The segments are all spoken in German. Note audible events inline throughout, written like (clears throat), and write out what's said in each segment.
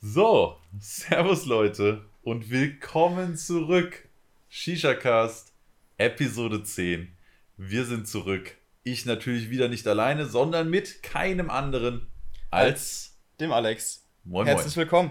So, Servus Leute und willkommen zurück. Shisha-Cast, Episode 10. Wir sind zurück. Ich natürlich wieder nicht alleine, sondern mit keinem anderen als, dem Alex. Moin Herzlich willkommen.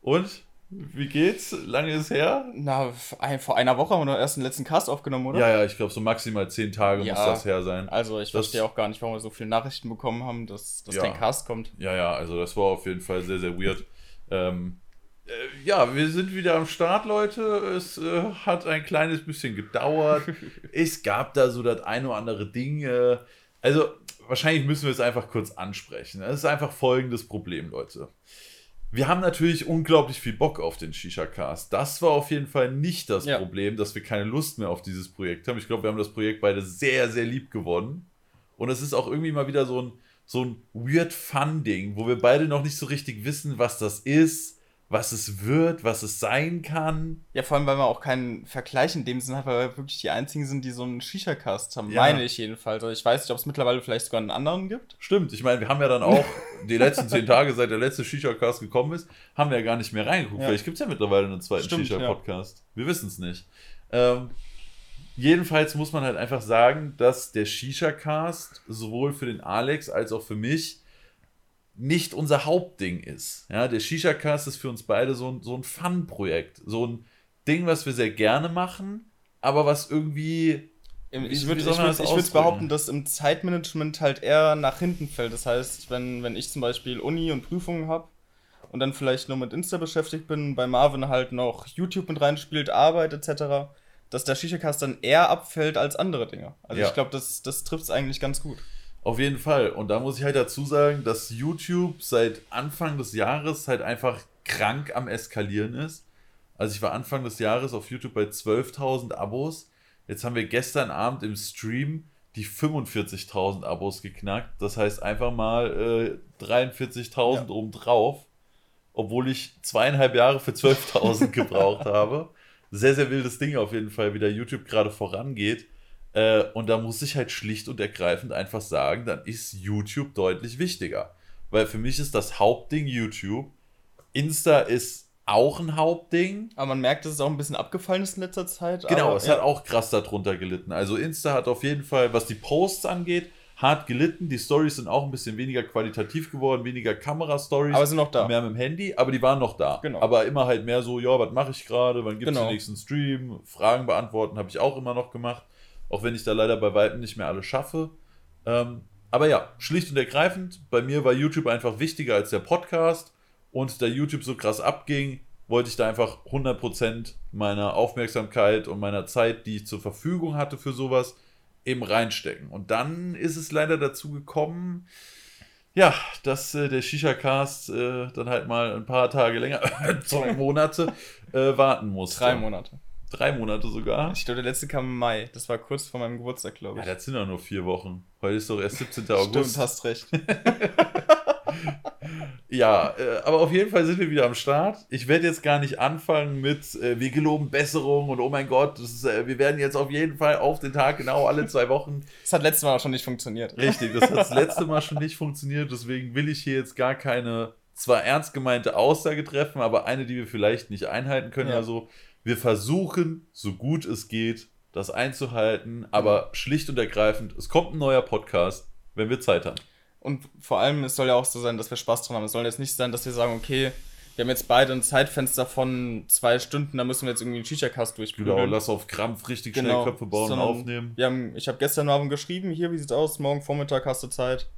Und wie geht's? Lange ist her? Na, vor einer Woche haben wir noch erst den letzten Cast aufgenommen, oder? Ja, ja, ich glaube, so maximal zehn Tage Ja. muss das her sein. Also ich Das- verstehe auch gar nicht, warum wir so viele Nachrichten bekommen haben, dass, dass Ja. kein Cast kommt. Ja, ja, also das war auf jeden Fall sehr, sehr weird. Ähm, äh, ja, wir sind wieder am Start, Leute. Es äh, hat ein kleines bisschen gedauert. (laughs) es gab da so das ein oder andere Ding. Äh, also, wahrscheinlich müssen wir es einfach kurz ansprechen. Es ist einfach folgendes Problem, Leute. Wir haben natürlich unglaublich viel Bock auf den Shisha-Cast. Das war auf jeden Fall nicht das Ja. Problem, dass wir keine Lust mehr auf dieses Projekt haben. Ich glaube, wir haben das Projekt beide sehr, sehr lieb gewonnen. Und es ist auch irgendwie mal wieder so ein, so ein weird Fun-Ding, wo wir beide noch nicht so richtig wissen, was das ist, was es wird, was es sein kann. Ja, vor allem, weil man auch keinen Vergleich in dem Sinne hat, weil wir wirklich die einzigen sind, die so einen Shisha-Cast haben. Ja. Meine ich jedenfalls. Also ich weiß nicht, ob es mittlerweile vielleicht sogar einen anderen gibt. Stimmt, ich meine, wir haben ja dann auch (laughs) die letzten zehn Tage, seit der letzte Shisha-Cast gekommen ist, haben wir ja gar nicht mehr reingeguckt. Ja. Vielleicht gibt es ja mittlerweile einen zweiten Shisha-Podcast. Wir wissen es nicht. Ähm, jedenfalls muss man halt einfach sagen, dass der Shisha-Cast sowohl für den Alex als auch für mich nicht unser Hauptding ist. Ja, der Shisha-Cast ist für uns beide so ein, so ein Fun-Projekt. So ein Ding, was wir sehr gerne machen, aber was irgendwie Ich würde würd, behaupten, dass im Zeitmanagement halt eher nach hinten fällt. Das heißt, wenn, wenn ich zum Beispiel Uni und Prüfungen habe und dann vielleicht nur mit Insta beschäftigt bin, bei Marvin halt noch YouTube mit reinspielt, Arbeit etc., dass der Shisha-Cast dann eher abfällt als andere Dinge. Also Ja. ich glaube, das, das trifft es eigentlich ganz gut. Auf jeden Fall. Und da muss ich halt dazu sagen, dass YouTube seit Anfang des Jahres halt einfach krank am Eskalieren ist. Also ich war Anfang des Jahres auf YouTube bei 12.000 Abos. Jetzt haben wir gestern Abend im Stream die 45.000 Abos geknackt. Das heißt einfach mal äh, 43.000 Ja. obendrauf. Obwohl ich zweieinhalb Jahre für 12.000 (laughs) gebraucht habe. Sehr, sehr wildes Ding auf jeden Fall, wie der YouTube gerade vorangeht. Äh, und da muss ich halt schlicht und ergreifend einfach sagen, dann ist YouTube deutlich wichtiger. Weil für mich ist das Hauptding YouTube. Insta ist auch ein Hauptding. Aber man merkt, dass es auch ein bisschen abgefallen ist in letzter Zeit. Genau, aber, es ja. hat auch krass darunter gelitten. Also Insta hat auf jeden Fall, was die Posts angeht, hart gelitten. Die Stories sind auch ein bisschen weniger qualitativ geworden, weniger Kamera-Stories. Aber sind noch da. Mehr mit dem Handy, aber die waren noch da. Genau. Aber immer halt mehr so, ja, was mache ich gerade, wann gibt es Genau. den nächsten Stream, Fragen beantworten, habe ich auch immer noch gemacht. Auch wenn ich da leider bei Weitem nicht mehr alle schaffe. Ähm, aber ja, schlicht und ergreifend, bei mir war YouTube einfach wichtiger als der Podcast. Und da YouTube so krass abging, wollte ich da einfach 100% meiner Aufmerksamkeit und meiner Zeit, die ich zur Verfügung hatte für sowas, eben reinstecken. Und dann ist es leider dazu gekommen, ja, dass äh, der Shisha-Cast äh, dann halt mal ein paar Tage länger, (laughs) zwei (laughs) Monate, äh, warten musste. Drei Monate. Drei Monate sogar. Ich glaube, der letzte kam im Mai. Das war kurz vor meinem Geburtstag, glaube Ja, ich. das sind ja nur vier Wochen. Heute ist doch erst 17. August. Stimmt, hast recht. (laughs) Ja, äh, aber auf jeden Fall sind wir wieder am Start. Ich werde jetzt gar nicht anfangen mit, äh, wir geloben Besserung und oh mein Gott, ist, äh, wir werden jetzt auf jeden Fall auf den Tag genau alle zwei Wochen. Das hat letztes Mal auch schon nicht funktioniert. Richtig, das hat das letzte Mal schon nicht funktioniert. Deswegen will ich hier jetzt gar keine, zwar ernst gemeinte Aussage treffen, aber eine, die wir vielleicht nicht einhalten können. Ja. Also, wir versuchen, so gut es geht, das einzuhalten, aber schlicht und ergreifend, es kommt ein neuer Podcast, wenn wir Zeit haben. Und vor allem, es soll ja auch so sein, dass wir Spaß dran haben. Es soll jetzt nicht sein, dass wir sagen, okay, wir haben jetzt beide ein Zeitfenster von zwei Stunden, da müssen wir jetzt irgendwie einen Shisha-Cast Genau, durchprügeln. lass auf Krampf richtig Genau, schnell Köpfe bauen sondern und aufnehmen. Wir haben, ich habe gestern Abend geschrieben, hier, wie sieht's aus? Morgen Vormittag hast du Zeit.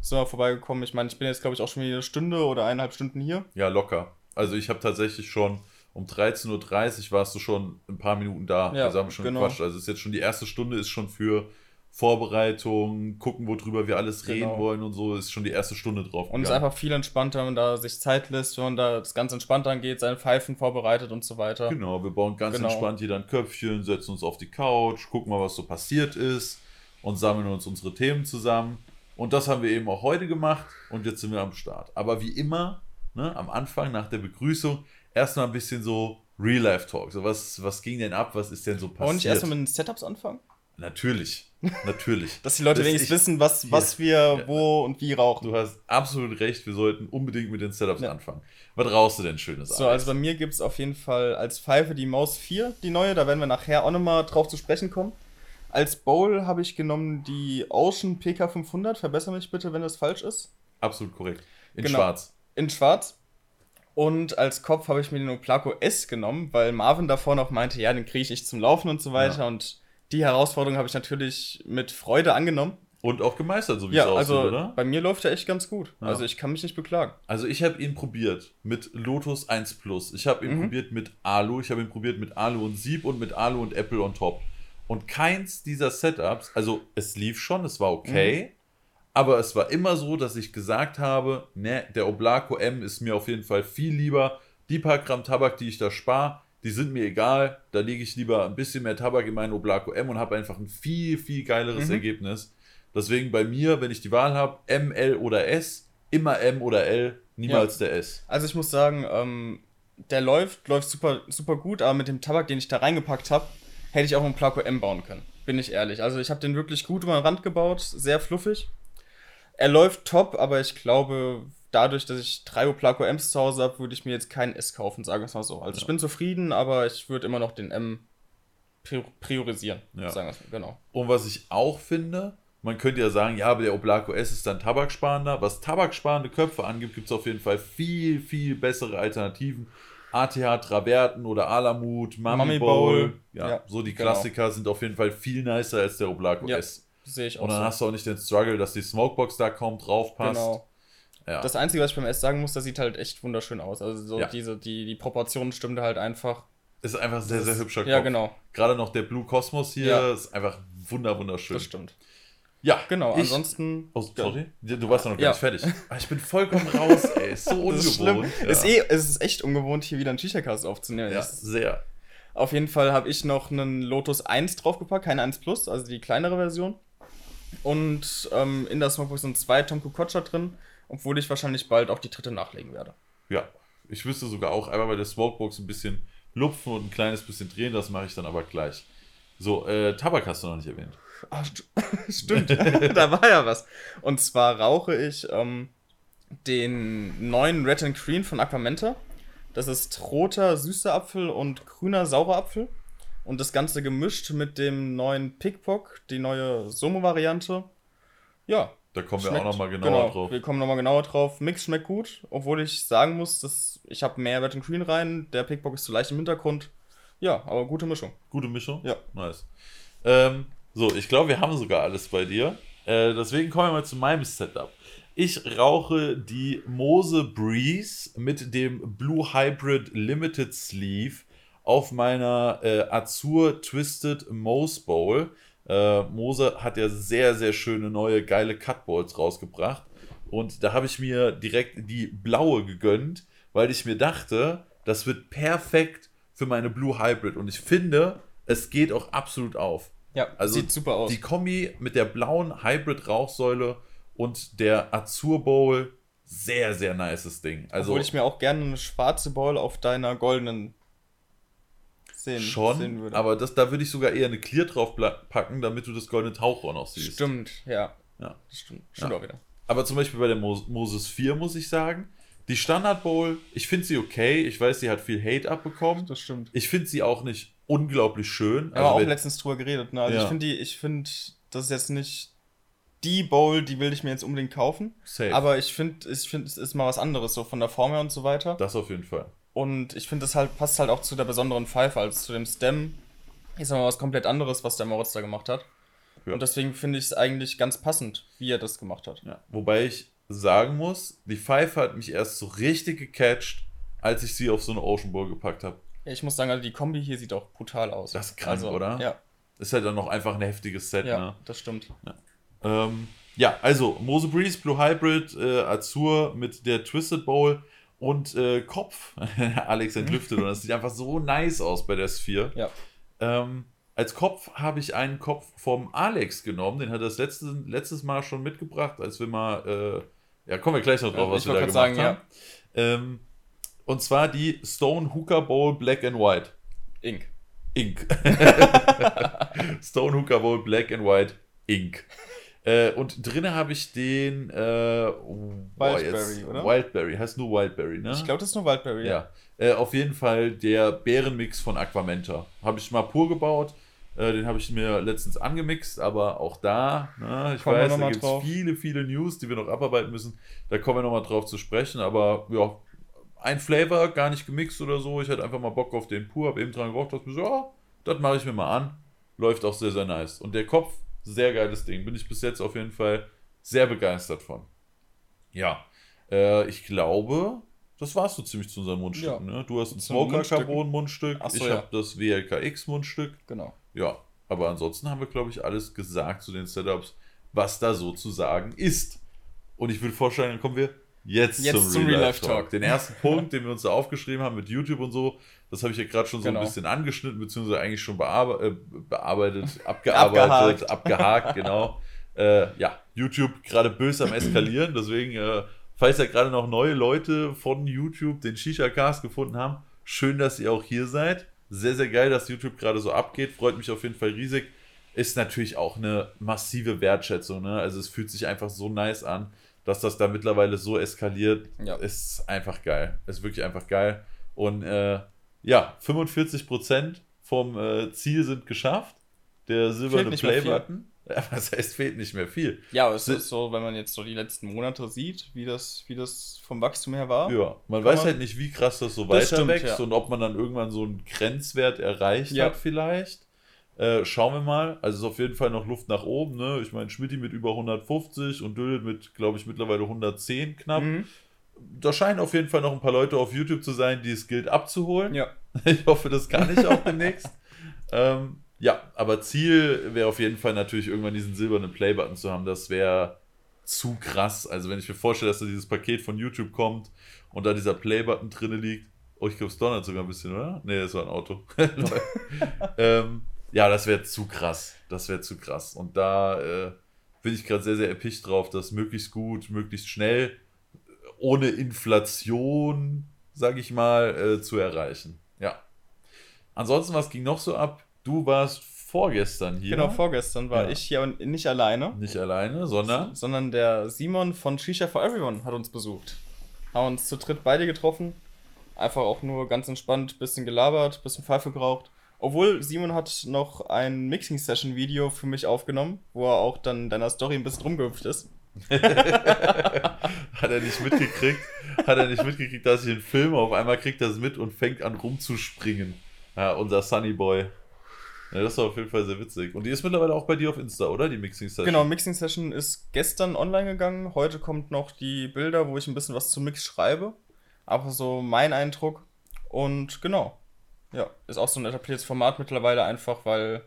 Sind wir vorbeigekommen. Ich meine, ich bin jetzt, glaube ich, auch schon wieder eine Stunde oder eineinhalb Stunden hier. Ja, locker. Also ich habe tatsächlich schon um 13.30 Uhr warst du schon ein paar Minuten da. Ja, also haben wir schon genau. gequatscht. Also ist jetzt schon die erste Stunde ist schon für Vorbereitung, gucken, worüber wir alles reden Genau. wollen und so, ist schon die erste Stunde drauf. Und es ist gegangen. einfach viel entspannter, wenn man da sich Zeit lässt, wenn man da das ganz entspannt angeht, seine Pfeifen vorbereitet und so weiter. Genau, wir bauen ganz Genau. entspannt jeder ein Köpfchen, setzen uns auf die Couch, gucken mal, was so passiert ist und sammeln uns unsere Themen zusammen. Und das haben wir eben auch heute gemacht und jetzt sind wir am Start. Aber wie immer, ne, am Anfang nach der Begrüßung, erstmal ein bisschen so Real-Life-Talk. So, was, was ging denn ab? Was ist denn so passiert? Und nicht erstmal mit den Setups anfangen? Natürlich. Natürlich. Dass die Leute Das- wenigstens ich- wissen, was, was wir wo und wie rauchen. Du hast absolut recht, wir sollten unbedingt mit den Setups Ja. anfangen. Was rauchst du denn Schönes? So, Alex? also bei mir gibt es auf jeden Fall als Pfeife die Maus 4, die neue. Da werden wir nachher auch nochmal drauf zu sprechen kommen. Als Bowl habe ich genommen die Ocean PK500. Verbessere mich bitte, wenn das falsch ist. Absolut korrekt. In Genau. schwarz. In schwarz. Und als Kopf habe ich mir den Oplaco S genommen, weil Marvin davor noch meinte, ja, den kriege ich nicht zum Laufen und so weiter. Ja. Und die Herausforderung habe ich natürlich mit Freude angenommen. Und auch gemeistert, so wie Ja, es aussieht, also oder? bei mir läuft er echt ganz gut. Ja. Also ich kann mich nicht beklagen. Also ich habe ihn probiert mit Lotus 1 Plus. Ich habe ihn Mhm. probiert mit Alu. Ich habe ihn probiert mit Alu und Sieb und mit Alu und Apple on top. Und keins dieser Setups, also es lief schon, es war okay, Mhm. aber es war immer so, dass ich gesagt habe, ne, der Oblaco M ist mir auf jeden Fall viel lieber. Die paar Gramm Tabak, die ich da spare, die sind mir egal. Da lege ich lieber ein bisschen mehr Tabak in meinen Oblaco M und habe einfach ein viel, viel geileres Mhm. Ergebnis. Deswegen bei mir, wenn ich die Wahl habe, M, L oder S, immer M oder L, niemals der S. Also ich muss sagen, ähm, der läuft, läuft super, super gut, aber mit dem Tabak, den ich da reingepackt habe, hätte ich auch einen Placo M bauen können. Bin ich ehrlich. Also ich habe den wirklich gut über den Rand gebaut, sehr fluffig. Er läuft top, aber ich glaube, dadurch, dass ich drei Placo M's zu Hause habe, würde ich mir jetzt keinen S kaufen, sagen wir es mal so. Also ich Ja. bin zufrieden, aber ich würde immer noch den M prior- priorisieren, Ja. sagen wir es mal. Genau. Und was ich auch finde, man könnte ja sagen, ja, aber der Oblaco S ist dann tabaksparender. Was tabaksparende Köpfe angibt, gibt es auf jeden Fall viel, viel bessere Alternativen. ATH Traverten oder Alamut, Mummy, Mummy Bowl. Bowl. Ja, Ja, so die genau. Klassiker sind auf jeden Fall viel nicer als der Oblaco Ja, S. Sehe ich auch Und dann so. hast du auch nicht den Struggle, dass die Smokebox da kaum drauf passt. Genau. Ja. Das Einzige, was ich beim S sagen muss, das sieht halt echt wunderschön aus. Also so Ja. diese, die, die Proportionen stimmte halt einfach. ist einfach sehr, sehr hübscher Ja, Kopf. genau. Gerade noch der Blue Cosmos hier Ja. ist einfach wunder, wunderschön. Das stimmt. Ja, Genau, ich, ansonsten. Oh, sorry. Ja, Du warst ja noch gar Ja. nicht fertig. Ah, Ich bin vollkommen raus, ey. Ist so (laughs) Das ist ungewohnt. Ja. Ist eh, es ist echt ungewohnt, hier wieder einen Tüchercast aufzunehmen. ja, sehr. Auf jeden Fall habe ich noch einen Lotus 1 draufgepackt, keine 1 Plus, also die kleinere Version. Und ähm, in der Smokebox sind zwei Tom Kokocha drin, obwohl ich wahrscheinlich bald auch die dritte nachlegen werde. Ja. Ich müsste sogar auch einmal bei der Smokebox ein bisschen lupfen und ein kleines bisschen drehen. Das mache ich dann aber gleich. So, äh, Tabak hast du noch nicht erwähnt. Ah, st (laughs) stimmt, (laughs) da war ja was. Und zwar rauche ich ähm, den neuen Red and Green von Aquamenta. Das ist roter süßer Apfel und grüner saurer Apfel. Und das Ganze gemischt mit dem neuen Pickpock, die neue Somo-Variante. Ja, Da kommen wir schmeckt- auch nochmal genauer genau, drauf. Wir kommen nochmal genauer drauf. Mix schmeckt gut, obwohl ich sagen muss, dass ich habe mehr Red and Green rein. Der Pickpock ist zu leicht im Hintergrund. Ja, aber gute Mischung. Gute Mischung? Ja. Nice. Ähm, so, ich glaube, wir haben sogar alles bei dir. Äh, deswegen kommen wir mal zu meinem Setup. Ich rauche die Mose Breeze mit dem Blue Hybrid Limited Sleeve auf meiner äh, Azur Twisted Mose Bowl. Äh, Mose hat ja sehr, sehr schöne neue geile Cut Bowls rausgebracht. Und da habe ich mir direkt die blaue gegönnt, weil ich mir dachte, das wird perfekt für meine Blue Hybrid. Und ich finde, es geht auch absolut auf. Ja, Also sieht super aus. Die Kombi mit der blauen Hybrid-Rauchsäule und der Azur Bowl, sehr, sehr nices Ding. Also Obwohl ich mir auch gerne eine schwarze Bowl auf deiner goldenen sehen, schon, sehen würde. aber das, da würde ich sogar eher eine Clear drauf packen, damit du das goldene Tauchrohr noch siehst. Stimmt, ja. Ja. Das stimmt. Stimmt Ja. auch wieder. Aber zum Beispiel bei der Mos Moses 4 muss ich sagen, die Standard Bowl, ich finde sie okay. Ich weiß, sie hat viel Hate abbekommen. Das stimmt. Ich finde sie auch nicht unglaublich schön. Aber auch wenn- letztens drüber geredet. Ne? Also Ja. ich finde ich finde, das ist jetzt nicht die Bowl, die will ich mir jetzt unbedingt kaufen. safe. Aber ich finde, ich finde, es ist mal was anderes, so von der Form her und so weiter. das auf jeden Fall. Und ich finde, das halt passt halt auch zu der besonderen Pfeife, also zu dem Stem. Ist mal was komplett anderes, was der Moritz da gemacht hat. Ja. Und deswegen finde ich es eigentlich ganz passend, wie er das gemacht hat. Ja. Wobei ich sagen muss, die Pfeife hat mich erst so richtig gecatcht, als ich sie auf so eine Ocean Bowl gepackt habe. Ja, ich muss sagen, also die Kombi hier sieht auch brutal aus. Das ist krank, oder? Ja, Ist halt dann noch einfach ein heftiges Set, ja, ne? das stimmt. Ähm, ja, also Mose Breeze, Blue Hybrid, äh, Azur mit der Twisted Bowl und äh, Kopf. (laughs) Alex entlüftet und das sieht einfach so nice aus bei der Sphere. Ja. Ähm, als Kopf habe ich einen Kopf vom Alex genommen, den hat er das letzte, letztes Mal schon mitgebracht, als wir mal, äh, ja, kommen wir gleich noch drauf, Ja, was wir da gemacht sagen, haben. Ähm, und zwar die Stone Hooker Bowl Black and White. Ink. Ink. (laughs) Stone Hooker Bowl Black and White Inc. Äh, und drinnen habe ich den äh, Wildberry, oder? Wildberry, heißt nur Wildberry, ne? Ich glaube, das ist nur Wildberry, ja. ja. Äh, auf jeden Fall der Bärenmix von Aquamenta. Habe ich mal pur gebaut. Äh, den habe ich mir letztens angemixt, aber auch da, ne, ich kommen weiß, da gibt es viele, viele News, die wir noch abarbeiten müssen. Da kommen wir nochmal drauf zu sprechen, aber ja, ein Flavor, gar nicht gemixt oder so. Ich hatte einfach mal Bock auf den pur, habe eben dran gerochen, dachte mir so, ja, das mache ich mir mal an. Läuft auch sehr, sehr nice. Und der Kopf, sehr geiles Ding. Bin ich bis jetzt auf jeden Fall sehr begeistert von. Ja, äh, ich glaube, das war's so ziemlich zu unseren Mundstücken. Ja. Ne? Du hast ein Smoker Carbon Mundstück, so, ich ja. habe das WLKX Mundstück. Genau. Ja, aber ansonsten haben wir, glaube ich, alles gesagt zu den Setups, was da so zu sagen ist. Und ich würde vorschlagen, dann kommen wir jetzt, jetzt zum, Real Life Talk. Talk. Den ersten (laughs) Punkt, den wir uns da aufgeschrieben haben mit YouTube und so, das habe ich ja gerade schon so genau. ein bisschen angeschnitten, beziehungsweise eigentlich schon bearbe äh, bearbeitet, (laughs) abgearbeitet, abgehakt, abgehakt genau. (laughs) Äh, ja, YouTube gerade böse am Eskalieren, deswegen, äh, falls ja gerade noch neue Leute von YouTube den Shisha-Cast gefunden haben, schön, dass ihr auch hier seid. Sehr, sehr geil, dass YouTube gerade so abgeht, freut mich auf jeden Fall riesig. Ist natürlich auch eine massive Wertschätzung, ne? Also es fühlt sich einfach so nice an, dass das da mittlerweile so eskaliert. Ja. Ist einfach geil. Ist wirklich einfach geil. Und äh, ja, 45% vom äh, Ziel sind geschafft. Der silberne Playbutton. (laughs) Ja, was heißt, fehlt nicht mehr viel. Ja, aber es ist so, wenn man jetzt so die letzten Monate sieht, wie das, wie das vom Wachstum her war. Ja, man weiß man halt nicht, wie krass das so das weiter stimmt, wächst ja. und ob man dann irgendwann so einen Grenzwert erreicht ja. hat, vielleicht. Äh, schauen wir mal. Also ist auf jeden Fall noch Luft nach oben. Ne? Ich meine, Schmidt mit über 150 und Dödel mit, glaube ich, mittlerweile 110 knapp. Mhm da scheinen auf jeden Fall noch ein paar Leute auf YouTube zu sein, die es gilt abzuholen. Ja. (laughs) Ich hoffe, das kann ich auch demnächst. (laughs) ähm, ja, aber Ziel wäre auf jeden Fall natürlich irgendwann diesen silbernen Playbutton zu haben. Das wäre zu krass. Also wenn ich mir vorstelle, dass da dieses Paket von YouTube kommt und da dieser Playbutton drinne liegt. Oh, ich glaube, es donnert sogar ein bisschen, oder? Nee, das war ein Auto. (laughs) ähm, ja, das wäre zu krass. Das wäre zu krass. Und da äh, bin ich gerade sehr, sehr erpicht drauf, das möglichst gut, möglichst schnell ohne Inflation, sage ich mal, äh, zu erreichen. Ja. Ansonsten, was ging noch so ab? Du warst vorgestern hier. Genau, vorgestern war ja. ich hier und nicht alleine. Nicht alleine, sondern? Sondern der Simon von Shisha for Everyone hat uns besucht. Haben uns zu dritt beide getroffen. Einfach auch nur ganz entspannt, bisschen gelabert, bisschen Pfeife geraucht. Obwohl Simon hat noch ein Mixing-Session-Video für mich aufgenommen, wo er auch dann in deiner Story ein bisschen rumgehüpft ist. (laughs) hat er nicht mitgekriegt, hat er nicht mitgekriegt, dass ich einen Film auf einmal kriegt das mit und fängt an rumzuspringen. Ja, unser Sunny Boy. Ja, das war auf jeden Fall sehr witzig. Und die ist mittlerweile auch bei dir auf Insta, oder? Die Mixing Session. Genau, Mixing Session ist gestern online gegangen. Heute kommt noch die Bilder, wo ich ein bisschen was zu Mix schreibe. Aber so mein Eindruck. Und genau. Ja, ist auch so ein etabliertes Format mittlerweile einfach, weil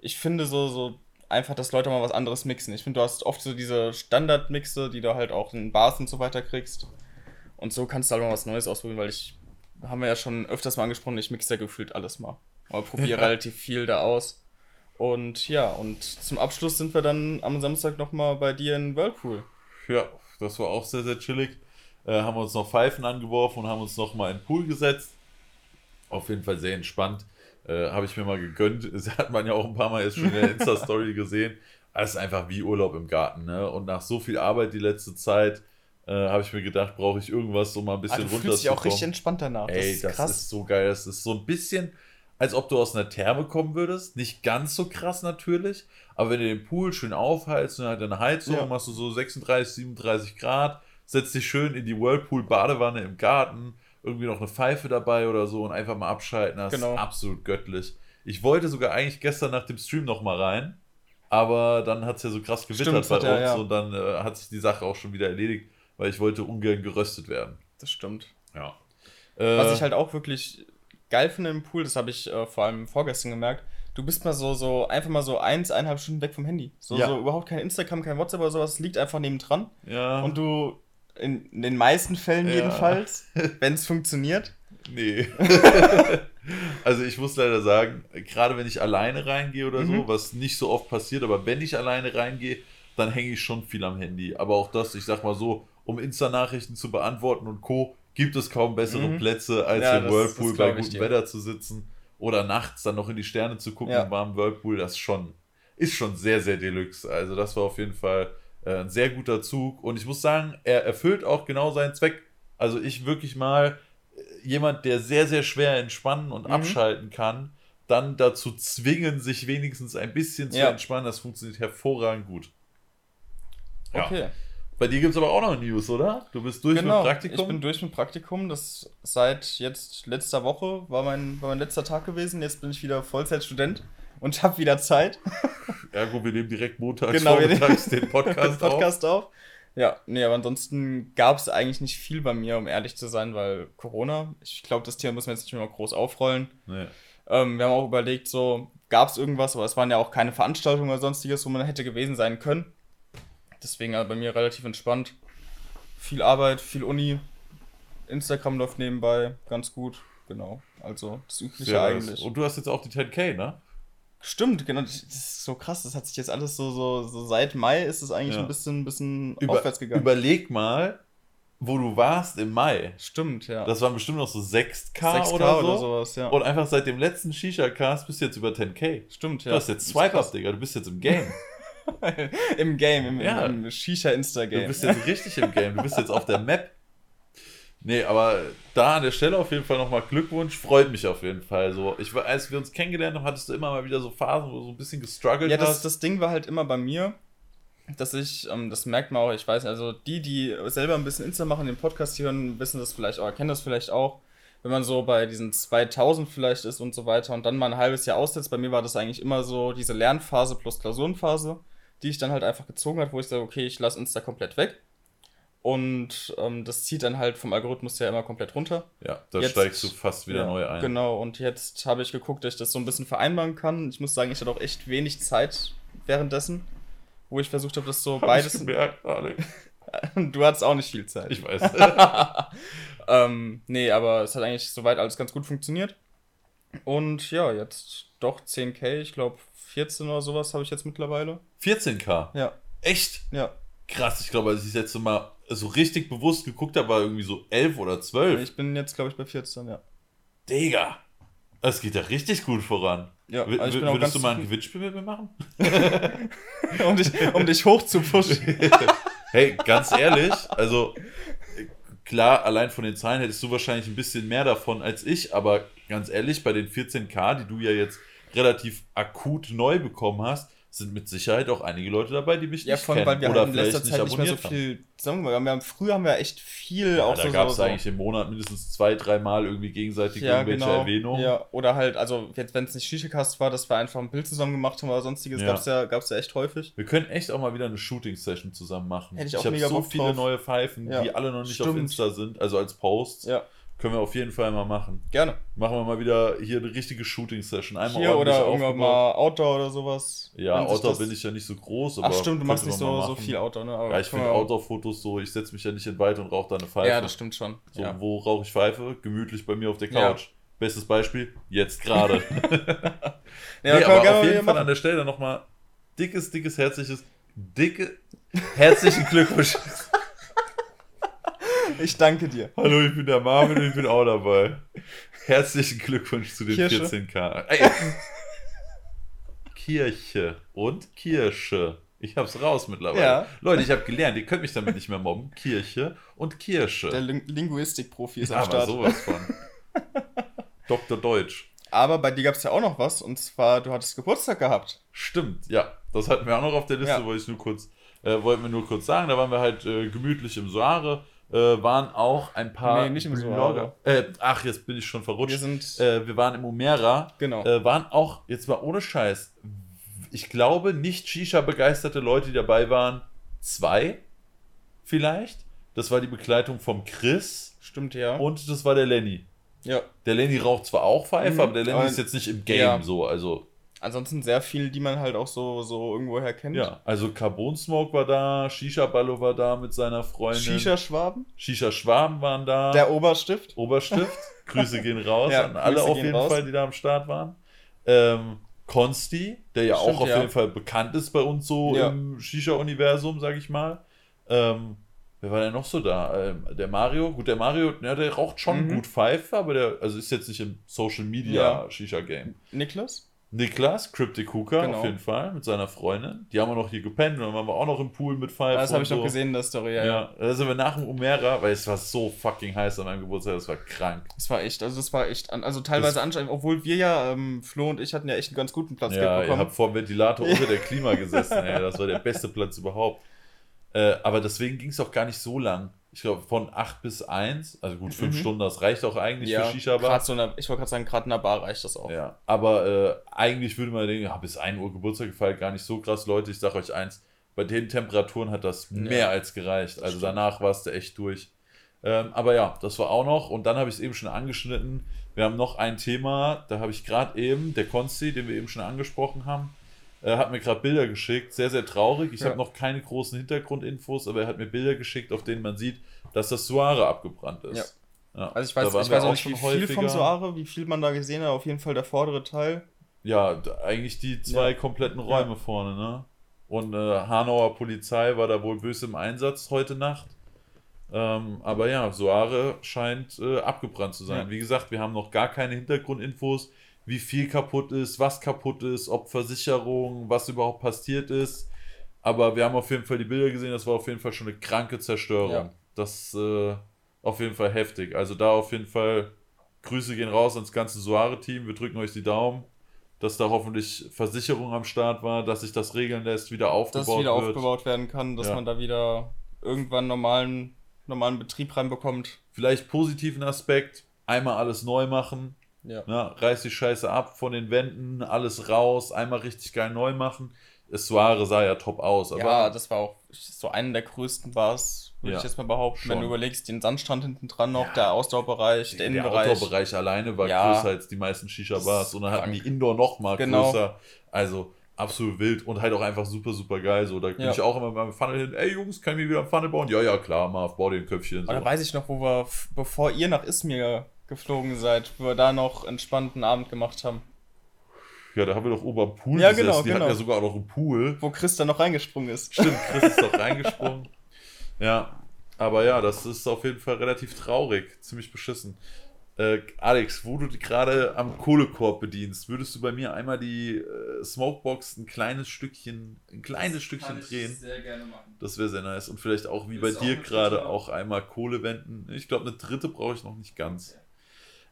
ich finde so, so einfach, dass Leute mal was anderes mixen. Ich finde, du hast oft so diese Standardmixe, die du halt auch in Bars und so weiter kriegst. Und so kannst du halt mal was Neues ausprobieren, weil ich, haben wir ja schon öfters mal angesprochen, ich mixe ja gefühlt alles mal. Aber probiere (laughs) relativ viel da aus. Und ja, und zum Abschluss sind wir dann am Samstag nochmal bei dir in Whirlpool. Ja, das war auch sehr, sehr chillig. Äh, haben uns noch Pfeifen angeworfen und haben uns nochmal in den Pool gesetzt. Auf jeden Fall sehr entspannt. Äh, Habe ich mir mal gegönnt. (laughs) Das hat man ja auch ein paar Mal jetzt schon in der (laughs) Insta-Story gesehen. Es ist einfach wie Urlaub im Garten. Ne? Und nach so viel Arbeit die letzte Zeit äh, habe ich mir gedacht, brauche ich irgendwas, um mal ein bisschen runter zu kommen. sich auch richtig entspannt danach. Das Ey, ist das krass. ist so geil. Das ist so ein bisschen, als ob du aus einer Therme kommen würdest. Nicht ganz so krass natürlich, aber wenn du den Pool schön aufheizt und halt eine Heizung, ja. machst du so 36, 37 Grad, setzt dich schön in die Whirlpool-Badewanne im Garten, irgendwie noch eine Pfeife dabei oder so und einfach mal abschalten. Das genau. ist absolut göttlich. Ich wollte sogar eigentlich gestern nach dem Stream noch mal rein, aber dann hat es ja so krass gewittert bei uns ja, ja. und dann äh, hat sich die Sache auch schon wieder erledigt, weil ich wollte ungern geröstet werden. Das stimmt. Ja. Äh, Was ich halt auch wirklich geil finde im Pool, das habe ich äh, vor allem vorgestern gemerkt, du bist mal so, so einfach mal so eins, eineinhalb Stunden weg vom Handy. So, ja. so überhaupt kein Instagram, kein WhatsApp oder sowas, liegt einfach nebendran. Ja. Und du in, in den meisten Fällen ja. jedenfalls, (laughs) wenn es funktioniert. Nee. (laughs) also ich muss leider sagen, gerade wenn ich alleine reingehe oder mhm. so, was nicht so oft passiert, aber wenn ich alleine reingehe, dann hänge ich schon viel am Handy. Aber auch das, ich sag mal so, um Insta-Nachrichten zu beantworten und Co., gibt es kaum bessere mhm. Plätze, als ja, im das, Whirlpool das bei gutem Wetter zu sitzen oder nachts dann noch in die Sterne zu gucken ja. im warmen Whirlpool. Das schon, ist schon sehr, sehr deluxe. Also das war auf jeden Fall äh, ein sehr guter Zug. Und ich muss sagen, er erfüllt auch genau seinen Zweck. Also ich wirklich mal äh, jemand, der sehr, sehr schwer entspannen und Mhm. abschalten kann, dann dazu zwingen, sich wenigstens ein bisschen zu Ja. entspannen. Das funktioniert hervorragend gut. Ja. Okay. Bei dir gibt es aber auch noch News, oder? Du bist durch genau, mit Praktikum. ich bin durch mit Praktikum. Das seit jetzt letzter Woche war mein, war mein letzter Tag gewesen. Jetzt bin ich wieder Vollzeitstudent und habe wieder Zeit. (laughs) Ergo, wir nehmen direkt montags Genau, wir vormittags den Podcast, (laughs) den Podcast auf. Ja, nee, aber ansonsten gab es eigentlich nicht viel bei mir, um ehrlich zu sein, weil Corona, ich glaube, das Thema müssen wir jetzt nicht mehr groß aufrollen. auf. Nee. Ähm, wir haben auch überlegt, so, gab es irgendwas, aber es waren ja auch keine Veranstaltungen oder sonstiges, wo man hätte gewesen sein können. Deswegen also bei mir relativ entspannt. Viel Arbeit, viel Uni. Instagram läuft nebenbei ganz gut. Genau. Also das Übliche Sehr nice. eigentlich. Und du hast jetzt auch die 10K, ne? Stimmt, genau. Das ist so krass. Das hat sich jetzt alles so, so, so seit Mai ist es eigentlich Ja. ein bisschen, bisschen Über, aufwärts gegangen. Überleg mal, wo du warst im Mai. Stimmt, ja. Das waren bestimmt noch so 6K, 6K oder, so. sowas, ja. Und einfach seit dem letzten Shisha-Cast bist du jetzt über 10K. Stimmt, ja. Du hast jetzt Das ist Swipe Up, krass. Digga. Du bist jetzt im Game. (laughs) Im Game, im, Ja. im Shisha-Insta-Game. Du bist jetzt richtig im Game. Du bist jetzt auf der Map. Nee, aber da an der Stelle auf jeden Fall nochmal Glückwunsch. Freut mich auf jeden Fall. So, ich, als wir uns kennengelernt haben, hattest du immer mal wieder so Phasen, wo du so ein bisschen gestruggelt Ja, das, hast. das Ding war halt immer bei mir, dass ich, ähm, das merkt man auch, ich weiß nicht, also die, die selber ein bisschen Insta machen, den Podcast hier hören, wissen das vielleicht auch, erkennen das vielleicht auch, wenn man so bei diesen 2000 vielleicht ist und so weiter und dann mal ein halbes Jahr aussetzt. Bei mir war das eigentlich immer so diese Lernphase plus Klausurenphase, die ich dann halt einfach gezogen hat, wo ich sage, okay, ich lasse Insta komplett weg. Und ähm, das zieht dann halt vom Algorithmus ja immer komplett runter. ja, da Jetzt- steigst du fast wieder Ja, neu ein. Genau, und jetzt habe ich geguckt, dass ich das so ein bisschen vereinbaren kann. Ich muss sagen, ich hatte auch echt wenig Zeit währenddessen, wo ich versucht habe, das so Hab beides. Ich gemerkt, (laughs) du hattest auch nicht viel Zeit. Ich weiß. (laughs) ähm, nee, aber es hat eigentlich soweit alles ganz gut funktioniert. Und ja, jetzt doch 10k, ich glaube 14 oder sowas habe ich jetzt mittlerweile. 14k. Ja, Echt? ja. Krass. Ich glaube, als ich das letzte Mal so richtig bewusst geguckt habe, war irgendwie so 11 oder 12. Ich bin jetzt, glaube ich, bei 14, ja. Digga. Das geht ja richtig gut voran. Ja, also ich bin auch würdest du mal ein. Gewinnspiel mit mir machen? (laughs) um, dich, um dich hoch zu pushen. (laughs) Hey, ganz ehrlich, also klar, allein von den Zahlen hättest du wahrscheinlich ein bisschen mehr davon als ich, aber ganz ehrlich, bei den 14k, die du ja jetzt relativ akut neu bekommen hast, sind mit Sicherheit auch einige Leute dabei, die mich Ja, nicht kennen weil wir oder halt in vielleicht letzter nicht Zeit nicht mehr so abonniert haben. viel zusammen. Wir haben, früher haben wir echt viel Ja, auch da so. gab es so, eigentlich im Monat mindestens zwei, dreimal irgendwie gegenseitig ja, irgendwelche genau. Erwähnungen. Ja, oder halt, also jetzt, wenn es nicht Shisha-Cast war, dass wir einfach ein Bild zusammen gemacht haben oder sonstiges, Ja. gab's ja, gab's ja echt häufig. Wir können echt auch mal wieder eine Shooting-Session zusammen machen. Hätte ich auch habe mega so Bock viele drauf. neue Pfeifen, die alle noch nicht auf stimmt. Insta sind, also als Posts. Ja, Können wir auf jeden Fall mal machen. gerne. Machen wir mal wieder hier eine richtige Shooting-Session. Einmal Hier oder irgendwann mal Outdoor oder sowas. Ja, Outdoor bin ich ja nicht so groß. Ach stimmt, du machst nicht so, so viel Outdoor, ne? Aber Ja, ich finde Outdoor-Fotos so, ich setze mich ja nicht in Wald und rauche da eine Pfeife. Ja, das stimmt schon. So, ja. wo rauche ich Pfeife? Gemütlich bei mir auf der Ja. Couch. Bestes Beispiel, jetzt gerade. (laughs) Ja, nee, aber auf jeden Fall an der Stelle nochmal dickes, dickes, herzliches, dicke, herzlichen (laughs) Glückwunsch. Ich danke dir. Hallo, ich bin der Marvin und ich bin auch dabei. Herzlichen Glückwunsch zu den Kirsche. 14k. Ey. Kirche und Kirsche. Ich hab's raus mittlerweile. Ja. Leute, ich habe gelernt, ihr könnt mich damit nicht mehr mobben. Kirche und Kirsche. Der Ling Linguistik-Profi ist am aber Start. sowas von. Dr. Deutsch. Aber bei dir gab es ja auch noch was, und zwar, du hattest Geburtstag gehabt. Stimmt, ja. Das hatten wir auch noch auf der Liste, Ja. wollte ich nur kurz, äh, wollten wir nur kurz sagen. Da waren wir halt äh, gemütlich im Soare. Äh, waren auch ein paar Nee, nicht im Blogger- Äh, ach, jetzt bin ich schon verrutscht. Wir sind. Äh, wir waren im Umera. genau. Äh, waren auch, jetzt mal ohne Scheiß, ich glaube, nicht Shisha-begeisterte Leute, die dabei waren, zwei vielleicht. Das war die Begleitung vom Chris Stimmt, ja. und das war der Lenny. ja. Der Lenny raucht zwar auch Pfeife, Mhm, aber der Lenny ist jetzt nicht im Game ja. so. Also, Ansonsten sehr viel, die man halt auch so, so irgendwoher kennt. ja. Also Carbon Smoke war da, Shisha Ballo war da mit seiner Freundin. Shisha-Schwaben. Shisha Schwaben waren da. Der Oberstift. Oberstift. (laughs) Grüße gehen raus Ja, an alle Grüße auf jeden raus. Fall, die da am Start waren. Ähm, Konsti, der ja Stimmt, auch auf ja. jeden Fall bekannt ist bei uns so Ja. im Shisha-Universum, sag ich mal. Ähm, wer war denn noch so da? Ähm, der Mario, gut, der Mario, ja, der raucht schon Mhm. gut Pfeife, aber der also ist jetzt nicht im Social Media. Shisha-Game. Niklas. Niklas, Cryptic Hooker Genau. auf jeden Fall, mit seiner Freundin. Die haben wir noch hier gepennt und dann waren wir auch noch im Pool mit Five. Das habe ich noch so. gesehen in der Story, ja. Ja, da sind wir nach dem Umera, weil es war so fucking heiß an meinem Geburtstag, das war krank. Das war echt, also das war echt, also teilweise anstrengend, obwohl wir ja, ähm, Flo und ich hatten ja echt einen ganz guten Platz Ja, bekommen. habt vor dem Ventilator unter der Klima (laughs) gesessen, ey. Das war der beste Platz überhaupt. Äh, aber deswegen ging es auch gar nicht so lang. Ich glaube, von 8 bis 1, also gut, 5 Mhm. Stunden, das reicht auch eigentlich ja, für Shisha-Bar. so ich wollte gerade sagen, gerade in der Bar reicht das auch. Ja, aber äh, eigentlich würde man denken, ja, bis 1 Uhr Geburtstag gefeiert, gar nicht so krass. Leute, ich sage euch eins, bei den Temperaturen hat das mehr als gereicht. Also danach warst du echt durch. Ähm, aber ja, das war auch noch. Und dann habe ich es eben schon angeschnitten. Wir haben noch ein Thema, da habe ich gerade eben, der Konsti, den wir eben schon angesprochen haben, äh, hat mir gerade Bilder geschickt. Sehr, sehr traurig. Ich Ja. habe noch keine großen Hintergrundinfos, aber er hat mir Bilder geschickt, auf denen man sieht, dass das Suare abgebrannt ist. Ja. Also ich weiß, ich weiß auch nicht, wie viel vom häufiger. Soare, wie viel man da gesehen hat, auf jeden Fall der vordere Teil. Ja, eigentlich die zwei Ja. kompletten Räume vorne, ne? Und äh, Hanauer Polizei war da wohl böse im Einsatz heute Nacht. Ähm, aber ja, Soare scheint äh, abgebrannt zu sein. Ja. Wie gesagt, wir haben noch gar keine Hintergrundinfos, wie viel kaputt ist, was kaputt ist, ob Versicherung, was überhaupt passiert ist. Aber wir haben auf jeden Fall die Bilder gesehen, das war auf jeden Fall schon eine kranke Zerstörung. Ja. Das äh, auf jeden Fall heftig. Also da auf jeden Fall Grüße gehen raus ans ganze Soare-Team. Wir drücken euch die Daumen, dass da hoffentlich Versicherung am Start war, dass sich das regeln lässt, wieder dass aufgebaut wieder wird. aufgebaut werden kann, dass Ja. man da wieder irgendwann normalen, normalen Betrieb reinbekommt. Vielleicht positiven Aspekt, einmal alles neu machen, Ja. ne? reiß die Scheiße ab von den Wänden, alles raus, einmal richtig geil neu machen. Das Soare sah ja top aus, aber ja, das war auch so eine der größten Bars, würde Ja, ich jetzt mal behaupten. schon. Wenn du überlegst, den Sandstrand hinten dran noch, Ja. der Ausdauerbereich, der der Innenbereich. Outdoor-Bereich alleine war Ja. größer als die meisten Shisha-Bars und dann hatten die Indoor noch mal Genau. größer. Also absolut wild und halt auch einfach super, super geil. So, da bin ich auch immer beim Funnel hin, ey Jungs, kann ich mir wieder ein Funnel bauen? Ja, ja, klar, Marv, bau dir ein Köpfchen. So. Oder weiß ich noch, wo wir, bevor ihr nach Izmir geflogen seid, wo wir da noch entspannten Abend gemacht haben. Ja, da haben wir doch oben am Pool Ja, gesessen. genau, Die genau. hatten ja sogar auch noch einen Pool. Wo Chris dann noch reingesprungen ist. Stimmt, (laughs) Chris ist doch reingesprungen. Ja, aber ja, das ist auf jeden Fall relativ traurig. Ziemlich beschissen. Äh, Alex, wo du die gerade am Kohlekorb bedienst, würdest du bei mir einmal die äh, Smokebox ein kleines Stückchen, ein kleines Stückchen drehen? sehr gerne machen. Das wäre sehr nice. Und vielleicht auch wie Willst bei dir gerade auch einmal Kohle wenden. Ich glaube, eine dritte brauche ich noch nicht ganz.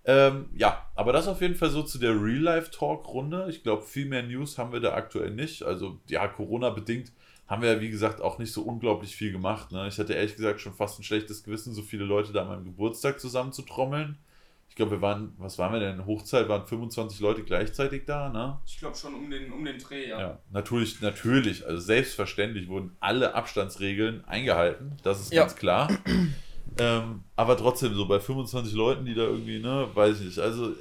Ähm, ja, aber das auf jeden Fall so zu der Real-Life-Talk-Runde. Ich glaube, viel mehr News haben wir da aktuell nicht. Also, ja, Corona-bedingt haben wir ja, wie gesagt, auch nicht so unglaublich viel gemacht. Ne? Ich hatte ehrlich gesagt schon fast ein schlechtes Gewissen, so viele Leute da an meinem Geburtstag zusammenzutrommeln. Ich glaube, wir waren, was waren wir denn? Hochzeit waren 25 Leute gleichzeitig da, ne? Ich glaube schon um den, um den Dreh, Ja, natürlich, natürlich, also selbstverständlich wurden alle Abstandsregeln eingehalten, das ist Ja. ganz klar. Ähm, aber trotzdem, so bei 25 Leuten, die da irgendwie, ne, weiß ich nicht. Also, äh,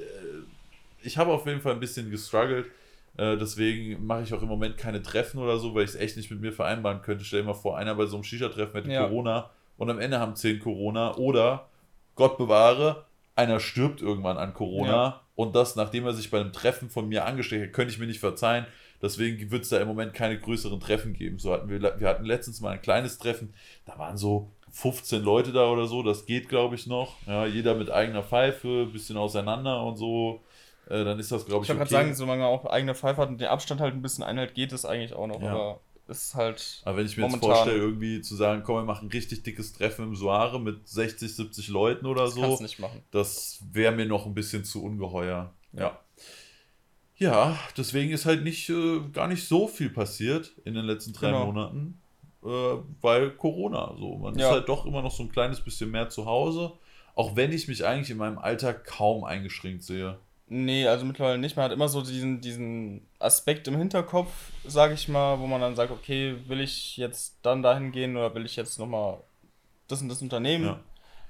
ich habe auf jeden Fall ein bisschen gestruggelt. Äh, deswegen mache ich auch im Moment keine Treffen oder so, weil ich es echt nicht mit mir vereinbaren könnte. Stell dir mal vor, einer bei so einem Shisha-Treffen hätte Ja. Corona und am Ende haben 10 Corona oder, Gott bewahre, einer stirbt irgendwann an Corona Ja. und das, nachdem er sich bei einem Treffen von mir angesteckt hat, könnte ich mir nicht verzeihen. Deswegen wird es da im Moment keine größeren Treffen geben. So hatten wir, wir hatten letztens mal ein kleines Treffen, da waren so 15 Leute da oder so, das geht glaube ich noch. Ja, jeder mit eigener Pfeife, bisschen auseinander und so. Äh, dann ist das glaube Ich ich, wollte gerade sagen, solange man auch eigene Pfeife hat und den Abstand halt ein bisschen einhält, geht es eigentlich auch noch. Ja. Aber es ist halt. Aber wenn ich mir jetzt vorstelle, irgendwie zu sagen, komm, wir machen ein richtig dickes Treffen im Soare mit 60, 70 Leuten oder Das so, kannst nicht machen. das wäre mir noch ein bisschen zu ungeheuer. Ja. Ja. Ja, deswegen ist halt nicht, äh, gar nicht so viel passiert in den letzten drei Genau. Monaten, äh, weil Corona. So. Man ist Ja. halt doch immer noch so ein kleines bisschen mehr zu Hause, auch wenn ich mich eigentlich in meinem Alltag kaum eingeschränkt sehe. Nee, also mittlerweile nicht. Man hat immer so diesen, diesen Aspekt im Hinterkopf, sage ich mal, wo man dann sagt, okay, will ich jetzt dann dahin gehen oder will ich jetzt nochmal das und das Unternehmen? Ja.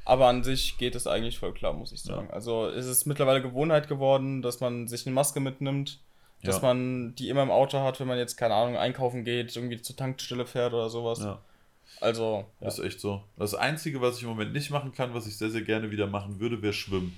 Aber an sich geht es eigentlich voll klar, muss ich sagen. Also es ist mittlerweile Gewohnheit geworden, dass man sich eine Maske mitnimmt, dass Ja. man die immer im Auto hat, wenn man jetzt, keine Ahnung, einkaufen geht, irgendwie zur Tankstelle fährt oder sowas. Ja. Also, ja. Das ist echt so. Das Einzige, was ich im Moment nicht machen kann, was ich sehr, sehr gerne wieder machen würde, wäre schwimmen.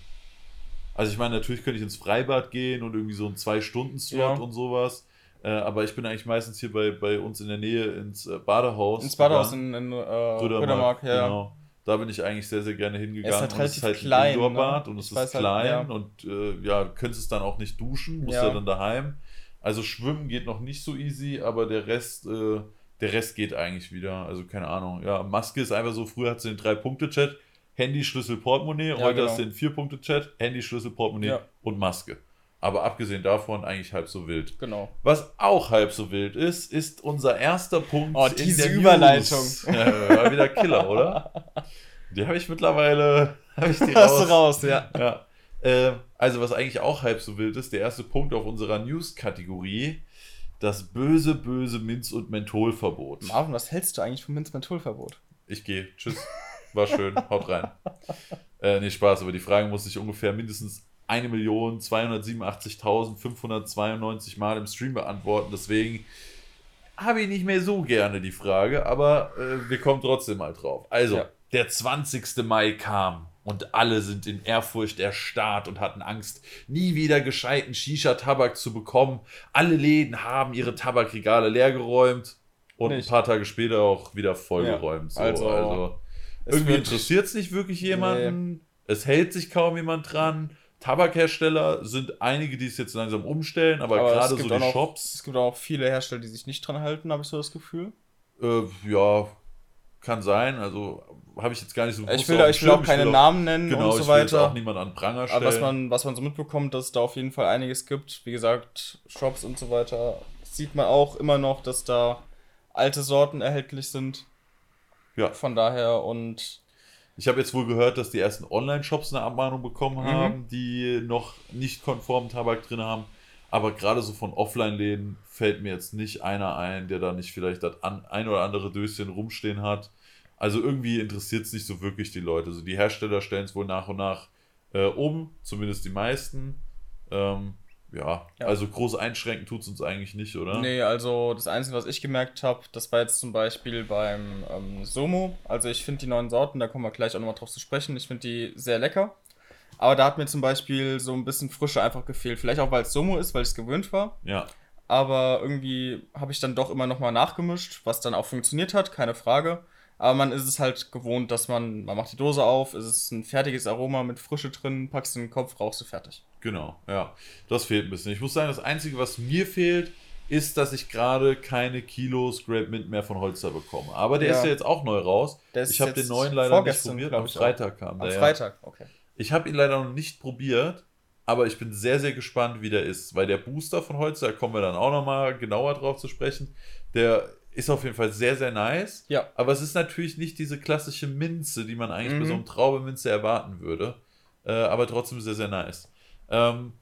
Also ich meine, natürlich könnte ich ins Freibad gehen und irgendwie so einen Zwei-Stunden-Slot Ja. und sowas. Äh, aber ich bin eigentlich meistens hier bei, bei uns in der Nähe ins äh, Badehaus. ins Badehaus gegangen. in, in äh, Rödermark, ja. Genau. Da bin ich eigentlich sehr, sehr gerne hingegangen. halt und es relativ ist halt klein, ein Indoorbad ne? und es Ich ist halt, klein ja. und äh, ja, du könntest es dann auch nicht duschen, musst ja, Ja. dann daheim. Also Schwimmen geht noch nicht so easy, aber der Rest, äh, der Rest geht eigentlich wieder. Also keine Ahnung. Ja, Maske ist einfach so, früher hat sie den Drei-Punkte-Chat, Handy, Schlüssel, Portemonnaie, Ja, heute genau. hast du den Vier-Punkte-Chat, Handy, Schlüssel, Portemonnaie und Maske. Aber abgesehen davon eigentlich halb so wild. Genau. Was auch halb so wild ist, ist unser erster Punkt. Oh, in diese der Überleitung. Ja, war wieder Killer, oder? (laughs) Die habe ich mittlerweile. (laughs) Hab ich die Hast du raus. raus, ja. Ja. Äh, also, was eigentlich auch halb so wild ist, der erste Punkt auf unserer News-Kategorie: das böse, böse Minz- und Mentholverbot. Marvin, was hältst du eigentlich vom Minzmentholverbot? Ich gehe. Tschüss. War schön. Haut rein. (laughs) Äh, nee, Spaß, aber die Frage muss ich ungefähr mindestens 1.287.592 Mal im Stream beantworten. Deswegen habe ich nicht mehr so gerne die Frage, aber äh, wir kommen trotzdem mal drauf. Also, Ja. der 20. Mai kam und alle sind in Ehrfurcht erstarrt und hatten Angst, nie wieder gescheiten Shisha-Tabak zu bekommen. Alle Läden haben ihre Tabakregale leergeräumt und Nicht. ein paar Tage später auch wieder vollgeräumt. Ja, so, also, also irgendwie interessiert es nicht wirklich jemanden. Es hält sich kaum jemand dran. Tabakhersteller sind einige, die es jetzt langsam umstellen, aber, Aber gerade so die auch Shops, Es gibt auch viele Hersteller, die sich nicht dran halten, habe ich so das Gefühl. äh, ja, kann sein. Also habe ich jetzt gar nicht so Ich will, da, ich will auch keine will Namen nennen Genau, und so ich will jetzt auch weiter. niemand an Pranger stellen. Aber was man, was man so mitbekommt, dass es da auf jeden Fall einiges gibt. Wie gesagt, Shops und so weiter. Sieht man auch immer noch, dass da alte Sorten erhältlich sind. Ja. Von daher und Ich habe jetzt wohl gehört, dass die ersten Online-Shops eine Abmahnung bekommen Mhm. haben, die noch nicht konform Tabak drin haben. Aber gerade so von Offline-Läden fällt mir jetzt nicht einer ein, der da nicht vielleicht das an, ein oder andere Döschen rumstehen hat. Also irgendwie interessiert es nicht so wirklich die Leute. Also die Hersteller stellen es wohl nach und nach äh, um, zumindest die meisten. Ähm, ja, Ja. also groß einschränken tut es uns eigentlich nicht, oder? Nee, also das Einzige, was ich gemerkt habe, das war jetzt zum Beispiel beim ähm, Somo. Also ich finde die neuen Sorten, da kommen wir gleich auch nochmal drauf zu sprechen, ich finde die sehr lecker. Aber da hat mir zum Beispiel so ein bisschen Frische einfach gefehlt. Vielleicht auch, weil es Somo ist, weil ich es gewöhnt war. Ja, Aber irgendwie habe ich dann doch immer nochmal nachgemischt, was dann auch funktioniert hat, keine Frage. Aber man ist es halt gewohnt, dass man, man macht die Dose auf, es ist ein fertiges Aroma mit Frische drin, packst in den Kopf, rauchst du fertig. Genau, ja. Das fehlt ein bisschen. Ich muss sagen, das Einzige, was mir fehlt, ist, dass ich gerade keine Kilos Grape Mint mehr von Holster bekomme. Aber der Ja. ist ja jetzt auch neu raus. Ich habe den neuen leider nicht probiert. Am auch. Freitag kam Am der. ja. Freitag, okay. Ich habe ihn leider noch nicht probiert, aber ich bin sehr, sehr gespannt, wie der ist. Weil der Booster von Holster, da kommen wir dann auch nochmal genauer drauf zu sprechen, der ist auf jeden Fall sehr, sehr nice. Ja. Aber es ist natürlich nicht diese klassische Minze, die man eigentlich bei Mhm. so einem Traubeminze erwarten würde. Äh, aber trotzdem sehr, sehr nice. Ähm,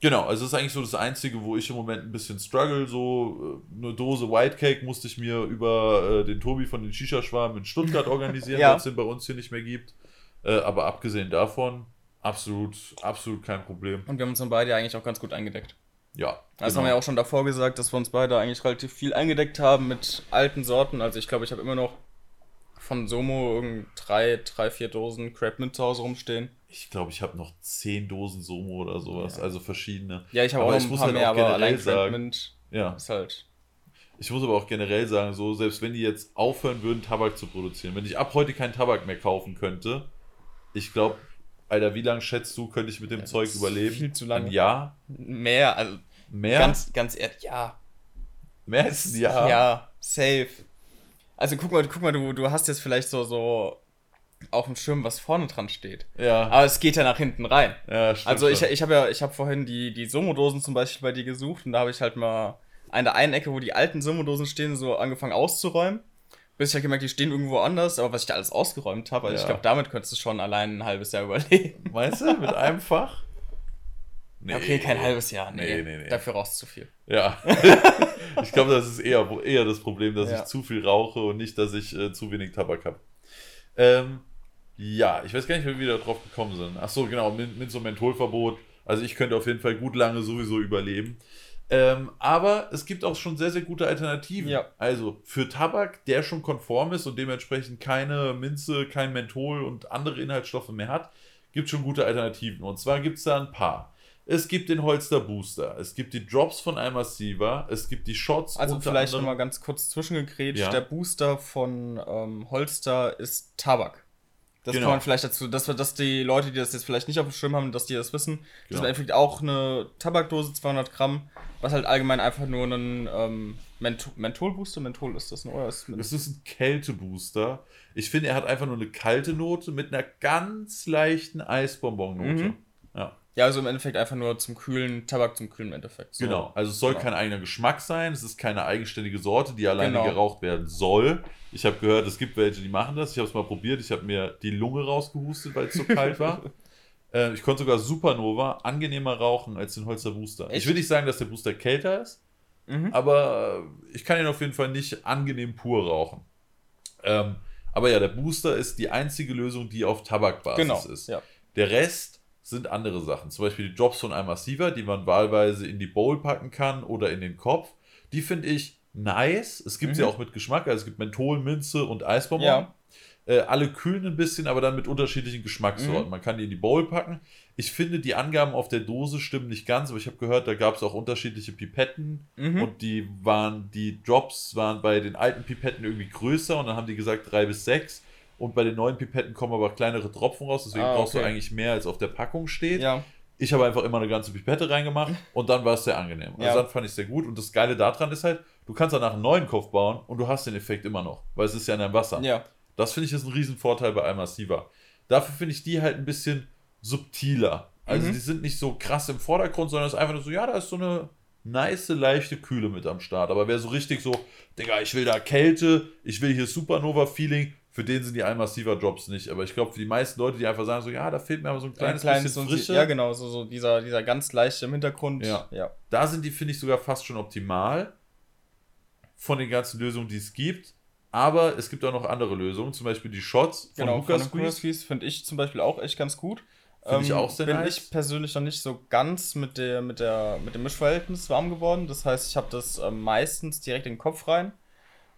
genau, also das ist eigentlich so das Einzige, wo ich im Moment ein bisschen struggle. So äh, eine Dose White Cake musste ich mir über äh, den Tobi von den Shisha-Schwaben in Stuttgart organisieren, (laughs) Ja. weil es den bei uns hier nicht mehr gibt. Äh, aber abgesehen davon, absolut, absolut kein Problem. Und wir haben uns dann beide eigentlich auch ganz gut eingedeckt. Ja. Das genau. haben wir ja auch schon davor gesagt, dass wir uns beide eigentlich relativ viel eingedeckt haben mit alten Sorten. Also ich glaube, ich habe immer noch von Somo irgend drei, drei, vier Dosen Crab Mint zu Hause rumstehen. Ich glaube, ich habe noch zehn Dosen Somo oder sowas, Ja. also verschiedene. Ja, ich habe auch noch ein paar halt mehr, aber allein sagen- Ja. ist halt... Ich muss aber auch generell sagen, so, selbst wenn die jetzt aufhören würden, Tabak zu produzieren, wenn ich ab heute keinen Tabak mehr kaufen könnte, ich glaube, Alter, wie lange schätzt du, könnte ich mit dem Ja, Zeug ist überleben? viel zu lange. Ein Jahr? Mehr, also Mehr? ganz, ganz ehrlich, ja. mehr als ein Jahr? Ja, safe. Also guck mal, guck mal, du, du hast jetzt vielleicht so, so auf dem Schirm, was vorne dran steht. Ja, Aber es geht ja nach hinten rein. ja stimmt Also ich, ich habe ja, ich habe vorhin die, die Somo-Dosen zum Beispiel bei dir gesucht und da habe ich halt mal an der einen Ecke, wo die alten Somo-Dosen stehen, so angefangen auszuräumen. Bis ich halt gemerkt, die stehen irgendwo anders, aber was ich da alles ausgeräumt habe, also ich Ja. glaube, damit könntest du schon allein ein halbes Jahr überleben. (laughs) Meinst du, mit einem Fach? Nee. Okay, kein halbes Jahr, nee. Nee, nee, nee. Dafür rauchst du zu viel. Ja. (laughs) ich glaube, das ist eher, eher das Problem, dass Ja. ich zu viel rauche und nicht, dass ich äh, zu wenig Tabak habe. Ähm, ja, ich weiß gar nicht, wie wir da drauf gekommen sind. Ach so, genau, mit, mit so einem Mentholverbot. Also ich könnte auf jeden Fall gut lange sowieso überleben. Ähm, aber es gibt auch schon sehr, sehr gute Alternativen. Ja. Also für Tabak, der schon konform ist und dementsprechend keine Minze, kein Menthol und andere Inhaltsstoffe mehr hat, gibt es schon gute Alternativen. Und zwar gibt es da ein paar. Es gibt den Holster Booster, es gibt die Drops von Almassiva, es gibt die Shots. Also vielleicht nochmal ganz kurz zwischengegrätscht. Ja. Der Booster von ähm, Holster ist Tabak. Das Genau. kann man vielleicht dazu, dass wir, dass die Leute, die das jetzt vielleicht nicht auf dem Schirm haben, dass die das wissen. Das Genau. ist im Endeffekt auch eine Tabakdose, 200 Gramm, was halt allgemein einfach nur ein ähm, Mentho Mentholbooster, Menthol ist das, ne? oder? Ist Es ist ein Kältebooster. Ich finde, er hat einfach nur eine kalte Note mit einer ganz leichten Eisbonbon-Note. Mhm. Ja, ja, also im Endeffekt einfach nur zum Kühlen, Tabak zum Kühlen im Endeffekt. So. genau. Also es soll Genau. kein eigener Geschmack sein. Es ist keine eigenständige Sorte, die alleine Genau. geraucht werden soll. Ich habe gehört, es gibt welche, die machen das. Ich habe es mal probiert. Ich habe mir die Lunge rausgehustet, weil es so kalt war. (laughs) Äh, ich konnte sogar Supernova angenehmer rauchen als den Holzer Booster. Ich Echt? will nicht sagen, dass der Booster kälter ist, Mhm. aber äh, ich kann ihn auf jeden Fall nicht angenehm pur rauchen. Ähm, aber ja, der Booster ist die einzige Lösung, die auf Tabakbasis Genau. ist. Ja. Der Rest sind andere Sachen. Zum Beispiel die Drops von Almassiva, die man wahlweise in die Bowl packen kann oder in den Kopf. Die finde ich nice. Es gibt Mhm. sie auch mit Geschmack. Also es gibt Menthol, Minze und Eisbonbon. Ja. Äh, alle kühlen ein bisschen, aber dann mit unterschiedlichen Geschmackssorten. Mhm. Man kann die in die Bowl packen. Ich finde, die Angaben auf der Dose stimmen nicht ganz, aber ich habe gehört, da gab es auch unterschiedliche Pipetten Mhm. und die waren, die Drops waren bei den alten Pipetten irgendwie größer und dann haben die gesagt drei bis sechs. Und bei den neuen Pipetten kommen aber kleinere Tropfen raus, deswegen Ah, brauchst du okay. eigentlich mehr, als auf der Packung steht. ja. Ich habe einfach immer eine ganze Pipette reingemacht (laughs) und dann war es sehr angenehm. Also Ja. dann fand ich es sehr gut. Und das Geile daran ist halt, du kannst danach einen neuen Kopf bauen und du hast den Effekt immer noch, weil es ist ja in deinem Wasser. Ja. Das finde ich ist ein Riesenvorteil bei Almassiva. Dafür finde ich die halt ein bisschen subtiler. Also Mhm. die sind nicht so krass im Vordergrund, sondern es ist einfach nur so, ja, da ist so eine nice, leichte Kühle mit am Start. Aber wer so richtig so, Digga, ich will da Kälte, ich will hier Supernova-Feeling, für den sind die Almassiva Drops nicht. Aber ich glaube, für die meisten Leute, die einfach sagen so, ja, da fehlt mir aber so ein kleines, Ein kleines bisschen Frische. Ja, genau, so, so dieser, dieser ganz leichte im Hintergrund. Ja. ja. Da sind die, finde ich, sogar fast schon optimal von den ganzen Lösungen, die es gibt. Aber es gibt auch noch andere Lösungen, zum Beispiel die Shots von Genau, Lucas Squeeze finde ich zum Beispiel auch echt ganz gut. Ähm, Finde ich auch sehr bin nice. ich persönlich noch nicht so ganz mit, der, mit, der, mit dem Mischverhältnis warm geworden. Das heißt, ich habe das ähm, meistens direkt in den Kopf rein.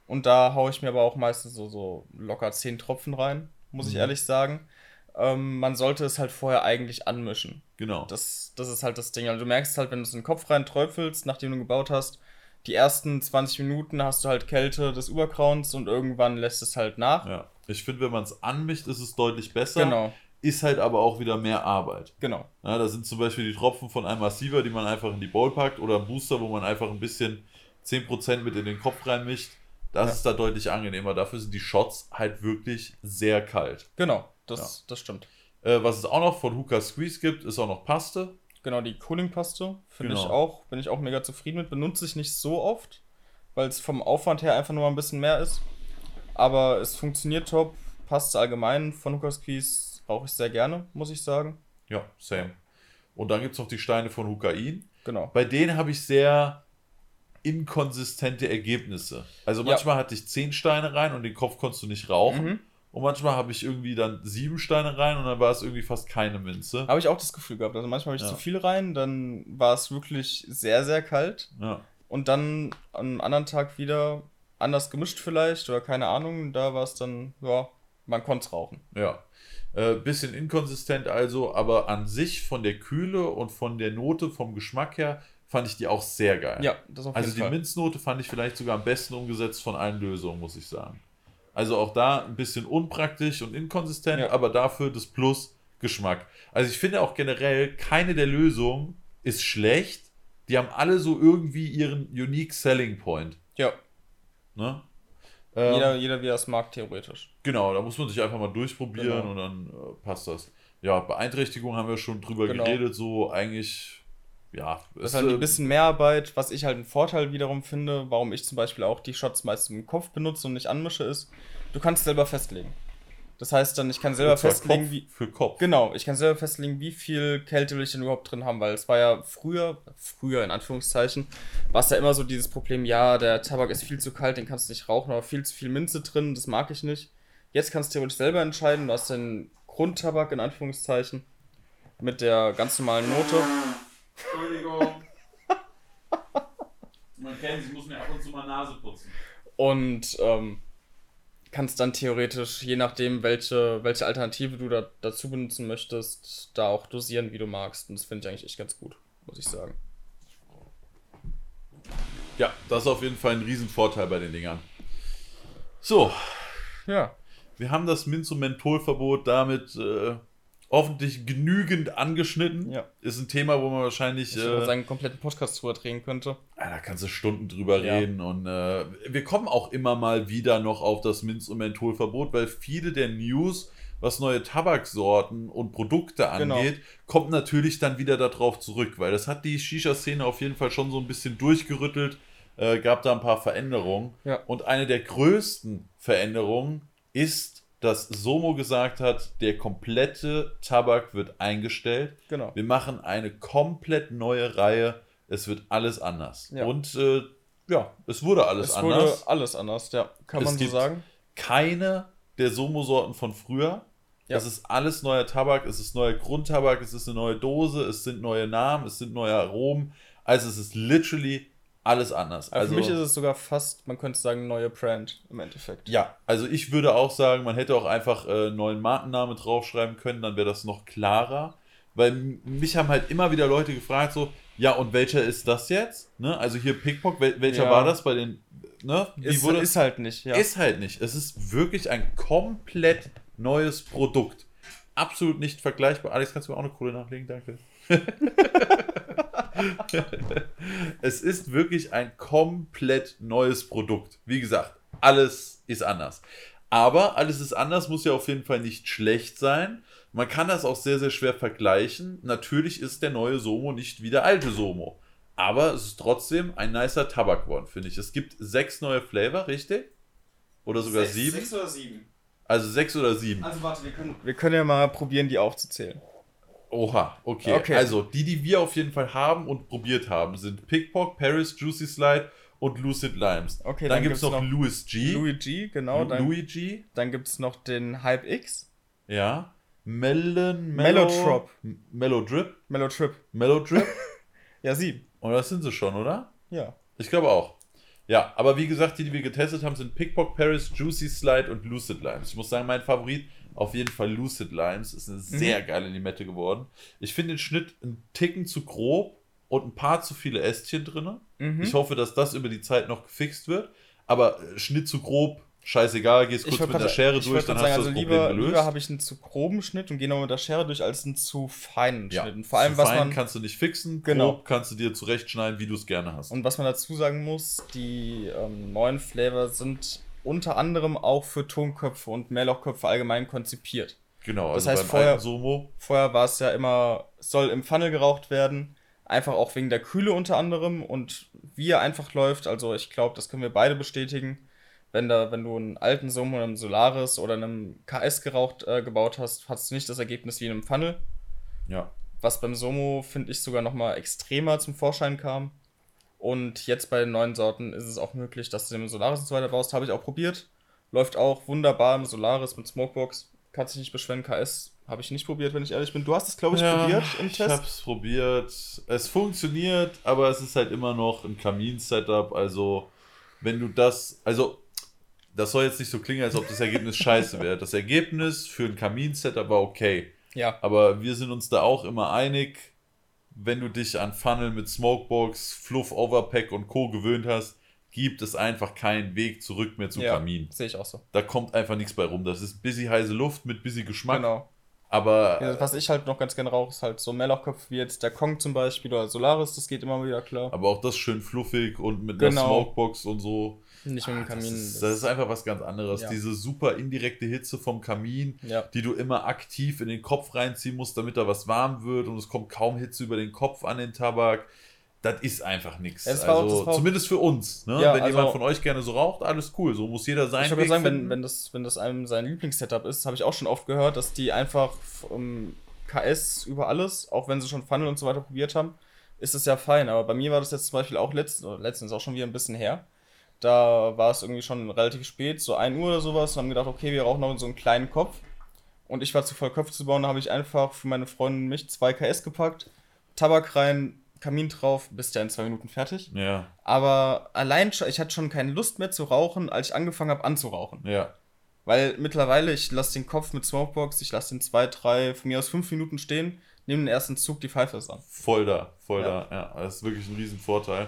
Und da haue ich mir aber auch meistens so, so locker 10 Tropfen rein, muss ich Mhm. ehrlich sagen. Ähm, man sollte es halt vorher eigentlich anmischen. Genau. Das, das ist halt das Ding. Also du merkst halt, wenn du es in den Kopf rein träufelst, nachdem du gebaut hast, die ersten 20 Minuten hast du halt Kälte des Überkrauns und irgendwann lässt es halt nach. Ja. Ich finde, wenn man es anmischt, ist es deutlich besser. Genau, Ist halt aber auch wieder mehr Arbeit. genau. Ja, da sind zum Beispiel die Tropfen von einem Massiver, die man einfach in die Bowl packt oder ein Booster, wo man einfach ein bisschen 10% mit in den Kopf reinmischt. Das Ja. ist da deutlich angenehmer. Dafür sind die Shots halt wirklich sehr kalt. Genau, das, das stimmt. Äh, was es auch noch von Hookah Squeeze gibt, ist auch noch Paste. Genau, die Cooling-Paste finde ich Genau. auch, bin ich auch mega zufrieden mit. Benutze ich nicht so oft, weil es vom Aufwand her einfach nur mal ein bisschen mehr ist. Aber es funktioniert top. Paste allgemein von Hookers Keys brauche ich sehr gerne, muss ich sagen. Ja, same. Und dann gibt es noch die Steine von Hukain. Genau. Bei denen habe ich sehr inkonsistente Ergebnisse. Also Ja. manchmal hatte ich 10 Steine rein und den Kopf konntest du nicht rauchen. Mhm. Und manchmal habe ich irgendwie dann sieben Steine rein und dann war es irgendwie fast keine Minze. Habe ich auch das Gefühl gehabt. Also manchmal habe ich Ja. zu viel rein, dann war es wirklich sehr, sehr kalt. Ja. Und dann am anderen Tag wieder anders gemischt vielleicht oder keine Ahnung. Da war es dann, ja, man konnte es rauchen. Ja. Äh, bisschen inkonsistent also, aber an sich von der Kühle und von der Note, vom Geschmack her, fand ich die auch sehr geil. Ja, das auf Also jeden die Fall. Minznote fand ich vielleicht sogar am besten umgesetzt von allen Lösungen, muss ich sagen. Also auch da ein bisschen unpraktisch und inkonsistent, Ja. aber dafür das Plus Geschmack. Also ich finde auch generell, keine der Lösungen ist schlecht. Die haben alle so irgendwie ihren unique selling point. Ja, Ne? Ähm, jeder, jeder wie er es mag, theoretisch. Genau, da muss man sich einfach mal durchprobieren Genau. und dann äh, passt das. Ja, Beeinträchtigung haben wir schon drüber Genau. geredet, so eigentlich, ja. Das ist halt äh, ein bisschen mehr Arbeit, was ich halt einen Vorteil wiederum finde, warum ich zum Beispiel auch die Shots meist im Kopf benutze und nicht anmische, ist, du kannst selber festlegen. Das heißt dann, ich kann selber festlegen, Kopf wie. für Kopf. Genau, ich kann selber festlegen, wie viel Kälte will ich denn überhaupt drin haben, weil es war ja früher, früher in Anführungszeichen, war es ja immer so dieses Problem, ja, der Tabak ist viel zu kalt, den kannst du nicht rauchen, aber viel zu viel Minze drin, das mag ich nicht. Jetzt kannst du theoretisch selber entscheiden, du hast den Grundtabak in Anführungszeichen mit der ganz normalen Note. Entschuldigung. Man kennt ich muss mir ab und zu mal Nase putzen. Und ähm, kannst dann theoretisch, je nachdem, welche, welche Alternative du da, dazu benutzen möchtest, da auch dosieren, wie du magst. Und das finde ich eigentlich echt ganz gut, muss ich sagen. Ja, das ist auf jeden Fall ein Riesenvorteil bei den Dingern. So, Ja. wir haben das Minz- und Mentholverbot damit äh, hoffentlich genügend angeschnitten. Ja. Ist ein Thema, wo man wahrscheinlich. Ich Äh, seinen kompletten Podcast drüber drehen könnte. Ah, da kannst du Stunden drüber Ja. reden und äh, wir kommen auch immer mal wieder noch auf das Minz- und Mentholverbot, weil viele der News, was neue Tabaksorten und Produkte Genau. angeht, kommt natürlich dann wieder darauf zurück, weil das hat die Shisha-Szene auf jeden Fall schon so ein bisschen durchgerüttelt, äh, gab da ein paar Veränderungen Ja. und eine der größten Veränderungen ist, dass Somo gesagt hat, der komplette Tabak wird eingestellt. Genau. Wir machen eine komplett neue Reihe. Es wird alles anders. Ja. Und äh, ja, es wurde alles es wurde anders. alles anders, ja. Kann Es man so gibt- sagen. Keine der Somo-Sorten von früher. Ja. Es ist alles neuer Tabak, es ist neuer Grundtabak, es ist eine neue Dose, es sind neue Namen, es sind neue Aromen. Also es ist literally alles anders. Aber also für mich ist es sogar fast, man könnte sagen, neue Brand im Endeffekt. ja, also ich würde auch sagen, man hätte auch einfach äh, einen neuen Markennamen draufschreiben können, dann wäre das noch klarer. Weil mich haben halt immer wieder Leute gefragt, so, ja, und welcher ist das jetzt? Ne? Also hier Pickpock, wel welcher Ja. war das bei den, ne? Wie Ist, wurde, ist halt nicht, ja. ist halt nicht. Es ist wirklich ein komplett neues Produkt. Absolut nicht vergleichbar. Alex, kannst du mir auch eine Kohle nachlegen? Danke. (laughs) (laughs) es ist wirklich ein komplett neues Produkt. Wie gesagt, alles ist anders. Aber alles ist anders muss ja auf jeden Fall nicht schlecht sein. Man kann das auch sehr, sehr schwer vergleichen. Natürlich ist der neue Somo nicht wie der alte Somo. Aber es ist trotzdem ein nicer Tabak geworden, finde ich. Es gibt sechs neue Flavor, richtig? Oder sogar sieben? oder sieben. Also sechs oder sieben. Also warte, wir können, wir können ja mal probieren, die aufzuzählen. Oha, okay. Okay. Also, die, die wir auf jeden Fall haben und probiert haben, sind Pickpock, Paris, Juicy Slide und Lucid Limes. Okay, dann, dann gibt es gibt's noch, noch Louis G. Louis G, genau. Lu- Dann, Louis G. dann gibt es noch den Hype X. Ja. Melon, Mellow, Mellow M- Mellow Drip. Mellow Trip. Mellow Drip. (laughs) Ja, sieben. und das sind sie schon, oder? Ja. Ich glaube auch. Ja, aber wie gesagt, die, die wir getestet haben, sind Pickpock, Paris, Juicy Slide und Lucid Limes. Ich muss sagen, mein Favorit auf jeden Fall Lucid Limes. Ist eine sehr geile Limette geworden. Ich finde den Schnitt einen Ticken zu grob und ein paar zu viele Ästchen drin. Mhm. Ich hoffe, dass das über die Zeit noch gefixt wird. Aber äh, Schnitt zu grob, scheißegal, gehst kurz mit der grad- Schere ich durch, dann grad hast du sagen, das also Problem lieber, gelöst. lieber habe ich einen zu groben Schnitt und gehe noch mit der Schere durch, als einen zu feinen ja, Schnitt. Und vor allem, zu was fein man, kannst du nicht fixen, Genau. grob kannst du dir zurechtschneiden, wie du es gerne hast. und was man dazu sagen muss, die ähm, neuen Flavor sind unter anderem auch für Tonköpfe und Mehrlochköpfe allgemein konzipiert. genau, das also heißt, beim vorher- Vorher war es ja immer, soll im Funnel geraucht werden, einfach auch wegen der Kühle unter anderem und wie er einfach läuft. Also ich glaube, das können wir beide bestätigen. Wenn, da, wenn du einen alten Somo, einem Solaris oder einem KS geraucht, äh, gebaut hast, hast du nicht das Ergebnis wie in einem Funnel. ja. Was beim Somo, finde ich, sogar nochmal extremer zum Vorschein kam. Und jetzt bei den neuen Sorten ist es auch möglich, dass du den Solaris und so weiter baust. Habe ich auch probiert. Läuft auch wunderbar im Solaris mit Smokebox. Kannst dich nicht beschweren. KS habe ich nicht probiert, wenn ich ehrlich bin. Du hast es, glaube ich, probiert im Ich Test. hab's probiert. Es funktioniert, aber es ist halt immer noch ein Kamin-Setup. Also, wenn du das. Also, das soll jetzt nicht so klingen, als ob das Ergebnis (laughs) scheiße wäre. Das Ergebnis für ein Kamin-Setup war okay. Ja. Aber wir sind uns da auch immer einig, wenn du dich an Funnel mit Smokebox, Fluff, Overpack und Co. gewöhnt hast, gibt es einfach keinen Weg zurück mehr zum ja. Kamin. Sehe ich auch so. Da kommt einfach nichts bei rum. Das ist busy heiße Luft mit busy Geschmack. Genau. Aber Ja, Was ich halt noch ganz gerne rauche, ist halt so Mehrlochköpfe wie jetzt der Kong zum Beispiel oder Solaris. Das geht immer wieder klar. Aber auch das schön fluffig und mit Genau. einer Smokebox und so. Nicht mit dem Ah, Das Kamin. ist, das ist einfach was ganz anderes. Ja. Diese super indirekte Hitze vom Kamin, ja. die du immer aktiv in den Kopf reinziehen musst, damit da was warm wird und es kommt kaum Hitze über den Kopf an den Tabak. Das ist einfach nichts. Das Also, das zumindest für uns. Ne? Ja, Wenn also- jemand von euch gerne so raucht, alles cool. So muss jeder sein. Ich würde sagen, wenn, wenn, das, wenn das einem sein Lieblingssetup ist, habe ich auch schon oft gehört, dass die einfach um, KS über alles, auch wenn sie schon Funnel und so weiter probiert haben, ist es ja fein. Aber bei mir war das jetzt zum Beispiel auch letztens, letztens auch schon wieder ein bisschen her. Da war es irgendwie schon relativ spät, so 1 Uhr oder sowas, und haben gedacht, okay, wir rauchen noch so einen kleinen Kopf. Und ich war zu voll Köpfe zu bauen, da habe ich einfach für meine Freundin und mich zwei KS gepackt, Tabak rein, Kamin drauf, bist ja in zwei Minuten fertig. ja, Aber allein schon, ich hatte schon keine Lust mehr zu rauchen, als ich angefangen habe anzurauchen. ja. Weil mittlerweile, ich lasse den Kopf mit Smokebox, ich lasse den zwei, drei, von mir aus fünf Minuten stehen, nehme den ersten Zug, die Pfeife ist an. Voll da, voll Ja. da. Ja, das ist wirklich ein Riesenvorteil.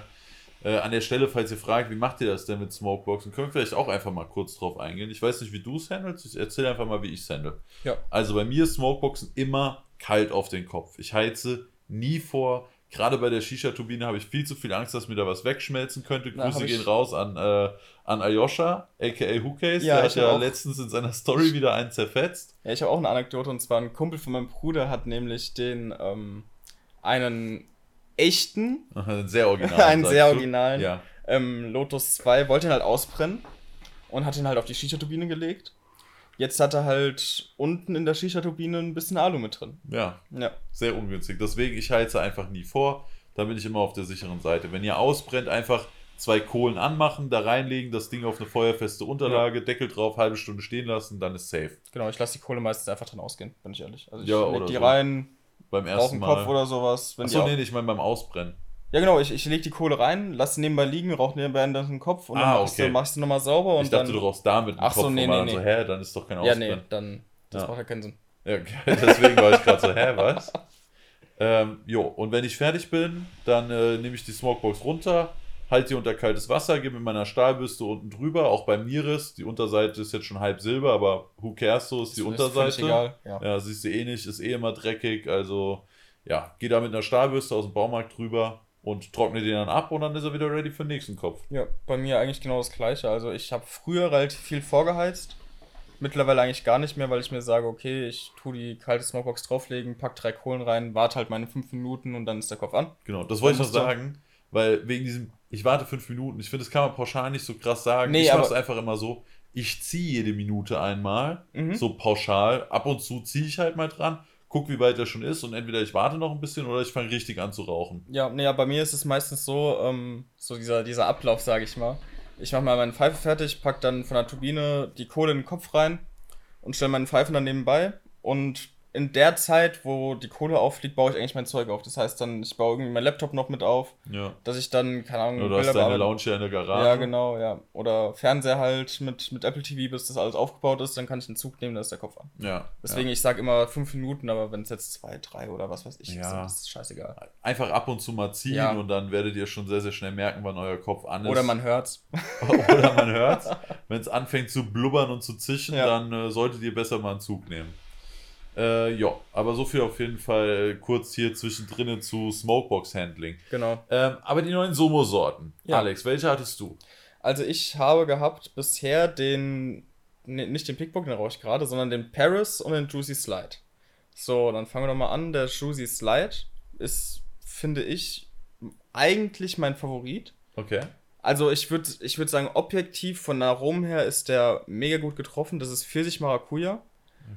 Äh, an der Stelle, falls ihr fragt, wie macht ihr das denn mit Smokeboxen, können wir vielleicht auch einfach mal kurz drauf eingehen. Ich weiß nicht, wie du es handelst, ich erzähle einfach mal, wie ich es handle. Ja. Also bei mir ist Smokeboxen immer kalt auf den Kopf. Ich heize nie vor. Gerade bei der Shisha-Turbine habe ich viel zu viel Angst, dass mir da was wegschmelzen könnte. Na, Grüße gehen raus an, äh, an Ayosha, aka Hookcase. Ja, der hat ja auch. letztens in seiner Story wieder einen zerfetzt. Ja, ich habe auch eine Anekdote und zwar ein Kumpel von meinem Bruder hat nämlich den ähm, einen echten, Einen sehr original. (laughs) einen sehr originalen Ja. ähm, Lotus 2, wollte ihn halt ausbrennen und hat ihn halt auf die Shisha-Turbine gelegt. Jetzt hat er halt unten in der Shisha-Turbine ein bisschen Alu mit drin. ja, Ja, sehr ungünstig. Deswegen, ich heize einfach nie vor. Da bin ich immer auf der sicheren Seite. Wenn ihr ausbrennt, einfach zwei Kohlen anmachen, da reinlegen, das Ding auf eine feuerfeste Unterlage, Deckel drauf, halbe Stunde stehen lassen, dann ist safe. genau, ich lasse die Kohle meistens einfach drin ausgehen, bin ich ehrlich. Also ich Ja, leg die so. rein, Beim ersten Mal. Kopf oder sowas. Wenn Achso, nee, nee, ich meine beim Ausbrennen. Ja genau, ich, ich lege die Kohle rein, lasse sie nebenbei liegen, rauche nebenbei in den Kopf und Ah, dann mach ich okay. sie, mach ich sie nochmal sauber und ich dachte, dann... du rauchst damit den Ach so, Kopf nee, und nee, dann so, nee. hä, dann ist doch kein ja, Ausbrennen. nee, dann... Das Ja. macht ja keinen Sinn. Ja, okay. (laughs) deswegen war ich gerade so, hä, was? Ähm, jo, und wenn ich fertig bin, dann äh, nehme ich die Smokebox runter, halte die unter kaltes Wasser, gebe mit meiner Stahlbürste unten drüber, auch beim Miris. Die Unterseite ist jetzt schon halb Silber, aber who cares, so ist die Ist Unterseite. völlig egal, ja. Ja, siehst du eh nicht, ist eh immer dreckig, also ja, geh da mit einer Stahlbürste aus dem Baumarkt drüber und trockne den dann ab und dann ist er wieder ready für den nächsten Kopf. Ja, bei mir eigentlich genau das gleiche. Also ich habe früher relativ viel vorgeheizt. Mittlerweile eigentlich gar nicht mehr, weil ich mir sage, okay, ich tue die kalte Smokebox drauflegen, pack drei Kohlen rein, warte halt meine fünf Minuten und dann ist der Kopf an. Genau, das wollte ich noch sagen, weil wegen diesem, ich warte fünf Minuten, ich finde, das kann man pauschal nicht so krass sagen. Nee, ich mache es einfach immer so, ich ziehe jede Minute einmal, Mhm. so pauschal, ab und zu ziehe ich halt mal dran, guck, wie weit der schon ist und entweder ich warte noch ein bisschen oder ich fange richtig an zu rauchen. Ja, nee, ja, bei mir ist es meistens so, ähm, so dieser, dieser Ablauf, sage ich mal. Ich mache mal meine Pfeife fertig, pack dann von der Turbine die Kohle in den Kopf rein und stelle meine Pfeifen dann nebenbei. Und in der Zeit, wo die Kohle auffliegt, baue ich eigentlich mein Zeug auf. Das heißt dann, ich baue irgendwie meinen Laptop noch mit auf, Ja. dass ich dann, keine Ahnung, Oder du hast deine Lounge in der Garage. Ja, genau, ja. Oder Fernseher halt mit, mit Apple TV, bis das alles aufgebaut ist, dann kann ich den Zug nehmen, da ist der Kopf an. Ja. Deswegen, ich sage immer fünf Minuten, aber wenn es jetzt zwei, drei oder was weiß ich Ja. ist, dann ist es scheißegal. ja. Einfach ab und zu mal ziehen Ja. und dann werdet ihr schon sehr, sehr schnell merken, wann euer Kopf an ist. Oder man hört's. (laughs) Oder man hört Wenn es anfängt zu blubbern und zu zischen, Ja. dann äh, solltet ihr besser mal einen Zug nehmen. Äh, ja, aber so viel auf jeden Fall kurz hier zwischendrin zu Smokebox-Handling. Genau. Ähm, aber die neuen Somo-Sorten. Ja. Alex, welche hattest du? Also ich habe gehabt bisher den, ne, nicht den Pickbook, den rauche ich gerade, sondern den Paris und den Juicy Slide. So, dann fangen wir doch mal an. Der Juicy Slide ist, finde ich, eigentlich mein Favorit. Okay. Also ich würde ich würd sagen, objektiv von Aromen her ist der mega gut getroffen. Das ist Pfirsich Maracuja.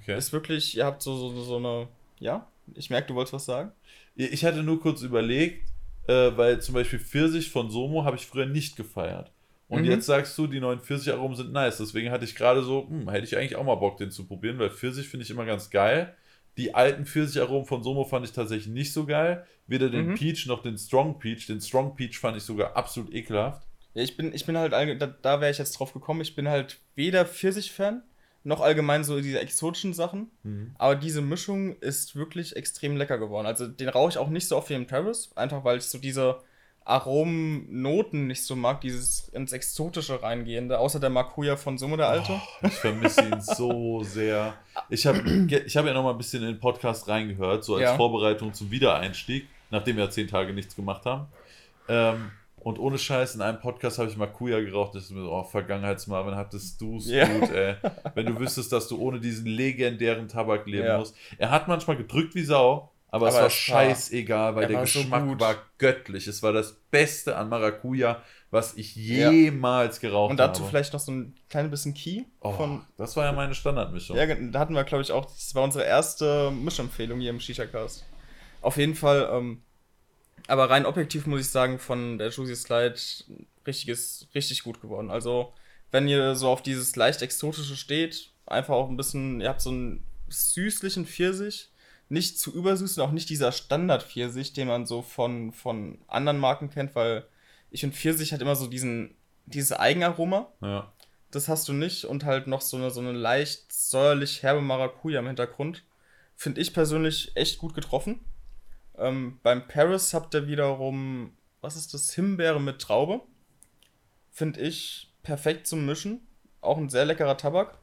Okay. Ist wirklich, ihr habt so, so, so eine, ja, ich merke, du wolltest was sagen. Ich hatte nur kurz überlegt, äh, weil zum Beispiel Pfirsich von Somo habe ich früher nicht gefeiert. Und Mhm. jetzt sagst du, die neuen Pfirsicharomen sind nice. Deswegen hatte ich gerade so, hm, hätte ich eigentlich auch mal Bock, den zu probieren, weil Pfirsich finde ich immer ganz geil. Die alten Pfirsicharomen von Somo fand ich tatsächlich nicht so geil. Weder den Mhm. Peach noch den Strong Peach. Den Strong Peach fand ich sogar absolut ekelhaft. Ja, ich bin, ich bin halt, da, da wäre ich jetzt drauf gekommen, ich bin halt weder Pfirsich-Fan, noch allgemein so diese exotischen Sachen. Aber diese Mischung ist wirklich extrem lecker geworden. Also den rauche ich auch nicht so oft wie im Travis, einfach weil ich so diese Aromennoten nicht so mag, dieses ins Exotische reingehende, außer der Maracuja von Summe der Alte. Oh, ich vermisse ihn so sehr. Ich habe ich hab ja noch mal ein bisschen in den Podcast reingehört, so als Ja. Vorbereitung zum Wiedereinstieg, nachdem wir zehn Tage nichts gemacht haben. Ähm, und ohne Scheiß, in einem Podcast habe ich Makuya geraucht. Das ist mir so, oh, Vergangenheitsmarvin, hattest du es Ja. gut, ey. Wenn du wüsstest, dass du ohne diesen legendären Tabak leben Ja. musst. Er hat manchmal gedrückt wie Sau, aber, es Aber war es war- scheißegal, weil er der war so Geschmack gut. war göttlich. Es war das Beste an Maracuja, was ich Ja. jemals geraucht Und dazu habe. vielleicht noch so ein klein bisschen Key Oh, von. das war ja meine Standardmischung. Ja, da hatten wir, glaube ich, auch, das war unsere erste Mischempfehlung hier im Shisha-Cast. Auf jeden Fall, ähm, aber rein objektiv muss ich sagen, von der Juicy Slide richtiges, richtig gut geworden. Also, wenn ihr so auf dieses leicht exotische steht, einfach auch ein bisschen, ihr habt so einen süßlichen Pfirsich, nicht zu übersüß und auch nicht dieser Standard-Pfirsich, den man so von, von anderen Marken kennt, weil ich finde, Pfirsich hat immer so diesen, dieses Eigenaroma. Ja. Das hast du nicht und halt noch so eine, so eine leicht säuerlich herbe Maracuja im Hintergrund. Finde ich persönlich echt gut getroffen. Ähm, beim Paris habt ihr wiederum was ist das? Himbeere mit Traube. Finde ich perfekt zum Mischen. Auch ein sehr leckerer Tabak.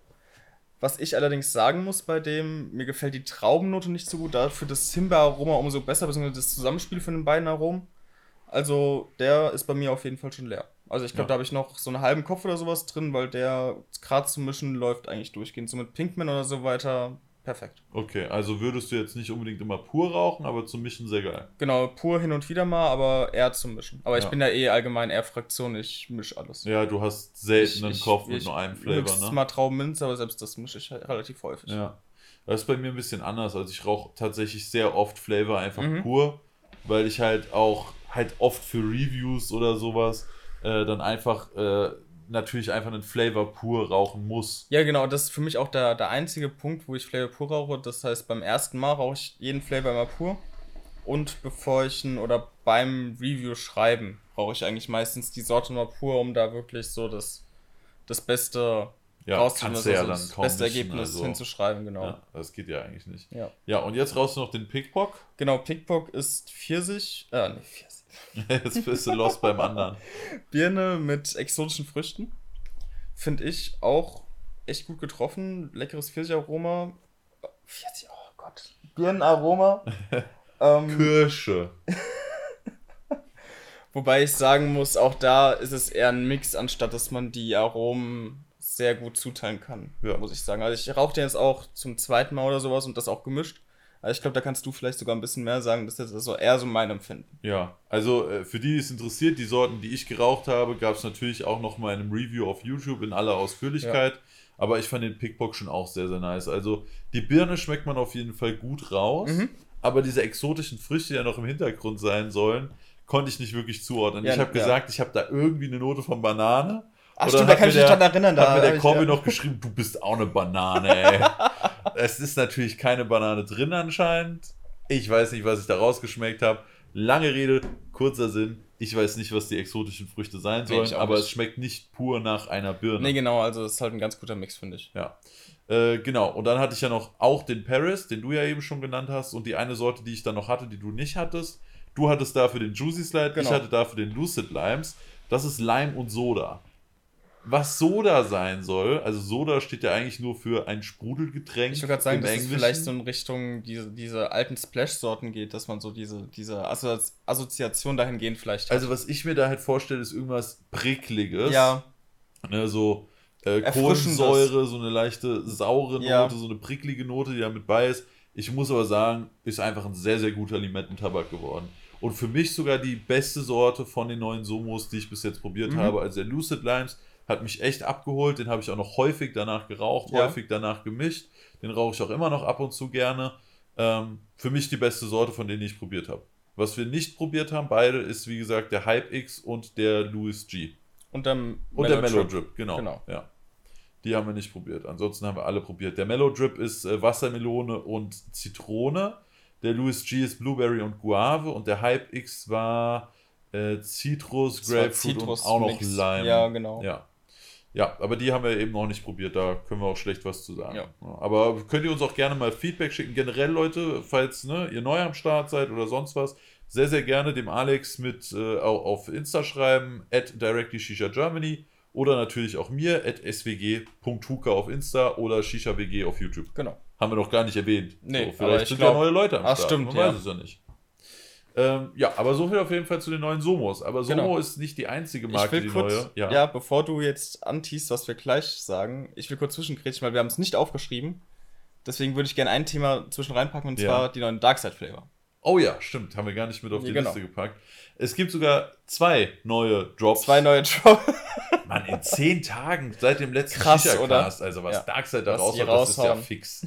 Was ich allerdings sagen muss bei dem, mir gefällt die Traubennote nicht so gut, dafür das Himbeeraroma umso besser, beziehungsweise das Zusammenspiel von den beiden Aromen. Also der ist bei mir auf jeden Fall schon leer. Also ich glaube, Ja. da habe ich noch so einen halben Kopf oder sowas drin, weil der gerade zum Mischen läuft eigentlich durchgehend. So mit Pinkman oder so weiter, perfekt. Okay, also würdest du jetzt nicht unbedingt immer pur rauchen, aber zum Mischen sehr geil. Genau, pur hin und wieder mal, aber eher zum Mischen. Aber ich Ja. bin ja eh allgemein eher Fraktion, ich mische alles. Ja, du hast selten Ich- einen ich- Kopf mit ich nur einem Flavor, ne? mal Traubenminze, aber selbst das mische ich halt relativ häufig. Ja. Das ist bei mir ein bisschen anders. Also ich rauche tatsächlich sehr oft Flavor einfach Mhm. pur, weil ich halt auch halt oft für Reviews oder sowas äh, dann einfach äh, natürlich einfach einen Flavor pur rauchen muss. Ja, genau, das ist für mich auch der, der einzige Punkt, wo ich Flavor pur rauche. Das heißt, beim ersten Mal rauche ich jeden Flavor immer pur. Und bevor ich ihn oder beim Review schreiben, rauche ich eigentlich meistens die Sorte mal pur, um da wirklich so das, das Beste Ja, rauszuholen, du ja also dann das beste Ergebnis also. hinzuschreiben, genau. Ja, das geht ja eigentlich nicht. Ja. Ja, und jetzt raus noch den Pickpock. Genau, Pickpock ist Pfirsich, äh, nee, Pfirsich. (laughs) Jetzt bist du lost beim anderen. Birne mit exotischen Früchten. Finde ich auch echt gut getroffen. Leckeres Pfirsicheraroma. Pfirsich, oh Gott. Birnenaroma. (laughs) ähm, Kirsche. (laughs) wobei ich sagen muss, auch da ist es eher ein Mix, anstatt dass man die Aromen sehr gut zuteilen kann, Ja. muss ich sagen. Also ich rauche den jetzt auch zum zweiten Mal oder sowas und das auch gemischt. Also ich glaube, da kannst du vielleicht sogar ein bisschen mehr sagen. Das ist so eher so mein Empfinden. Ja, also äh, für die, die es interessiert, die Sorten, die ich geraucht habe, gab es natürlich auch noch mal in einem Review auf YouTube in aller Ausführlichkeit. Aber ich fand den Pickpock schon auch sehr, sehr nice. Also die Birne schmeckt man auf jeden Fall gut raus. Mhm. Aber diese exotischen Früchte, die ja noch im Hintergrund sein sollen, konnte ich nicht wirklich zuordnen. Ja, ich habe ja. gesagt, ich habe da irgendwie eine Note von Banane. Ach stimmt, da kann ich mich der- dran erinnern. Da hat mir der Corby ja. noch geschrieben, du bist auch eine Banane, (laughs) ey. Es ist natürlich keine Banane drin anscheinend. Ich weiß nicht, was ich da rausgeschmeckt habe. Lange Rede, kurzer Sinn. Ich weiß nicht, was die exotischen Früchte sein sollen, ich aber nicht. es schmeckt nicht pur nach einer Birne. Nee, genau, also das ist halt ein ganz guter Mix, finde ich. Ja. Äh, genau, und dann hatte ich ja noch auch den Paris, den du ja eben schon genannt hast, und die eine Sorte, die ich dann noch hatte, die du nicht hattest. Du hattest dafür den Juicy Slide, ich Genau. hatte dafür den Lucid Limes. Das ist Lime und Soda. Was Soda sein soll, also Soda steht ja eigentlich nur für ein Sprudelgetränk. Ich würde gerade sagen, dass es vielleicht so in Richtung diese, diese alten Splash-Sorten geht, dass man so diese, diese Assozi Assoziation dahingehend vielleicht hat. Also, was ich mir da halt vorstelle, ist irgendwas Prickliges. ja, Ne, so äh. Kohlensäure, so eine leichte saure Note, Ja. so eine pricklige Note, die da mit bei ist. Ich muss aber sagen, ist einfach ein sehr, sehr guter Limettentabak geworden. Und für mich sogar die beste Sorte von den neuen Somos, die ich bis jetzt probiert Mhm. habe. Also der Lucid Limes hat mich echt abgeholt. Den habe ich auch noch häufig danach geraucht, Ja. häufig danach gemischt. Den rauche ich auch immer noch ab und zu gerne. Ähm, für mich die beste Sorte, von denen ich probiert habe. Was wir nicht probiert haben, beide, ist wie gesagt der Hype X und der Louis G. und der Und der Mellow Drip, genau. Genau. Ja. Die haben wir nicht probiert. Ansonsten haben wir alle probiert. Der Mellow Drip ist äh, Wassermelone und Zitrone. Der Louis G ist Blueberry und Guave. Und der Hype X war äh, war Grapefruit und auch noch Zitrusmix. Lime. Ja, genau. Ja. Ja, aber die haben wir eben noch nicht probiert, da können wir auch schlecht was zu sagen. Ja. Aber könnt ihr uns auch gerne mal Feedback schicken. Generell, Leute, falls ne, ihr neu am Start seid oder sonst was, sehr, sehr gerne dem Alex mit äh, au- auf Insta schreiben, at directlyshishagermany oder natürlich auch mir, at swg.huka auf Insta oder shisha-wg auf YouTube. Genau. Haben wir noch gar nicht erwähnt. Nee, so, aber vielleicht ich sind glaub- ja neue Leute am Start. stimmt, Man ja. weiß es ja nicht. Ähm, ja, aber so viel auf jeden Fall zu den neuen Somos. Aber Somo Genau. ist nicht die einzige Ich Marke, will die kurz, neue. ja. bevor du jetzt antiest, was wir gleich sagen, ich will kurz zwischengrätschen, weil wir haben es nicht aufgeschrieben. Deswegen würde ich gerne ein Thema zwischen reinpacken und Ja. zwar die neuen Darkside Flavor. Oh ja, stimmt. Haben wir gar nicht mit auf Ja, die genau. Liste gepackt. Es gibt sogar zwei neue Drops. Zwei neue Drops. (laughs) Mann, in zehn Tagen seit dem letzten Krass, Shisha-Cast. Also was Ja. Darkseid da raus hat, das ist ja fix.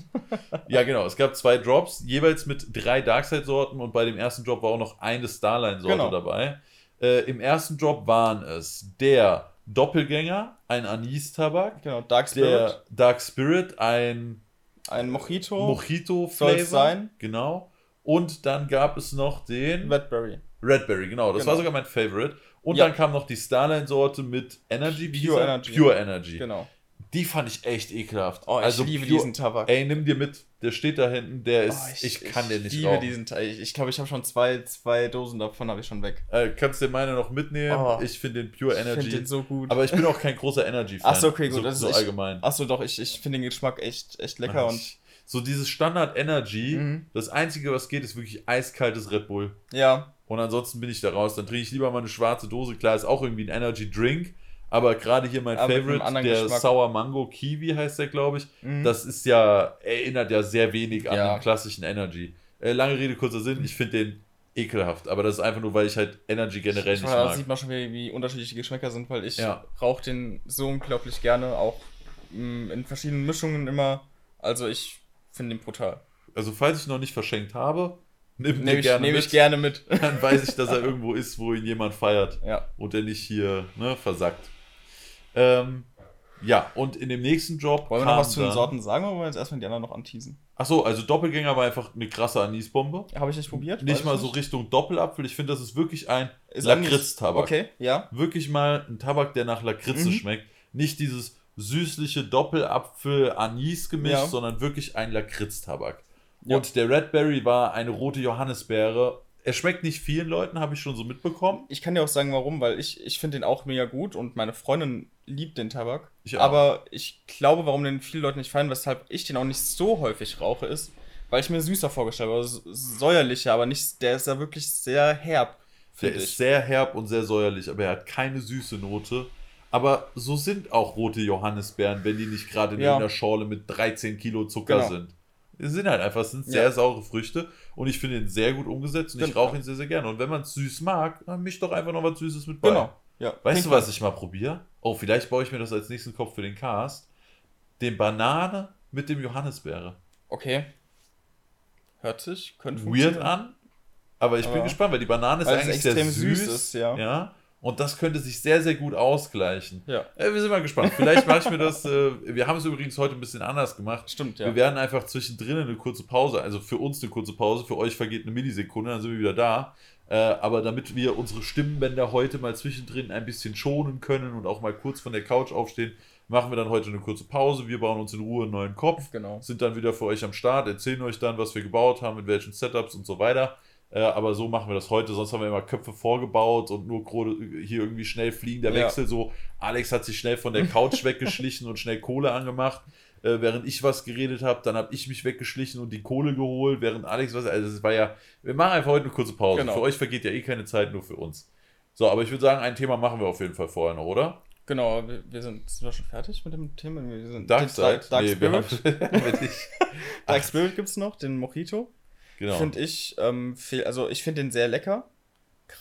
ja, genau. Es gab zwei Drops, jeweils mit drei Darkseid-Sorten und bei dem ersten Drop war auch noch eine Starline-Sorte Genau. dabei. Äh, Im ersten Drop waren es der Doppelgänger, ein Anis-Tabak, genau, Dark Spirit. der Dark Spirit, ein ein Mojito. Mojito-Flavor. Sein. Genau. Und dann gab es noch den Redberry. Redberry, genau. Das Genau. war sogar mein Favorite. Und Ja. dann kam noch die Starline-Sorte mit Energy. wie Pure er? Energy. Pure Energy. Genau. Die fand ich echt ekelhaft. Oh, ich also liebe pure- diesen Tabak. Ey, nimm dir mit. Der steht da hinten. Der ist. Oh, ich, kann den nicht liebe rauchen. diesen Teil. Ich glaube, ich, glaub, ich habe schon zwei, zwei Dosen davon habe ich schon weg. Äh, kannst dir meine noch mitnehmen. Oh. ich finde den Pure Ich Energy. finde den so gut. aber ich bin auch kein großer Energy-Fan. Ach so, okay, gut, So, das ist so allgemein. Achso, doch, ich, ich finde den Geschmack echt, echt lecker und Ich- so dieses Standard Energy. Mhm. Das einzige, was geht, ist wirklich eiskaltes Red Bull. ja, Und ansonsten bin ich da raus. Dann trinke ich lieber mal eine schwarze Dose. Klar, ist auch irgendwie ein Energy Drink. Aber gerade hier mein Aber Favorite, der Geschmack. Sour Mango Kiwi heißt der, glaube ich. Mhm. Das ist ja, erinnert ja sehr wenig an Ja. den klassischen Energy. Äh, lange Rede, kurzer Sinn, ich finde den ekelhaft. Aber das ist einfach nur, weil ich halt Energy generell nicht da mag. sieht man schon, wie, wie unterschiedliche Geschmäcker sind, weil ich Ja. rauche den so unglaublich gerne, auch mm, in verschiedenen Mischungen immer. Also ich finde den brutal. Also, falls ich noch nicht verschenkt habe, nimm Nehme ich, gerne nehm mit. ich gerne mit. (laughs) Dann weiß ich, dass er (laughs) irgendwo ist, wo ihn jemand feiert. ja. und er nicht hier ne, versackt. Ähm, ja, und in dem nächsten Job. Wollen wir noch was zu den Sorten sagen oder wollen wir jetzt erstmal die anderen noch anteasen? Achso, also Doppelgänger war einfach eine krasse Anisbombe. Habe ich nicht probiert? Nicht mal ich so Richtung Doppelapfel. Ich finde, das ist wirklich ein Lakritz-Tabak. Okay, ja. Wirklich mal ein Tabak, der nach Lakritze Mhm. schmeckt. Nicht dieses süßliche Doppelapfel-Anis-Gemisch, Ja. sondern wirklich ein Lakritz-Tabak. Ja. Und der Red Berry war eine rote Johannisbeere. Er schmeckt nicht vielen Leuten, habe ich schon so mitbekommen. Ich kann dir auch sagen, warum, weil ich, ich finde den auch mega gut und meine Freundin liebt den Tabak. Ich. Aber ich glaube, warum den viele Leute nicht feiern, weshalb ich den auch nicht so häufig rauche, ist, weil ich mir süßer vorgestellt habe. Also säuerlicher, aber nicht, der ist ja wirklich sehr herb, Der finde ist ich. sehr herb und sehr säuerlich, aber er hat keine süße Note. Aber so sind auch rote Johannisbeeren, wenn die nicht gerade in Ja. einer Schorle mit 13 Kilo Zucker Genau. sind. Die sind halt einfach, es sind sehr Ja. saure Früchte und ich finde ihn sehr gut umgesetzt und ich rauche ihn sehr, sehr gerne. Und wenn man es süß mag, dann misch doch einfach noch was Süßes mit bei. Genau. Ja. Weißt du, was ich mal probiere? Oh, vielleicht baue ich mir das als nächsten Kopf für den Cast. Den Banane mit dem Johannisbeere. Okay. Hört sich, könnte Weird an, aber ich bin Aber- gespannt, weil die Banane ist es eigentlich extrem sehr süß. süß ist, ja. ja. Und das könnte sich sehr, sehr gut ausgleichen. Ja. Äh, wir sind mal gespannt. Vielleicht mache ich mir das. Äh, wir haben es übrigens heute ein bisschen anders gemacht. Stimmt, Wir ja. werden einfach zwischendrin eine kurze Pause, also für uns eine kurze Pause, für euch vergeht eine Millisekunde, dann sind wir wieder da. Äh, aber damit wir unsere Stimmbänder heute mal zwischendrin ein bisschen schonen können und auch mal kurz von der Couch aufstehen, machen wir dann heute eine kurze Pause. Wir bauen uns in Ruhe einen neuen Kopf, Genau. sind dann wieder für euch am Start, erzählen euch dann, was wir gebaut haben, mit welchen Setups und so weiter. Äh, aber so machen wir das heute, sonst haben wir immer Köpfe vorgebaut und nur hier irgendwie schnell fliegen der Ja. Wechsel. So, Alex hat sich schnell von der Couch (laughs) weggeschlichen und schnell Kohle angemacht, äh, während ich was geredet habe. Dann habe ich mich weggeschlichen und die Kohle geholt, während Alex was. Also, es war ja. Wir machen einfach heute eine kurze Pause. Genau. Für euch vergeht ja eh keine Zeit, nur für uns. So, aber ich würde sagen, ein Thema machen wir auf jeden Fall vorher noch, oder? Genau, wir, wir sind, sind wir schon fertig mit dem Thema. Wir sind Darkseid? Dark, Dark Nee, wir Spirit. haben- (laughs) Wenn ich- (laughs) Dark Spirit gibt's noch, den Mojito. Genau. Finde ich, ähm, fehl, also ich finde den sehr lecker.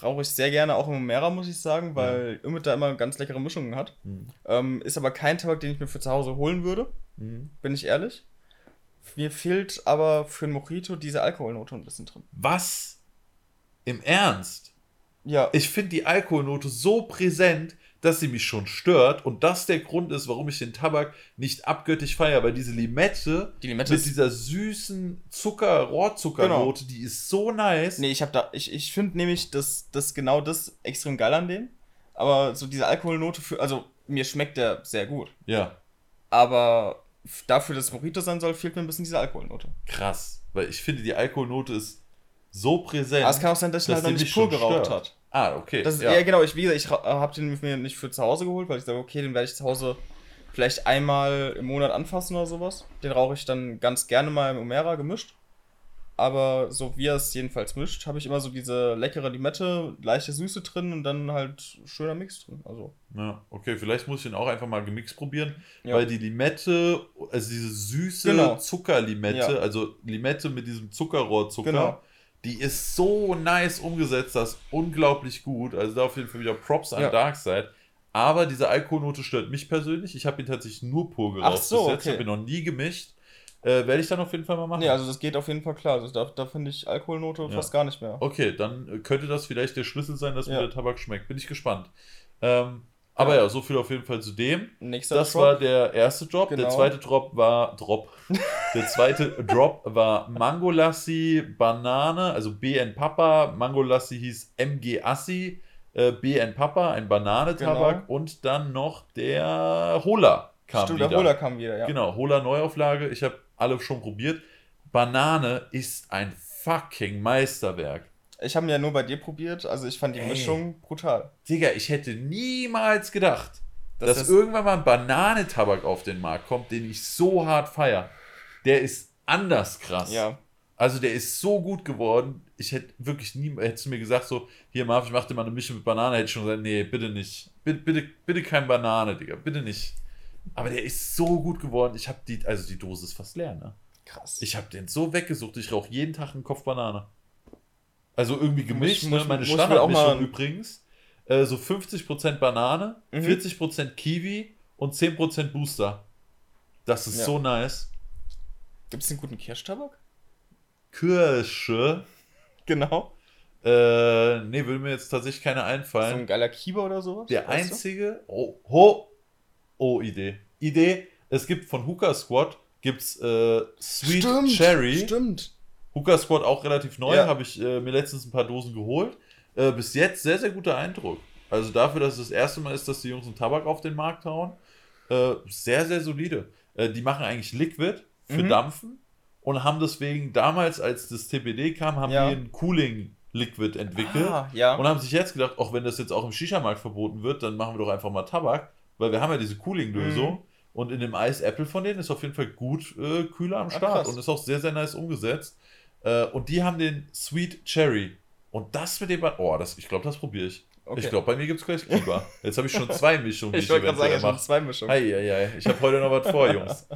Rauche ich sehr gerne, auch im Umera, muss ich sagen, weil Ümit da immer ganz leckere Mischungen hat. Mhm. Ähm, ist aber kein Tabak, den ich mir für zu Hause holen würde, Mhm. bin ich ehrlich. Mir fehlt aber für ein Mojito diese Alkoholnote ein bisschen drin. Was? Im Ernst? Ja, Ich finde die Alkoholnote so präsent, dass sie mich schon stört und das der Grund ist, warum ich den Tabak nicht abgöttisch feiere, weil diese Limette die Limette mit dieser süßen Zucker, Rohrzuckernote, die ist so nice. Nee, ich habe da. Ich, ich finde nämlich, dass das genau das extrem geil an dem. Aber so diese Alkoholnote für. Also, mir schmeckt der sehr gut. Ja, Aber dafür, dass es Mojito sein soll, fehlt mir ein bisschen diese Alkoholnote. krass, weil ich finde die Alkoholnote ist so präsent. Aber es kann auch sein, dass ich dass halt noch nicht pur geraucht stört. hat. Ah, okay. Das ist, ja. ja. genau, ich, wie gesagt, ich habe den mir nicht für zu Hause geholt, weil ich sage, okay, den werde ich zu Hause vielleicht einmal im Monat anfassen oder sowas. Den rauche ich dann ganz gerne mal im Umera gemischt. Aber so wie er es jedenfalls mischt, habe ich immer so diese leckere Limette, leichte Süße drin und dann halt schöner Mix drin. Also, Ja, okay, vielleicht muss ich den auch einfach mal gemixt probieren, Ja. weil die Limette, also diese süße Genau. Zuckerlimette, Ja. also Limette mit diesem Zuckerrohrzucker, Genau. Die ist so nice umgesetzt, das ist unglaublich gut. Also da auf jeden Fall wieder Props an Ja. Darkside. Aber diese Alkoholnote stört mich persönlich. Ich habe ihn tatsächlich nur pur geraucht. Ach so, bis jetzt. Okay. habe ihn noch nie gemischt. Äh, Werde ich dann auf jeden Fall mal machen. nee, also das geht auf jeden Fall klar. Also da, da finde ich Alkoholnote Ja. fast gar nicht mehr. Okay, dann äh, könnte das vielleicht der Schlüssel sein, dass mir Ja. der Tabak schmeckt. Bin ich gespannt. Ähm, aber Ja. so viel auf jeden Fall zu dem. Nächster Das Drop. war der erste Drop. Der Genau. zweite Drop war Drop. Der zweite (laughs) Drop war Mango Lassi Banane, also BN Papa. Mango Lassi hieß MG Assi. Äh, BN Papa, ein Bananentabak. Genau. Und dann noch der Hola. kam Stimmt, wieder. der Hola kam wieder, ja. Genau, Hola Neuauflage. Ich habe alle schon probiert. Banane ist ein fucking Meisterwerk. Ich habe ihn ja nur bei dir probiert, also ich fand die Ey. Mischung brutal. Digga, ich hätte niemals gedacht, Das dass ist- irgendwann mal ein Bananentabak auf den Markt kommt, den ich so hart feier. Der ist anders krass. Ja. Also der ist so gut geworden. Ich hätte wirklich nie, hättest du mir gesagt, so, hier Marv, ich mach dir mal eine Mischung mit Banane, hätte ich schon gesagt, nee, bitte nicht. Bitte, bitte, bitte kein Banane, Digga, bitte nicht. Aber der ist so gut geworden. Ich habe die, also die Dose ist fast leer, ne? Krass. Ich habe den so weggesucht. Ich rauche jeden Tag einen Kopf Banane. Also irgendwie gemischt. muss- ne? Meine muss Standardmischung mal- übrigens. Äh, so 50% Banane, Mhm. 40% Kiwi und 10% Booster. Das ist Ja. so nice. Gibt es einen guten Kirschtabak? Kirsche. Genau. Äh, nee, würde mir jetzt tatsächlich keine So einfallen. ein geiler Kiba oder sowas? Der weißt du? einzige. Oh, ho, oh, Idee. Idee. Es gibt von Hooker Squad gibt's äh, Sweet Stimmt, Cherry. Stimmt. Hooker Squad auch relativ neu, Ja. habe ich äh, mir letztens ein paar Dosen geholt. Äh, bis jetzt sehr, sehr guter Eindruck. Also dafür, dass es das erste Mal ist, dass die Jungs einen Tabak auf den Markt hauen, äh, sehr, sehr solide. Äh, die machen eigentlich Liquid für Mhm. Dampfen und haben deswegen damals, als das TPD kam, haben Ja. die ein Cooling Liquid entwickelt. Ah, ja. Und haben sich jetzt gedacht, auch wenn das jetzt auch im Shisha-Markt verboten wird, dann machen wir doch einfach mal Tabak, weil wir haben ja diese Cooling-Lösung. Mhm. Und in dem Ice Apple von denen ist auf jeden Fall gut äh, kühler am Ah, Start krass. und ist auch sehr, sehr nice umgesetzt. Äh, und die haben den Sweet Cherry. Und das mit dem, oh, das, ich glaube, das probiere ich. Okay. Ich glaube, bei mir gibt es gleich Kuba. Jetzt habe ich schon zwei Mischungen, ich wollte gerade sagen, ja, schon zwei Mischungen. Ei, ei, ei. Ich habe heute noch was vor, (laughs) Jungs.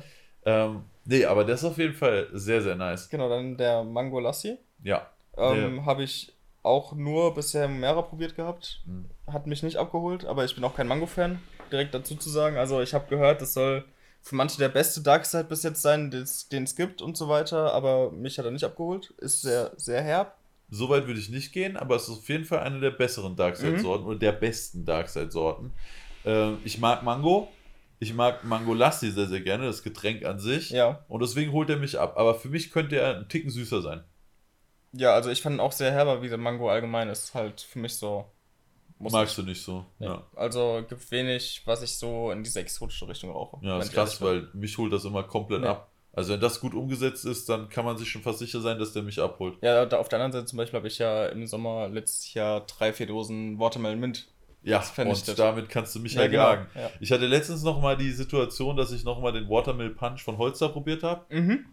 ähm, nee, aber das ist auf jeden Fall sehr, sehr nice. Genau, dann der Mango Lassi. Ja. Ähm, Habe ich auch nur bisher mehrere probiert gehabt. Mhm. Hat mich nicht abgeholt, aber ich bin auch kein Mango-Fan, direkt dazu zu sagen. Also ich habe gehört, das soll für manche der beste Darkseid bis jetzt sein, den es gibt und so weiter, aber mich hat er nicht abgeholt. Ist sehr, sehr herb. So weit würde ich nicht gehen, aber es ist auf jeden Fall eine der besseren Darkside-Sorten oder der besten Darkside-Sorten. Ähm, ich mag Mango. Ich mag Mango Lassi sehr, sehr gerne, das Getränk an sich. Ja. Und deswegen holt er mich ab. Aber für mich könnte er einen Ticken süßer sein. Ja, also ich fand ihn auch sehr herb, aber wie der Mango allgemein ist halt für mich so. Muss Magst nicht. du nicht so. Nee. Ja, Also gibt wenig, was ich so in diese exotische Richtung rauche. ja ist ich krass, weil mich holt das immer komplett Nee. ab. Also wenn das gut umgesetzt ist, dann kann man sich schon fast sicher sein, dass der mich abholt. Ja, da auf der anderen Seite zum Beispiel habe ich ja im Sommer letztes Jahr drei, vier Dosen Watermelon Mint. Ja, und damit kannst du mich Ja, ja, genau, jagen. ja. Ich hatte letztens noch mal die Situation, dass ich noch mal den Watermill Punch von Holster probiert habe. Mhm.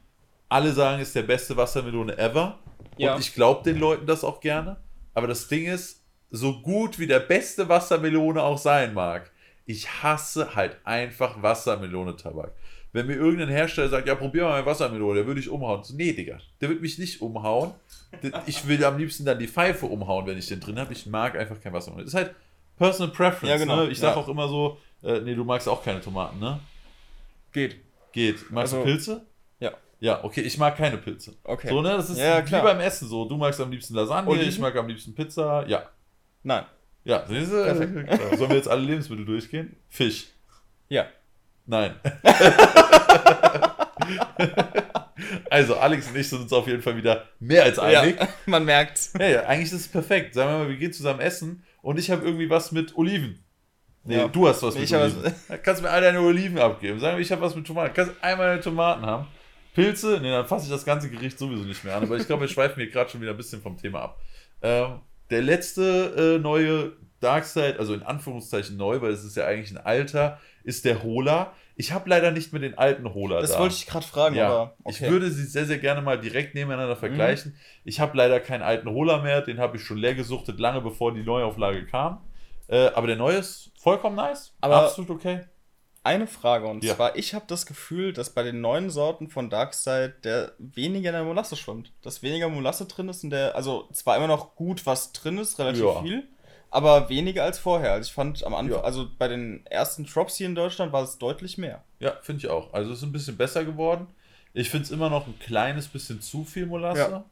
Alle sagen, ist der beste Wassermelone ever. Ja. Und ich glaube den Leuten das auch gerne. Aber das Ding ist, so gut wie der beste Wassermelone auch sein mag, ich hasse halt einfach Wassermelone-Tabak. Wenn mir irgendein Hersteller sagt, ja, probier mal meine Wassermelone, der würde ich umhauen. So, nee, Digga, der wird mich nicht umhauen. Ich will am liebsten dann die Pfeife umhauen, wenn ich den drin habe. Ich mag einfach kein Wassermelone. Das ist halt Personal Preference. Ja, genau. Ne? Ich sag Ja. auch immer so, äh, nee, du magst auch keine Tomaten, ne? Geht. Geht. Magst du Also- Pilze? Ja. Ja, okay, ich mag keine Pilze. Okay. So, ne? Das ist Ja, wie klar. beim Essen so. Du magst am liebsten Lasagne, Oliven? ich mag am liebsten Pizza. Ja. Nein. Ja, siehst du? Perfekt. Sollen wir jetzt alle Lebensmittel durchgehen? Fisch. Ja. Nein. (laughs) also, Alex und ich sind uns auf jeden Fall wieder mehr als einig. Ja, (laughs) man merkt. Ja, ja, eigentlich ist es perfekt. Sagen wir mal, wir gehen zusammen essen und ich habe irgendwie was mit Oliven. Nee, Ja. du hast was mit ich Oliven. Da kannst mir all deine Oliven abgeben. Sagen wir, ich habe was mit Tomaten. Kannst du einmal deine Tomaten haben. Pilze? Nee, dann fasse ich das ganze Gericht sowieso nicht mehr an. Aber ich glaube, wir schweifen hier gerade schon wieder ein bisschen vom Thema ab. Ähm, der letzte äh, neue Darkseid, also in Anführungszeichen neu, weil es ist ja eigentlich ein alter, ist der Hola. Ich habe leider nicht mehr den alten Hola Das da. wollte ich gerade fragen, Ja, aber okay. Mhm. ich würde sie sehr, sehr gerne mal direkt nebeneinander vergleichen. Ich habe leider keinen alten Hola mehr, den habe ich schon leer gesuchtet, lange bevor die Neuauflage kam. Äh, aber der neue ist vollkommen nice, Aber- absolut okay. Eine Frage und Ja. zwar, ich habe das Gefühl, dass bei den neuen Sorten von Darkseid der weniger in der Molasse schwimmt. Dass weniger Molasse drin ist in der, also zwar immer noch gut, was drin ist, relativ Ja. viel, aber weniger als vorher. Also ich fand am Anfang, Ja. also bei den ersten Drops hier in Deutschland war es deutlich mehr. Ja, finde ich auch. Also es ist ein bisschen besser geworden. Ich finde es immer noch ein kleines bisschen zu viel Molasse.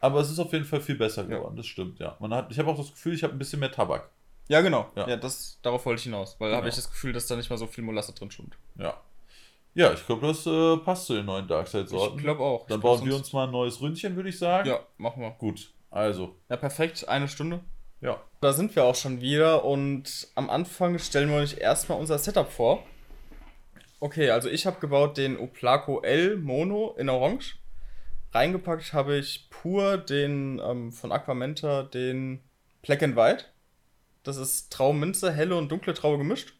Aber es ist auf jeden Fall viel besser geworden, das stimmt, ja. Man hat, ich habe auch das Gefühl, ich habe ein bisschen mehr Tabak. Ja, genau. Ja. Ja, das, darauf wollte ich hinaus, weil habe Genau. ich das Gefühl, dass da nicht mal so viel Molasse drin schwimmt. Ja. Ja, ich glaube, das äh, passt zu den neuen Darkseid-Sorten. Ich glaube auch. Dann glaub, bauen wir uns mal ein neues Ründchen, würde ich sagen. Ja, machen wir. Gut, also, Ja, perfekt. Eine Stunde. ja. Da sind wir auch schon wieder und am Anfang stellen wir euch erstmal unser Setup vor. Okay, also ich habe gebaut den Oplaco L Mono in Orange. Reingepackt habe ich pur den ähm, von Aquamenta, den Black and White. Das ist Trauminze, helle und dunkle Traube gemischt.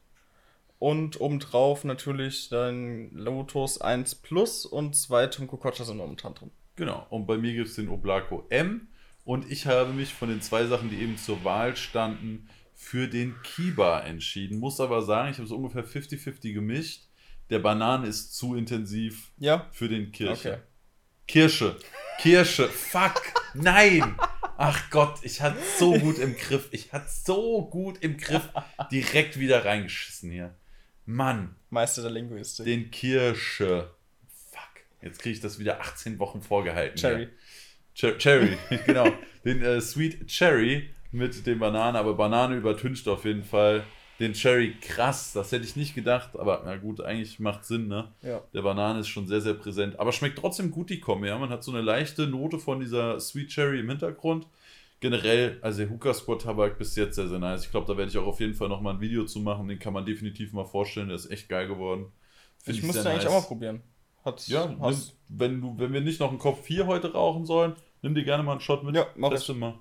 Und obendrauf natürlich dann Lotus 1 Plus und zwei Kocha sind momentan drin. Genau, und bei mir gibt es den Oblaco M. Und ich habe mich von den zwei Sachen, die eben zur Wahl standen, für den Kiba entschieden. Muss aber sagen, ich habe es ungefähr 50-50 gemischt. Der Banane ist zu intensiv Ja, für den Kirsche. okay. Kirsche. Kirsche. Fuck. Nein. (laughs) Ach Gott, ich hatte so gut im Griff. Ich hatte so gut im Griff. Direkt wieder reingeschissen hier. Mann, Meister der Linguistik. den Kirsche. Fuck. Jetzt kriege ich das wieder 18 Wochen vorgehalten. Cherry. Cher Cherry, (laughs) genau. Den äh, Sweet Cherry mit den Bananen, aber Banane übertüncht auf jeden Fall. Den Cherry krass, das hätte ich nicht gedacht, aber na gut, eigentlich macht Sinn, ne? Ja. Der Banane ist schon sehr, sehr präsent. Aber schmeckt trotzdem gut, die Kombi. Ja? Man hat so eine leichte Note von dieser Sweet Cherry im Hintergrund. Generell, also der Hookah Squad Tabak bis jetzt sehr, sehr nice. Ich glaube, da werde ich auch auf jeden Fall nochmal ein Video zu machen. Den kann man definitiv mal vorstellen. Der ist echt geil geworden. Find Ich müsste sehr eigentlich auch mal probieren. Hat, Ja, hast, wenn, du, wenn wir nicht noch einen Kopf 4 heute rauchen sollen, nimm dir gerne mal einen Shot mit. Ja, mach ich. Teste mal.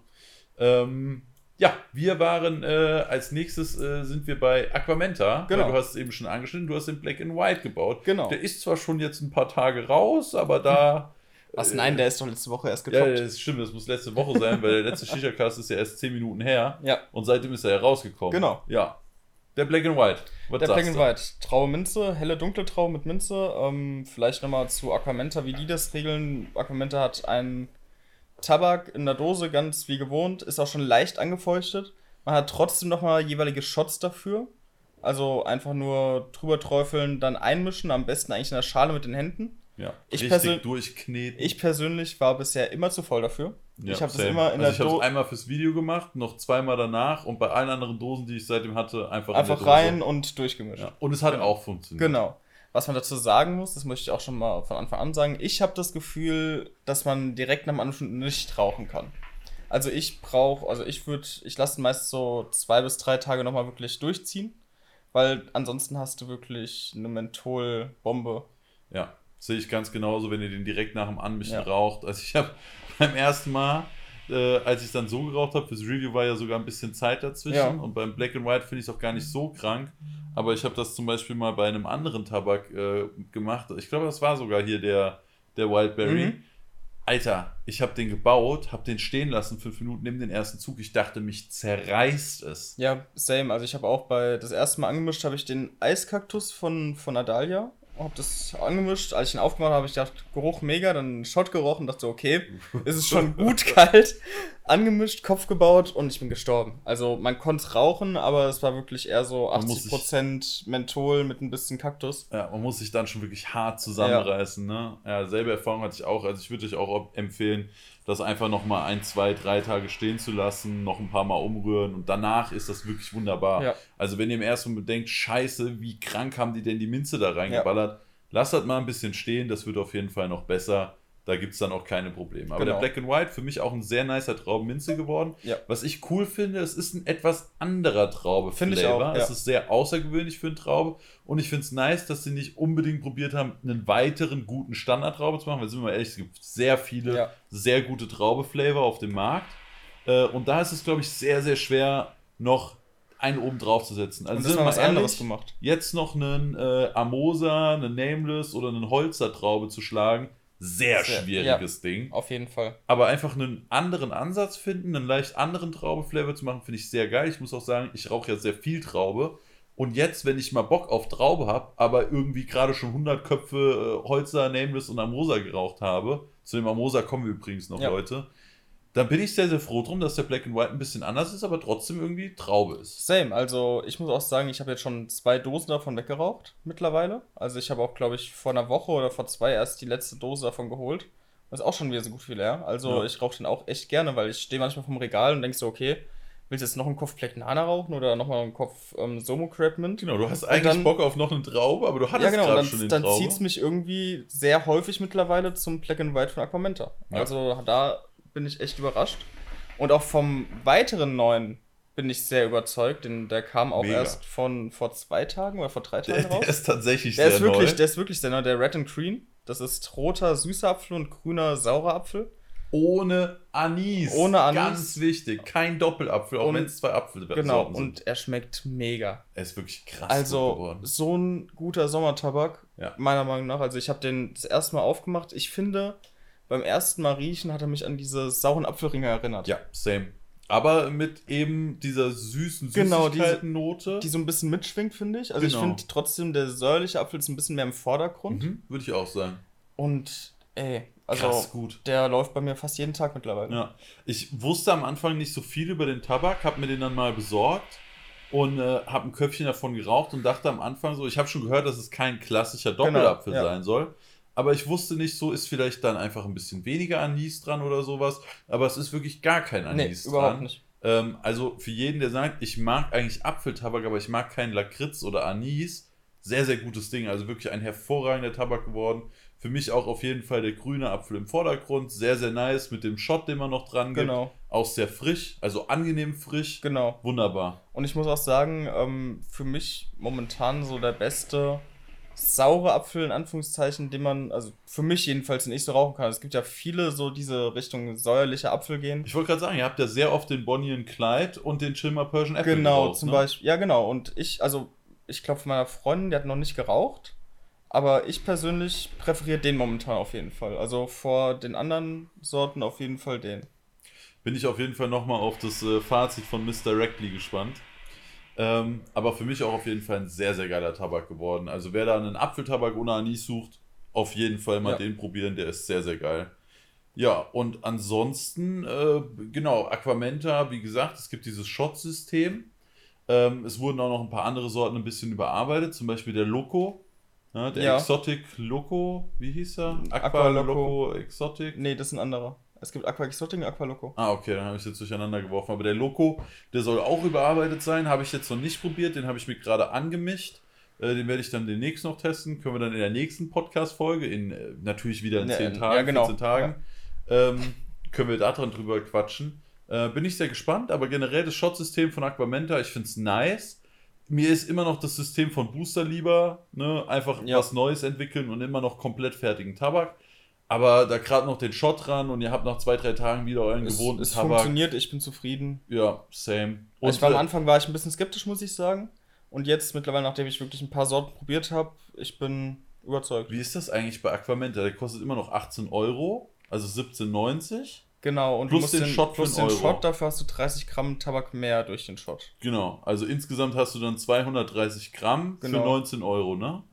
Ähm, ja, wir waren äh, als nächstes äh, sind wir bei Aquamenta. Genau. Du hast es eben schon angeschnitten, du hast den Black and White gebaut. Genau. Der ist zwar schon jetzt ein paar Tage raus, aber da. (laughs) was? äh, Nein, der ist doch letzte Woche erst Ja, getoppt. das stimmt, das muss letzte Woche sein, weil der letzte Shisha-Cast ist ja erst 10 Minuten her. Ja. Und seitdem ist er ja rausgekommen. Genau. Ja. Der Black and White. Was Der Black and? White. Traube Minze, helle dunkle Traube mit Minze. Ähm, vielleicht nochmal zu Aquamenta, wie die das regeln. Aquamenta hat einen Tabak in der Dose, ganz wie gewohnt, ist auch schon leicht angefeuchtet. Man hat trotzdem nochmal jeweilige Shots dafür. Also einfach nur drüber träufeln, dann einmischen, am besten eigentlich in der Schale mit den Händen. Ja. Ich Richtig durchkneten. Ich persönlich war bisher immer zu voll dafür. Ja, ich habe das immer in also ich der habe es einmal fürs Video gemacht, noch zweimal danach und bei allen anderen Dosen, die ich seitdem hatte, einfach, in einfach rein und durchgemischt. Ja. Und es hat Genau. auch funktioniert. Genau. Was man dazu sagen muss, das möchte ich auch schon mal von Anfang an sagen, ich habe das Gefühl, dass man direkt nach dem Anfang nicht rauchen kann. Also ich brauche, also ich würde, ich lasse meist so zwei bis drei Tage nochmal wirklich durchziehen, weil ansonsten hast du wirklich eine Mentholbombe. Ja, sehe ich ganz genauso, wenn ihr den direkt nach dem Anmischen Ja. raucht. Also ich habe (laughs) beim ersten Mal, äh, als ich es dann so geraucht habe, fürs Review war ja sogar ein bisschen Zeit dazwischen. Ja. Und beim Black and White finde ich es auch gar nicht so krank. Aber ich habe das zum Beispiel mal bei einem anderen Tabak äh, gemacht. Ich glaube, das war sogar hier der, der Wildberry. Mhm. Alter, ich habe den gebaut, habe den stehen lassen, fünf Minuten neben den ersten Zug. Ich dachte, mich zerreißt es. Ja, same. Also ich habe auch bei, das erste Mal angemischt, habe ich den Eiskaktus von, von Adalia, habe das angemischt. Als ich ihn aufgemacht habe, habe ich gedacht, Geruch mega, dann einen Shot gerochen, dachte so, okay, ist es schon gut (laughs) kalt. Angemischt, Kopf gebaut und ich bin gestorben. Also man konnte rauchen, aber es war wirklich eher so Man muss 80% Menthol mit ein bisschen Kaktus. Ja, man muss sich dann schon wirklich hart zusammenreißen. Ne? Ja, selbe Erfahrung hatte ich auch. Also ich würde euch auch empfehlen, das einfach nochmal ein, zwei, drei Tage stehen zu lassen, noch ein paar Mal umrühren und danach ist das wirklich wunderbar. Ja. Also wenn ihr im ersten Moment denkt, scheiße, wie krank haben die denn die Minze da reingeballert, lasst das mal ein bisschen stehen, das wird auf jeden Fall noch besser. Da gibt es dann auch keine Probleme. Aber Genau. der Black and White für mich auch ein sehr nicer Traubenminze geworden. Ja. Was ich cool finde, es ist ein etwas anderer Traube. Finde ich auch, Es ja. ist sehr außergewöhnlich für eine Traube. Und ich finde es nice, dass sie nicht unbedingt probiert haben, einen weiteren guten Standardtraube zu machen. Weil sind wir mal ehrlich, es gibt sehr viele Ja. sehr gute Traube-Flavor auf dem Markt. Äh, und da ist es, glaube ich, sehr, sehr schwer, noch einen oben drauf zu setzen. Also Und sind das mal was mal anderes ehrlich, gemacht. jetzt noch einen äh, Amosa, einen Nameless oder einen Holzer-Traube zu schlagen, sehr, Sehr, schwieriges Ding. Auf jeden Fall. Aber einfach einen anderen Ansatz finden, einen leicht anderen Traube-Flavor zu machen, finde ich sehr geil. Ich muss auch sagen, ich rauche ja sehr viel Traube. Und jetzt, wenn ich mal Bock auf Traube habe, aber irgendwie gerade schon 100 Köpfe äh, Holzer, Nameless und Amosa geraucht habe, zu dem Amosa kommen wir übrigens noch, Ja. Leute, dann bin ich sehr, sehr froh drum, dass der Black and White ein bisschen anders ist, aber trotzdem irgendwie Traube ist. Same, also ich muss auch sagen, ich habe jetzt schon zwei Dosen davon weggeraucht mittlerweile. Also ich habe auch, glaube ich, vor einer Woche oder vor zwei erst die letzte Dose davon geholt. Das ist auch schon wieder so gut wie leer. Also Ja. ich rauche den auch echt gerne, weil ich stehe manchmal vom Regal und denke so, okay, willst du jetzt noch einen Kopf Black Nana rauchen oder nochmal einen Kopf ähm, Somo Crab Mint? Genau, du hast eigentlich dann- Bock auf noch eine Traube, aber du hattest Ja, genau, gerade schon den dann, dann Traube. zieht es mich irgendwie sehr häufig mittlerweile zum Black and White von Aquamenta. Ja. Also da bin ich echt überrascht. Und auch vom weiteren neuen bin ich sehr überzeugt. Den, der kam auch Mega. erst von vor zwei Tagen oder vor drei Tagen Der, raus. der ist tatsächlich Der sehr ist wirklich, neu. der ist wirklich sehr neu. Der Red and Green. Das ist roter süßer Apfel und grüner saurer Apfel. Ohne Anis. Ohne Anis. Ganz wichtig. Kein Doppelapfel, auch wenn es zwei Apfel Genau. sind. Und er schmeckt mega. er ist wirklich krass Also geworden. so ein guter Sommertabak, Ja. meiner Meinung nach. Also ich habe den das erste Mal aufgemacht. Ich finde, beim ersten Mal riechen hat er mich an diese sauren Apfelringe erinnert. Ja, same. Aber mit eben dieser süßen Genau, diese- Süßigkeiten-Note. Die so ein bisschen mitschwingt, finde ich. Also ich Genau. finde trotzdem, der säuerliche Apfel ist ein bisschen mehr im Vordergrund. Mhm, Würde ich auch sagen. Und ey, also Krass gut. der läuft bei mir fast jeden Tag mittlerweile. Ja. Ich wusste am Anfang nicht so viel über den Tabak, habe mir den dann mal besorgt und äh, habe ein Köpfchen davon geraucht und dachte am Anfang so, ich habe schon gehört, dass es kein klassischer Doppelapfel Genau, ja. sein soll. Aber ich wusste nicht, so ist vielleicht dann einfach ein bisschen weniger Anis dran oder sowas. Aber es ist wirklich gar kein Nee, Anis überhaupt dran. nicht. Ähm, also für jeden, der sagt, ich mag eigentlich Apfeltabak, aber ich mag keinen Lakritz oder Anis, sehr, sehr gutes Ding. Also wirklich ein hervorragender Tabak geworden. Für mich auch auf jeden Fall der grüne Apfel im Vordergrund. Sehr, sehr nice mit dem Shot, den man noch dran gibt. Genau, Auch sehr frisch, also angenehm frisch. genau. Wunderbar. Und ich muss auch sagen, ähm, für mich momentan so der beste saure Apfel in Anführungszeichen, den man, also für mich jedenfalls, den ich so rauchen kann. Es gibt ja viele so diese Richtung säuerliche Apfel gehen. Ich wollte gerade sagen, ihr habt ja sehr oft den Bonnie and Clyde und den Chilmer Persian Apple Genau, geraucht, zum ne? Beispiel. Ja, genau. Und ich, also ich glaube von meiner Freundin, die hat noch nicht geraucht. Aber ich persönlich präferiere den momentan auf jeden Fall. Also vor den anderen Sorten auf jeden Fall den. bin ich auf jeden Fall nochmal auf das äh, Fazit von Mr. Reckley gespannt. Ähm, aber für mich auch auf jeden Fall ein sehr, sehr geiler Tabak geworden. Also wer da einen Apfeltabak ohne Anis sucht, auf jeden Fall mal Ja. den probieren, der ist sehr, sehr geil. Ja, und ansonsten, äh, genau, Aquamenta, wie gesagt, es gibt dieses Shot-System. Ähm, es wurden auch noch ein paar andere Sorten ein bisschen überarbeitet, zum Beispiel der Loco. Ja, der Ja. Exotic Loco, wie hieß er? Aqua, Aqua Loco. Loco. Exotic. Nee, das ist ein anderer. Es gibt Aqua Exotic und Aqua Loco. Ah, okay, dann habe ich es jetzt durcheinander geworfen. Aber der Loco, der soll auch überarbeitet sein. Habe ich jetzt noch nicht probiert. Den habe ich mir gerade angemischt. Äh, den werde ich dann demnächst noch testen. Können wir dann in der nächsten Podcast-Folge, in äh, natürlich wieder in Ja, 10 ja, Tagen, genau. 14 Tagen, ähm, können wir da dran drüber quatschen. Äh, bin ich sehr gespannt, aber generell das Shot-System von Aquamenta, ich finde es nice. Mir ist immer noch das System von Booster lieber, ne? einfach Ja. was Neues entwickeln und immer noch komplett fertigen Tabak. Aber da gerade noch den Shot dran und ihr habt nach zwei, drei Tagen wieder euren Es, gewohnten es Tabak. funktioniert, ich bin zufrieden. Ja, same. Und Also am äh, Anfang war ich ein bisschen skeptisch, muss ich sagen. Und jetzt mittlerweile, nachdem ich wirklich ein paar Sorten probiert habe, ich bin überzeugt. wie ist das eigentlich bei Aquamenta? Der kostet immer noch 18 Euro, also 17,90. Genau, und Plus du musst den Shot für plus den Euro. Shot, dafür hast du 30 Gramm Tabak mehr durch den Shot. Genau, also insgesamt hast du dann 230 Gramm für Genau. 19 Euro, ne?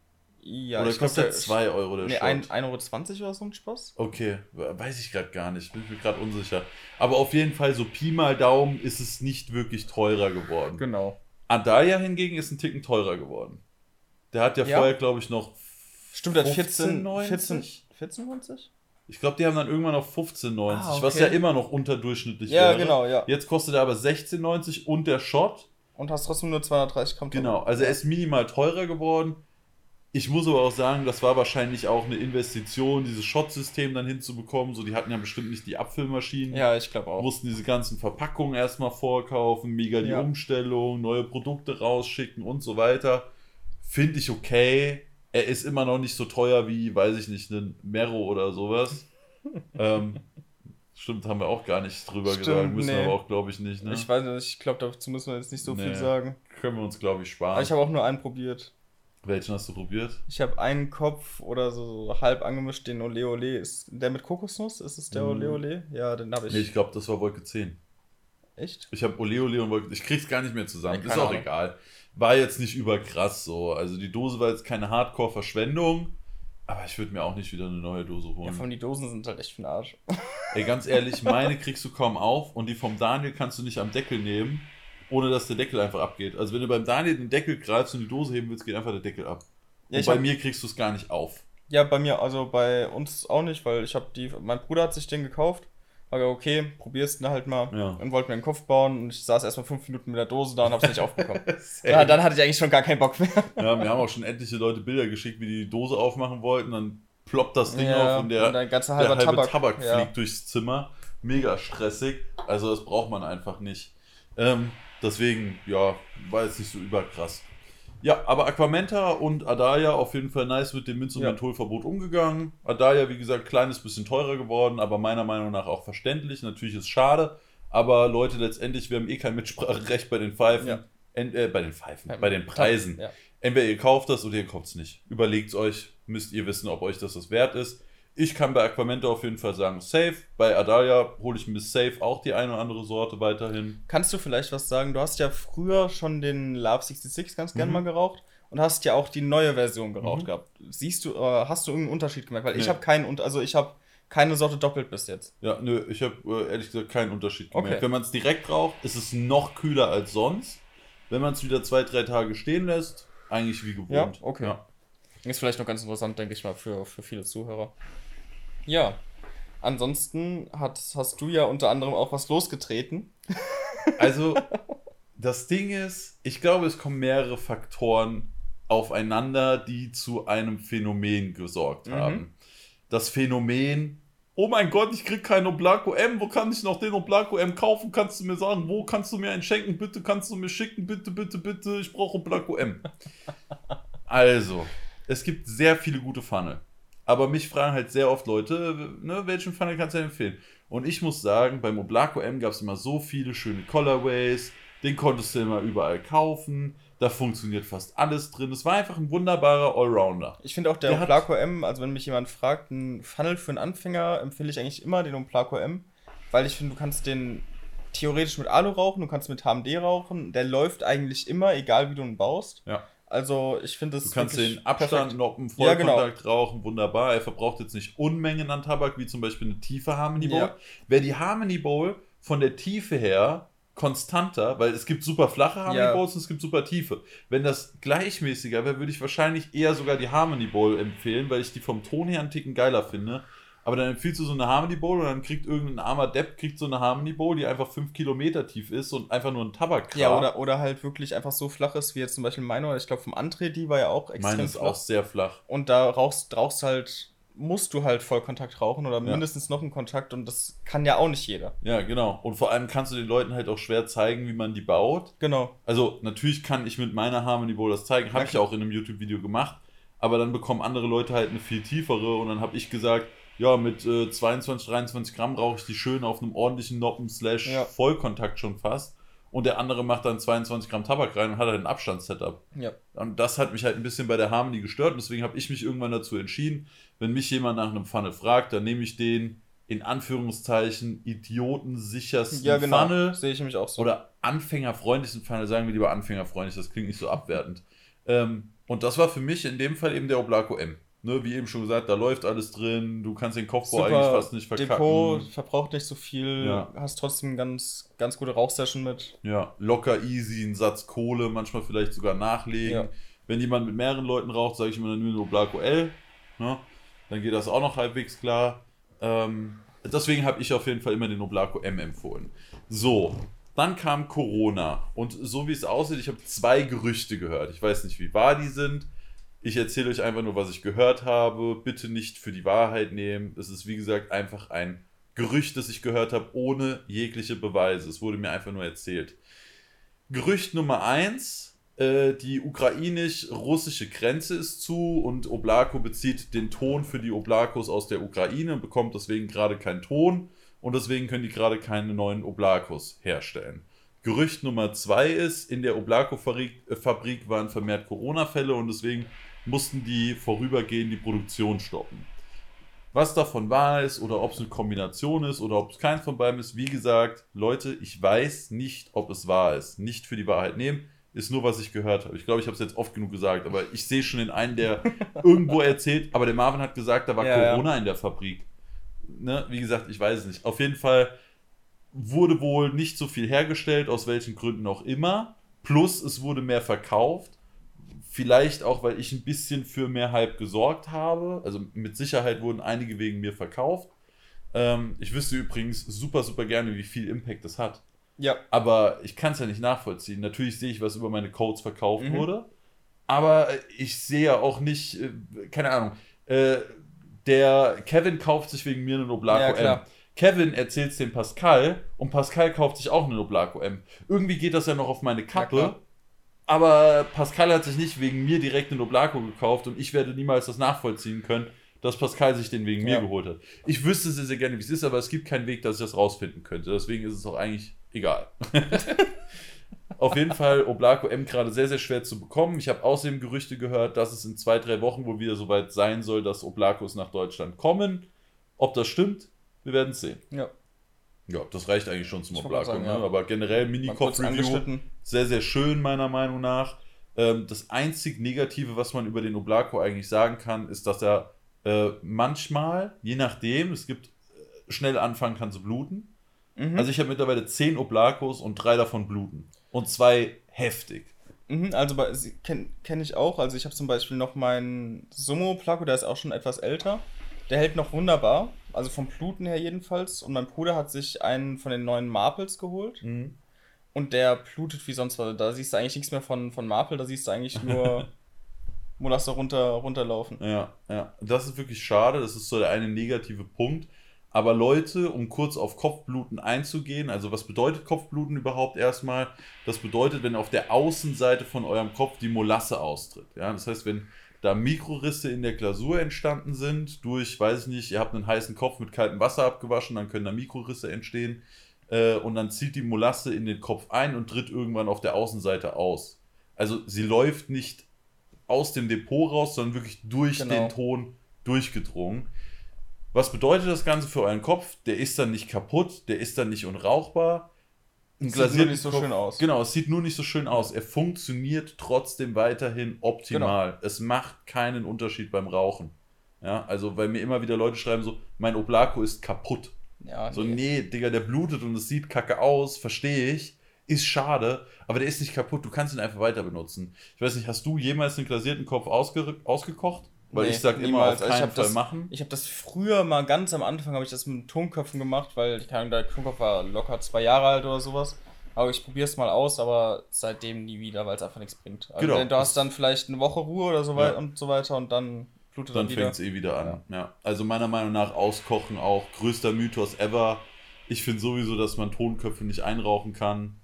Ja, Oder kostet der 2 Euro der Nee, Shot? 1,20 Euro oder so ein Spaß. Okay, weiß ich gerade gar nicht, bin ich mir gerade unsicher. Aber auf jeden Fall, so Pi mal Daumen ist es nicht wirklich teurer geworden. Genau. Adalia hingegen ist ein Ticken teurer geworden. Der hat ja, Ja. vorher, glaube ich, noch. Stimmt, der hat 14, 15,90? 14, 14,90? Ich glaube, die haben dann irgendwann auf 15,90, Ah, okay. was ja immer noch unterdurchschnittlich Ja, wäre. genau, ja. Jetzt kostet er aber 16,90 und der Shot. Und hast trotzdem nur 230 Gramm Tabak. Genau, also er ist minimal teurer geworden. Ich muss aber auch sagen, das war wahrscheinlich auch eine Investition, dieses Shot-System dann hinzubekommen. So, die hatten ja bestimmt nicht die Abfüllmaschinen. Ja, ich glaube auch. mussten diese ganzen Verpackungen erstmal vorkaufen, mega die Ja. Umstellung, neue Produkte rausschicken und so weiter. Finde ich okay. Er ist immer noch nicht so teuer wie, weiß ich nicht, ein Mero oder sowas. (laughs) ähm, stimmt, haben wir auch gar nicht drüber Stimmt, gesagt. Müssen wir nee. aber auch, glaube ich, nicht. Ne? Ich weiß nicht, ich glaube, dazu müssen wir jetzt nicht so Nee. viel sagen. Können wir uns, glaube ich, sparen. Aber ich habe auch nur einen probiert. Welchen hast du probiert? Ich habe einen Kopf oder so halb angemischt, den Ole Ole. Ist der mit Kokosnuss? Ist es der Mhm. Ole Ole? Ja, den habe ich. Nee, ich glaube, das war Wolke 10. Echt? Ich habe Ole Ole und Wolke. Ich krieg's gar nicht mehr zusammen. Ja, ist auch Ahnung. egal. War jetzt nicht überkrass so. Also die Dose war jetzt keine Hardcore-Verschwendung. Aber ich würde mir auch nicht wieder eine neue Dose Ja, holen. vor allem die Dosen sind halt echt für den Arsch. Ey, ganz ehrlich, meine (laughs) kriegst du kaum auf und die vom Daniel kannst du nicht am Deckel nehmen, ohne dass der Deckel einfach abgeht. Also wenn du beim Daniel den Deckel greifst und die Dose heben willst, geht einfach der Deckel ab. Ja, und bei hab, mir kriegst du es gar nicht auf. ja, bei mir, also bei uns auch nicht, weil ich habe die, mein Bruder hat sich den gekauft. War okay, probierst ihn halt mal Ja. und wollte mir den Kopf bauen und ich saß erstmal fünf Minuten mit der Dose da und hab's nicht aufbekommen. (laughs) Ja, dann hatte ich eigentlich schon gar keinen Bock mehr. Ja, mir haben auch schon etliche Leute Bilder geschickt, wie die die Dose aufmachen wollten, dann ploppt das Ding Ja, auf und der, und der halber halbe Tabak. Tabak, fliegt durchs Zimmer. Mega stressig. Also das braucht man einfach nicht. Ähm, deswegen, ja, war jetzt nicht so überkrass. Ja, aber Aquamenta und Adaya auf jeden Fall nice mit dem Minz- und Ja. Mentholverbot umgegangen. Adaya, wie gesagt, kleines bisschen teurer geworden, aber meiner Meinung nach auch verständlich. Natürlich ist schade, aber Leute, letztendlich, wir haben eh kein Mitspracherecht bei den Pfeifen. Ja. Ent, äh, bei den Pfeifen, bei den Preisen. Ja. Entweder ihr kauft das oder ihr kauft es nicht. Überlegt euch, müsst ihr wissen, ob euch das das wert ist. Ich kann bei Aquamenta auf jeden Fall sagen, safe. Bei Adalia hole ich mir safe auch die eine oder andere Sorte weiterhin. Kannst du vielleicht was sagen? Du hast ja früher schon den Love 66 ganz gern Mhm. mal geraucht und hast ja auch die neue Version geraucht Mhm. gehabt. Siehst du, äh, hast du irgendeinen Unterschied gemerkt? Weil ich Nee. habe keinen, also ich habe keine Sorte doppelt bis jetzt. Ja, nö, ich habe äh, ehrlich gesagt keinen Unterschied gemerkt. Okay. Wenn man es direkt raucht, ist es noch kühler als sonst. Wenn man es wieder zwei, drei Tage stehen lässt, eigentlich wie gewohnt. Ja, okay. Ja. Ist vielleicht noch ganz interessant, denke ich mal, für, für viele Zuhörer. Ja. Ansonsten hat, hast du ja unter anderem auch was losgetreten. (laughs) Also, das Ding ist, ich glaube, es kommen mehrere Faktoren aufeinander, die zu einem Phänomen gesorgt Mhm. haben. Das Phänomen, oh mein Gott, ich krieg keinen Oblaco M, wo kann ich noch den Oblaco M kaufen? Kannst du mir sagen, wo kannst du mir einen schenken? Bitte, kannst du mir schicken? Bitte, bitte, bitte, ich brauche Oblaco M. (laughs) Also, es gibt sehr viele gute Funnel. Aber mich fragen halt sehr oft Leute, ne, welchen Funnel kannst du empfehlen? Und ich muss sagen, beim Oblaco M gab es immer so viele schöne Colorways, den konntest du immer überall kaufen, da funktioniert fast alles drin. Es war einfach ein wunderbarer Allrounder. Ich finde auch der Der Omplaco M, also wenn mich jemand fragt, ein Funnel für einen Anfänger, empfehle ich eigentlich immer den Omplaco M, weil ich finde, du kannst den theoretisch mit Alu rauchen, du kannst mit HMD rauchen, der läuft eigentlich immer, egal wie du ihn baust. Ja. Also ich finde es Du kannst den Abstand noch im Ja, genau. Vollkontakt rauchen, wunderbar. Er verbraucht jetzt nicht Unmengen an Tabak, wie zum Beispiel eine tiefe Harmony Bowl. Ja. Wäre die Harmony Bowl von der Tiefe her konstanter, weil es gibt super flache Harmony Ja. Bowls und es gibt super tiefe. Wenn das gleichmäßiger wäre, würde ich wahrscheinlich eher sogar die Harmony Bowl empfehlen, weil ich die vom Ton her einen Ticken geiler finde. Aber dann empfiehlst du so eine Harmony Bowl und dann kriegt irgendein armer Depp kriegt so eine Harmony Bowl, die einfach 5 Kilometer tief ist und einfach nur ein Tabak Ja, oder, oder halt wirklich einfach so flach ist, wie jetzt zum Beispiel meine, oder ich glaube vom Antre, die war ja auch extrem Meine ist flach. auch sehr flach. Und da rauchst, rauchst halt, musst du halt Vollkontakt rauchen oder mindestens noch einen Kontakt und das kann ja auch nicht jeder. Ja, genau. Und vor allem kannst du den Leuten halt auch schwer zeigen, wie man die baut. Genau. Also natürlich kann ich mit meiner Harmony Bowl das zeigen, habe ich auch in einem YouTube-Video gemacht, aber dann bekommen andere Leute halt eine viel tiefere und dann habe ich gesagt, ja, mit äh, 22, 23 Gramm rauche ich die schön auf einem ordentlichen Noppen slash Ja. Vollkontakt schon fast und der andere macht dann 22 Gramm Tabak rein und hat halt ein Abstandssetup. Ja. Und das hat mich halt ein bisschen bei der Harmony gestört und deswegen habe ich mich irgendwann dazu entschieden, wenn mich jemand nach einem Funnel fragt, dann nehme ich den in Anführungszeichen idiotensichersten Ja, genau. Funnel Sehe ich mich auch so. oder anfängerfreundlichsten Funnel, sagen wir lieber anfängerfreundlich, das klingt nicht so abwertend. Ähm, und das war für mich in dem Fall eben der Oblaco M. Ne, wie eben schon gesagt, da läuft alles drin, du kannst den Kopfbau eigentlich fast nicht verkacken. Depot, verbraucht nicht so viel, Ja. hast trotzdem ganz, ganz gute Rauchsession mit. Ja, locker easy, einen Satz Kohle, manchmal vielleicht sogar nachlegen. Ja. Wenn jemand mit mehreren Leuten raucht, sage ich immer nur den Oblaco L. Ne? Dann geht das auch noch halbwegs klar. Ähm, deswegen habe ich auf jeden Fall immer den Oblaco M empfohlen. So, dann kam Corona. Und so wie es aussieht, ich habe zwei Gerüchte gehört. Ich weiß nicht, wie wahr die sind. Ich erzähle euch einfach nur, was ich gehört habe. Bitte nicht für die Wahrheit nehmen. Es ist, wie gesagt, einfach ein Gerücht, das ich gehört habe, ohne jegliche Beweise. Es wurde mir einfach nur erzählt. Gerücht Nummer eins: äh, Die ukrainisch-russische Grenze ist zu und Oblako bezieht den Ton für die Oblakos aus der Ukraine und bekommt deswegen gerade keinen Ton und deswegen können die gerade keine neuen Oblakos herstellen. Gerücht Nummer zwei ist, in der Oblako-Fabrik äh, waren vermehrt Corona-Fälle und deswegen mussten die vorübergehend die Produktion stoppen. Was davon wahr ist oder ob es eine Kombination ist oder ob es keins von beiden ist, wie gesagt, Leute, ich weiß nicht, ob es wahr ist. Nicht für die Wahrheit nehmen, ist nur, was ich gehört habe. Ich glaube, ich habe es jetzt oft genug gesagt, aber ich sehe schon den einen, der (laughs) irgendwo erzählt, aber der Marvin hat gesagt, da war Ja, ja. Corona in der Fabrik. Ne? Wie gesagt, ich weiß es nicht. Auf jeden Fall wurde wohl nicht so viel hergestellt, aus welchen Gründen auch immer. Plus, es wurde mehr verkauft. Vielleicht auch, weil ich ein bisschen für mehr Hype gesorgt habe. Also mit Sicherheit wurden einige wegen mir verkauft. Ähm, ich wüsste übrigens super, super gerne, wie viel Impact das hat. Ja. Aber ich kann es ja nicht nachvollziehen. Natürlich sehe ich, was über meine Codes verkauft Mhm. wurde. Aber ich sehe ja auch nicht, äh, keine Ahnung, äh, der Kevin kauft sich wegen mir einen Oblaco Ja, M. Kevin erzählt es dem Pascal und Pascal kauft sich auch eine Noblaco M. Irgendwie geht das ja noch auf meine Kappe. Aber Pascal hat sich nicht wegen mir direkt eine Noblaco gekauft und ich werde niemals das nachvollziehen können, dass Pascal sich den wegen mir Ja. geholt hat. Ich wüsste sehr, sehr gerne, wie es ist, aber es gibt keinen Weg, dass ich das rausfinden könnte. Deswegen ist es auch eigentlich egal. (laughs) Auf jeden Fall Oblaco M gerade sehr, sehr schwer zu bekommen. Ich habe außerdem Gerüchte gehört, dass es in zwei, drei Wochen wohl wieder soweit sein soll, dass Oblacos nach Deutschland kommen. Ob das stimmt, wir werden es sehen. Ja. Ja, das reicht eigentlich schon zum sagen, ne? ja. Aber generell angeschnitten. sehr, sehr schön, meiner Meinung nach. Ähm, das einzig Negative, was man über den Oblaco eigentlich sagen kann, ist, dass er äh, manchmal, je nachdem, es gibt äh, schnell anfangen kann zu bluten. Mhm. Also ich habe mittlerweile zehn Oblacos und drei davon bluten. Und zwei heftig. Mhm, also kenne kenn ich auch. Also ich habe zum Beispiel noch meinen Sumo Placo, der ist auch schon etwas älter. Der hält noch wunderbar. Also vom Bluten her jedenfalls. Und mein Bruder hat sich einen von den neuen Marples geholt. Und der blutet wie sonst was. Da siehst du eigentlich nichts mehr von, von Marple, da siehst du eigentlich nur (laughs) Molasse runter, runterlaufen. Ja, ja. Das ist wirklich schade. Das ist so der eine negative Punkt. Aber Leute, um kurz auf Kopfbluten einzugehen, also was bedeutet Kopfbluten überhaupt erstmal? Das bedeutet, wenn auf der Außenseite von eurem Kopf die Molasse austritt. Ja, das heißt, wenn da Mikrorisse in der Glasur entstanden sind, durch, weiß ich nicht, ihr habt einen heißen Kopf mit kaltem Wasser abgewaschen, dann können da Mikrorisse entstehen äh, und dann zieht die Molasse in den Kopf ein und tritt irgendwann auf der Außenseite aus. Also sie läuft nicht aus dem Depot raus, sondern wirklich durch Genau. den Ton durchgedrungen. Was bedeutet das Ganze für euren Kopf? Der ist dann nicht kaputt, der ist dann nicht unrauchbar. Sieht nur nicht so Kopf- schön aus. Genau, es sieht nur nicht so schön aus. Er funktioniert trotzdem weiterhin optimal. Genau. Es macht keinen Unterschied beim Rauchen. Ja, also weil mir immer wieder Leute schreiben so, mein Oblaco ist kaputt. Ja, So, nee, Digga, der blutet und es sieht kacke aus, verstehe ich. Ist schade, aber der ist nicht kaputt. Du kannst ihn einfach weiter benutzen. Ich weiß nicht, hast du jemals einen glasierten Kopf ausge ausgekocht? Weil Nee, ich sag immer auf ich keinen hab Fall das- machen. Ich habe das früher mal ganz am Anfang habe ich das mit Tonköpfen gemacht, weil keine Ahnung, der Tonkopf war locker zwei Jahre alt oder sowas. Aber ich probiere es mal aus, aber seitdem nie wieder, weil es einfach nichts bringt. Also Genau. Du hast dann vielleicht eine Woche Ruhe oder so weiter Ja. und so weiter und dann blutet Dann wieder. fängt es eh wieder an. Ja. Also meiner Meinung nach auskochen auch größter Mythos ever. Ich finde sowieso, dass man Tonköpfe nicht einrauchen kann.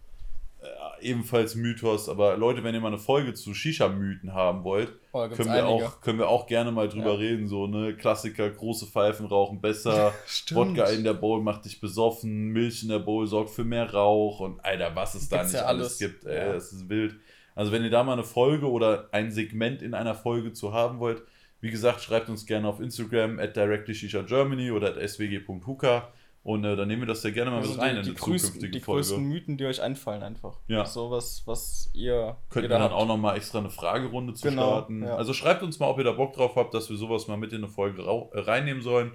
Ebenfalls Mythos, aber Leute, wenn ihr mal eine Folge zu Shisha-Mythen haben wollt, Oh, können wir, einige. auch, können wir auch gerne mal drüber Ja. reden. So, ne? Klassiker, große Pfeifen rauchen besser. Wodka in der Bowl macht dich besoffen, Milch in der Bowl sorgt für mehr Rauch und Alter, was es da Gibt's nicht ja alles alles. gibt, ey, Ja. das ist wild. Also wenn ihr da mal eine Folge oder ein Segment in einer Folge zu haben wollt, wie gesagt, schreibt uns gerne auf Instagram at directlyshishagermany oder at swg.huka und äh, dann nehmen wir das sehr gerne mal Also mit rein die, in die, größten, zukünftige die Folge. größten Mythen, die euch einfallen einfach. Ja. So was, was ihr Könnten wir dann habt. auch nochmal extra eine Fragerunde zu Genau, starten. ja. Also schreibt uns mal, ob ihr da Bock drauf habt, dass wir sowas mal mit in eine Folge äh, reinnehmen sollen.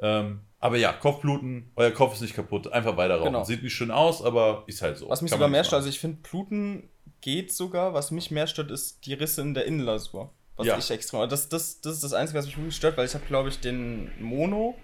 Ähm, aber ja, Kopfbluten, euer Kopf ist nicht kaputt, einfach weiter rauchen. Genau. Sieht nicht schön aus, aber ist halt so. Was mich Kann sogar mehr stört, also ich finde, Bluten geht sogar. Was mich mehr stört, ist die Risse in der Innenlasur. Was Ja. ich extrem. Das, das, das ist das Einzige, was mich wirklich stört, weil ich habe, glaube ich, den Mono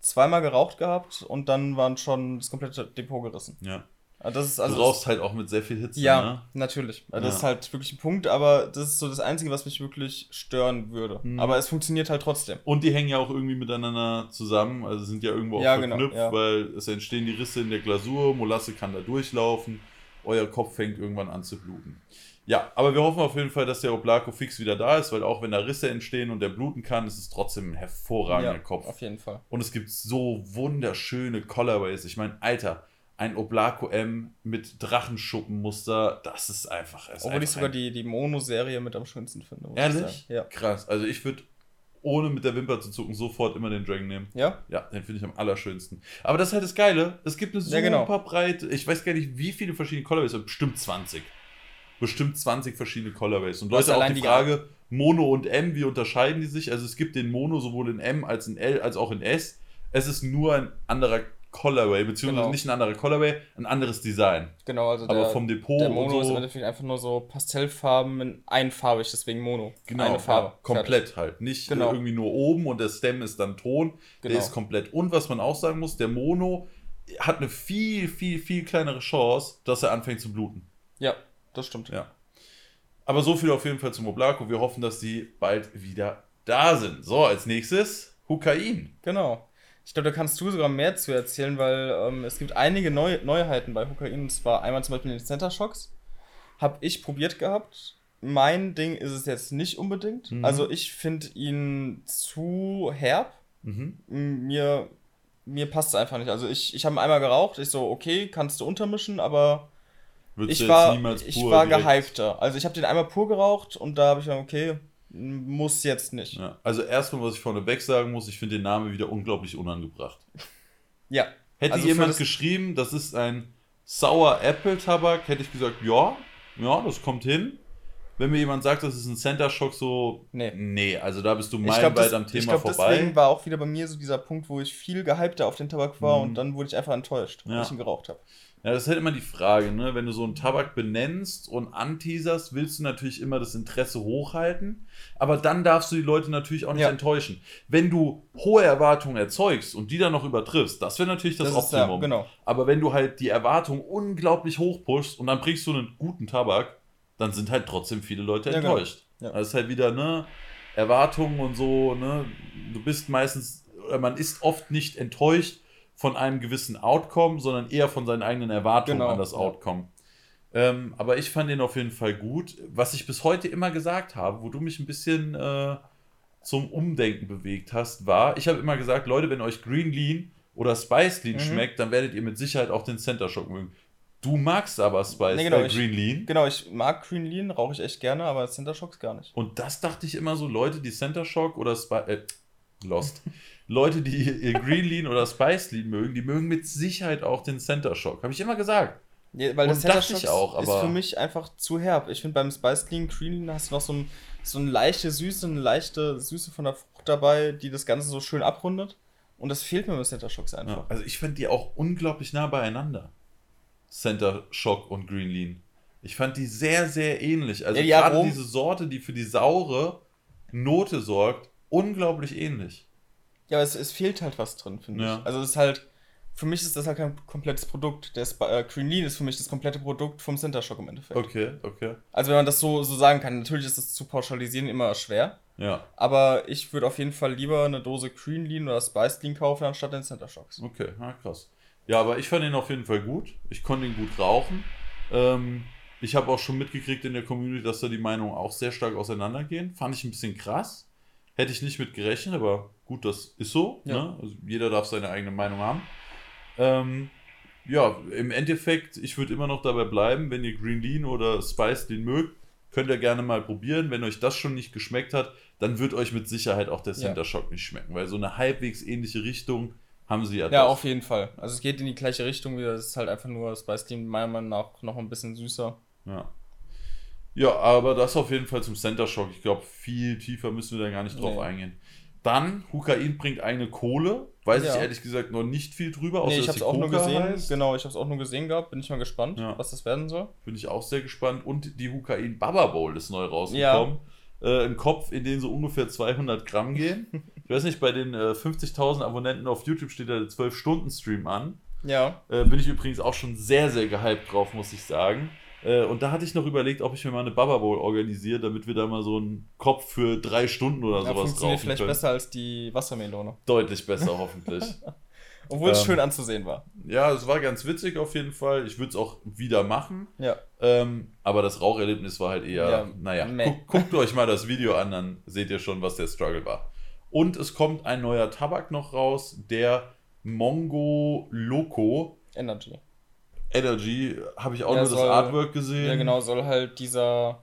zweimal geraucht gehabt und dann waren schon das komplette Depot gerissen. Ja. Also das ist Du also. rauchst halt auch mit sehr viel Hitze. ja, Ne? natürlich. Also Das Ja. ist halt wirklich ein Punkt, aber das ist so das Einzige, was mich wirklich stören würde. Mhm. Aber es funktioniert halt trotzdem. Und die hängen ja auch irgendwie miteinander zusammen, also sind ja irgendwo auch Ja, genau, verknüpft, ja. weil es entstehen die Risse in der Glasur, Molasse kann da durchlaufen, euer Kopf fängt irgendwann an zu bluten. Ja, aber wir hoffen auf jeden Fall, dass der Oblaco fix wieder da ist, weil auch wenn da Risse entstehen und der bluten kann, ist es trotzdem ein hervorragender Ja, Kopf. Auf jeden Fall. Und es gibt so wunderschöne Colorways. Ich meine, Alter, ein Oblaco M mit Drachenschuppenmuster, das ist einfach. Es ist Obwohl ich einfach sogar ein- die, die Mono-Serie mit am schönsten finde. ich Ehrlich? Ja. Krass. Also ich würde, ohne mit der Wimper zu zucken, sofort immer den Dragon nehmen. Ja? Ja, den finde ich am allerschönsten. Aber das ist halt das Geile. Es gibt eine super Ja, genau. breite, ich weiß gar nicht, wie viele verschiedene Colorways, aber bestimmt 20. Bestimmt 20 verschiedene Colorways. Und Leute, auch die die- Frage, Mono und M, wie unterscheiden die sich? Also es gibt den Mono sowohl in M als in L als auch in S. Es ist nur ein anderer Colorway, beziehungsweise Genau. nicht ein anderer Colorway, ein anderes Design. Genau, also Aber der, vom Depot der Mono ist im so, Endeffekt einfach nur so Pastellfarben in einfarbig, deswegen Mono. genau, Eine Farbe. ja, komplett halt. Nicht Genau. irgendwie nur oben und der Stem ist dann Ton. Der Genau. ist komplett. Und was man auch sagen muss, der Mono hat eine viel, viel, viel kleinere Chance, dass er anfängt zu bluten. Ja, das stimmt. Ja. Aber so viel auf jeden Fall zum Oblaco. Wir hoffen, dass die bald wieder da sind. So, als nächstes Hukain. Genau. Ich glaube, da kannst du sogar mehr zu erzählen, weil ähm, es gibt einige Neu Neuheiten bei Hukain. Und zwar einmal zum Beispiel den Center Shocks. Habe ich probiert gehabt. Mein Ding ist es jetzt nicht unbedingt. Mhm. Also ich finde ihn zu herb. Mhm. Mir, mir passt es einfach nicht. Also ich, ich habe ihn einmal geraucht. Ich so, okay, kannst du untermischen, aber Würdest ich du jetzt war, ich war direkt- gehypter. Also ich habe den einmal pur geraucht und da habe ich gesagt, okay, muss jetzt nicht. Ja. Also erstmal, was ich vorneweg sagen muss, ich finde den Namen wieder unglaublich unangebracht. (laughs) ja. Hätte Also jemand das- geschrieben, das ist ein Sour Apple Tabak, hätte ich gesagt, ja, ja, das kommt hin. Wenn mir jemand sagt, das ist ein Center Shock, so, Nee. nee, also da bist du Ich meilenweit am ich Thema glaub, vorbei. deswegen war auch wieder bei mir so dieser Punkt, wo ich viel gehypter auf den Tabak war Mhm. und dann wurde ich einfach enttäuscht, weil Ja. ich ihn geraucht habe. Ja, das ist halt immer die Frage, ne? Wenn du so einen Tabak benennst und anteaserst, willst du natürlich immer das Interesse hochhalten, aber dann darfst du die Leute natürlich auch nicht Ja. enttäuschen. Wenn du hohe Erwartungen erzeugst und die dann noch übertriffst, das wäre natürlich das, Das ist ja, Optimum. genau. Aber wenn du halt die Erwartung unglaublich hoch pushst und dann bringst du einen guten Tabak, dann sind halt trotzdem viele Leute Ja, genau. enttäuscht. Ja. Das ist halt wieder, ne, Erwartungen und so, ne, du bist meistens, oder man ist oft nicht enttäuscht von einem gewissen Outcome, sondern eher von seinen eigenen Erwartungen Genau, an das. Outcome. Ähm, aber ich fand den auf jeden Fall gut. Was ich bis heute immer gesagt habe, wo du mich ein bisschen äh, zum Umdenken bewegt hast, war, ich habe immer gesagt, Leute, wenn euch Green Lean oder Spice Lean Mhm. schmeckt, dann werdet ihr mit Sicherheit auch den Center Shock mögen. Du magst aber Spice Nee, genau, äh, ich- Green Lean. Genau, ich mag Green Lean, rauche ich echt gerne, aber Center Shocks gar nicht. Und das dachte ich immer so, Leute, die Center Shock oder Spi äh, Lost. (laughs) Leute, die Green Lean oder Spice Lean mögen, die mögen mit Sicherheit auch den Center Shock. Habe ich immer gesagt. Ja, weil das Center dachte ich Shocks auch, ist für mich einfach zu herb. Ich finde beim Spice Clean Green Lean hast du noch so, ein, so eine leichte Süße, eine leichte Süße von der Frucht dabei, die das Ganze so schön abrundet. Und das fehlt mir beim Center Shocks einfach. Ja, also ich fand die auch unglaublich nah beieinander. Center Shock und Green Lean. Ich fand die sehr, sehr ähnlich. Also Ja, die gerade diese Sorte, die für die saure Note sorgt, unglaublich ähnlich. Ja, aber es, es fehlt halt was drin, finde Ja. ich. Also es ist halt, für mich ist das halt kein komplettes Produkt. Der Sp äh, Green Lean ist für mich das komplette Produkt vom Center Shock im Endeffekt. Okay, okay. Also wenn man das so, so sagen kann, natürlich ist das zu pauschalisieren immer schwer. Ja, Aber ich würde auf jeden Fall lieber eine Dose Green Lean oder Spice Lean kaufen, anstatt den Center Shocks. okay, na krass. Ja, aber ich fand ihn auf jeden Fall gut. Ich konnte ihn gut rauchen. Ähm, ich habe auch schon mitgekriegt in der Community, dass da die Meinungen auch sehr stark auseinandergehen. Fand ich ein bisschen krass. Hätte ich nicht mit gerechnet, aber gut, das ist so. Ja. Ne? Also jeder darf seine eigene Meinung haben. Ähm, ja, im Endeffekt, ich würde immer noch dabei bleiben, wenn ihr Green Lean oder Spice Lean mögt, könnt ihr gerne mal probieren. Wenn euch das schon nicht geschmeckt hat, dann wird euch mit Sicherheit auch der Ja. Center Shock nicht schmecken, weil so eine halbwegs ähnliche Richtung haben sie ja. Ja, auf jeden Fall. Also es geht in die gleiche Richtung wieder. Es ist halt einfach nur Spice Lean meiner Meinung nach noch ein bisschen süßer. Ja. Ja, aber das auf jeden Fall zum Center Shock. Ich glaube, viel tiefer müssen wir da gar nicht drauf Nee. eingehen. Dann, Hukain bringt eigene Kohle. Weiß ich Ja. ehrlich gesagt noch nicht viel drüber, außer nee, ich habe es auch nur gesehen. heißt. Genau, ich habe es auch nur gesehen gehabt. Bin ich mal gespannt, Ja. was das werden soll. Bin ich auch sehr gespannt. Und die Hukain Baba Bowl ist neu rausgekommen. Äh, Ein Kopf, in den so ungefähr 200 Gramm gehen. (laughs) ich weiß nicht, bei den äh, 50.000 Abonnenten auf YouTube steht da der 12-Stunden-Stream an. Ja. Äh, bin ich übrigens auch schon sehr, sehr gehypt drauf, muss ich sagen. Äh, und da hatte ich noch überlegt, ob ich mir mal eine Baba Bowl organisiere, damit wir da mal so einen Kopf für drei Stunden oder ja sowas funktioniert vielleicht können. besser als die Wassermelone. Deutlich besser, hoffentlich. (laughs) Obwohl es Ähm, schön anzusehen war. ja, es war ganz witzig auf jeden Fall. Ich würde es auch wieder machen. Ja. Ähm, aber das Raucherlebnis war halt eher, Ja, naja, guck, guckt euch mal das Video an, dann seht ihr schon, was der Struggle war. Und es kommt ein neuer Tabak noch raus, der Mongo Loco Energy. Energy. Habe ich auch Ja, nur das soll- Artwork gesehen. Ja, genau, soll halt dieser,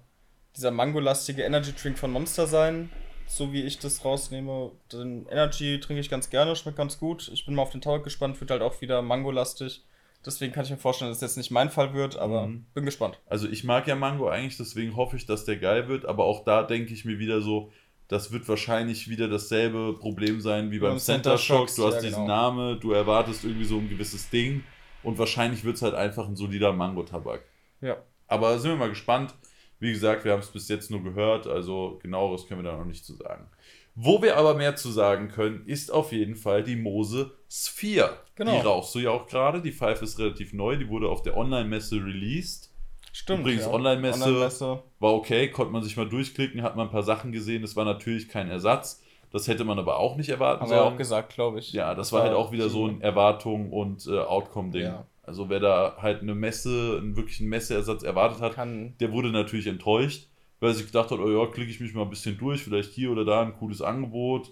dieser mangolastige Energy Drink von Monster sein. So wie ich das rausnehme. Den Energy trinke ich ganz gerne, schmeckt ganz gut. Ich bin mal auf den Tabak gespannt, wird halt auch wieder mangolastig. Deswegen kann ich mir vorstellen, dass es jetzt nicht mein Fall wird, aber Mhm. bin gespannt. Also ich mag ja Mango eigentlich, deswegen hoffe ich, dass der geil wird. Aber auch da denke ich mir wieder so, das wird wahrscheinlich wieder dasselbe Problem sein wie beim, Beim Center Shock. Du hast ja, diesen genau. Namen, du erwartest irgendwie so ein gewisses Ding und wahrscheinlich wird es halt einfach ein solider Mango-Tabak. Ja. Aber sind wir mal gespannt. Wie gesagt, wir haben es bis jetzt nur gehört, also genaueres können wir da noch nicht zu sagen. Wo wir aber mehr zu sagen können, ist auf jeden Fall die Mose Sphere. Genau. Die rauchst du ja auch gerade. Die Pfeife ist relativ neu, die wurde auf der Online-Messe released. Stimmt. Übrigens, ja. Online-Messe- Online-Messe. War okay, konnte man sich mal durchklicken, hat man ein paar Sachen gesehen. Es war natürlich kein Ersatz. Das hätte man aber auch nicht erwarten Haben sollen. auch gesagt, glaube ich. Ja, das war halt auch wieder so ein Erwartung und äh, Outcome-Ding. Ja. Also wer da halt eine Messe, einen wirklichen Messeersatz erwartet hat, Kann, der wurde natürlich enttäuscht, weil sich gedacht hat, oh ja, klicke ich mich mal ein bisschen durch, vielleicht hier oder da ein cooles Angebot.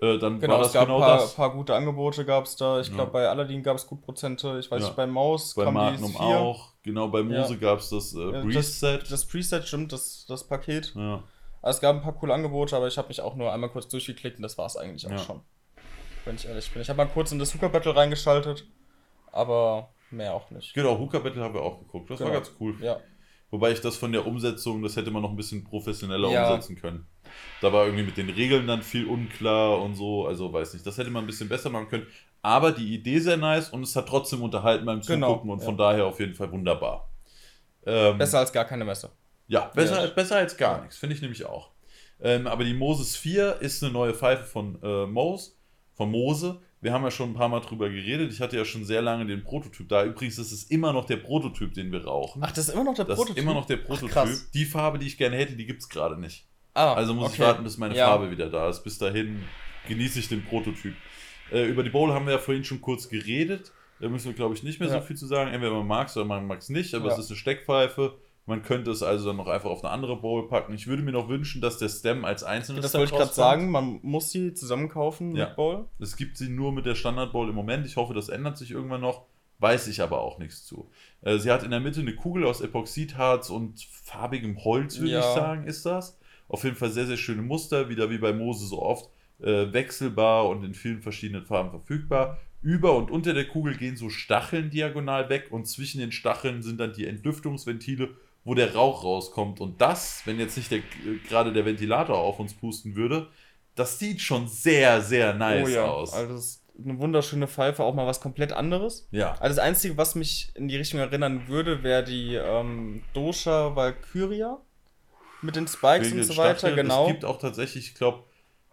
Äh, dann genau, war es das gab genau ein paar, das. paar gute Angebote gab es da. Ich Ja. glaube, bei Aladdin gab es gut Prozente. Ich weiß Ja. nicht, bei Maus Bei kam Magnum die 4. auch. Genau, bei Mose Ja. gab es das äh, Breeze-Set. Das, das Preset stimmt, das, das Paket. Ja. Also es gab ein paar coole Angebote, aber ich habe mich auch nur einmal kurz durchgeklickt und das war es eigentlich auch Ja. schon. Wenn ich ehrlich bin. Ich habe mal kurz in das Hooker Battle reingeschaltet, aber mehr auch nicht. Genau, Hooker Battle haben wir auch geguckt. Das war Genau. ganz cool. Ja, Wobei ich das von der Umsetzung, das hätte man noch ein bisschen professioneller Ja. umsetzen können. Da war irgendwie mit den Regeln dann viel unklar und so. Also weiß nicht, das hätte man ein bisschen besser machen können. Aber die Idee sehr nice und es hat trotzdem unterhalten beim Genau, Zugucken und ja. von daher auf jeden Fall wunderbar. Ähm, besser als gar keine Messe. Ja, besser, Ja. besser als gar nichts, finde ich nämlich auch. Ähm, aber die Moses 4 ist eine neue Pfeife von äh, Mose, von Mose. Wir haben ja schon ein paar Mal drüber geredet. Ich hatte ja schon sehr lange den Prototyp da. Übrigens ist es immer noch der Prototyp, den wir rauchen. Ach, das ist immer noch der das Prototyp? ist immer noch der Prototyp. krass. die Farbe, die ich gerne hätte, die gibt es gerade nicht. Ah, Also muss ich okay. warten, bis meine Ja. Farbe wieder da ist. Bis dahin genieße ich den Prototyp. Äh, über die Bowl haben wir ja vorhin schon kurz geredet. Da müssen wir, glaube ich, nicht mehr Ja. so viel zu sagen. Entweder man mag es oder man mag es nicht, aber Ja. es ist eine Steckpfeife. Man könnte es also dann noch einfach auf eine andere Bowl packen. Ich würde mir noch wünschen, dass der Stem als einzelnes Das wollte ich gerade sagen, man muss sie zusammen kaufen Ja. mit Bowl. Es gibt sie nur mit der Standard Bowl im Moment. Ich hoffe, das ändert sich irgendwann noch. Weiß ich aber auch nichts zu. Äh, sie hat in der Mitte eine Kugel aus Epoxidharz und farbigem Holz, würde Ja. ich sagen, ist das. Auf jeden Fall sehr, sehr schöne Muster, wieder wie bei Mose so oft. Äh, wechselbar und in vielen verschiedenen Farben verfügbar. Über und unter der Kugel gehen so Stacheln diagonal weg und zwischen den Stacheln sind dann die Entlüftungsventile, wo der Rauch rauskommt. Und das, wenn jetzt nicht der, gerade der Ventilator auf uns pusten würde, das sieht schon sehr, sehr nice oh ja, aus. also das ist eine wunderschöne Pfeife, auch mal was komplett anderes. ja. Also das Einzige, was mich in die Richtung erinnern würde, wäre die ähm, Dosha Valkyria mit den Spikes Wegen und so weiter, Stacheln. genau. Es gibt auch tatsächlich, ich glaube,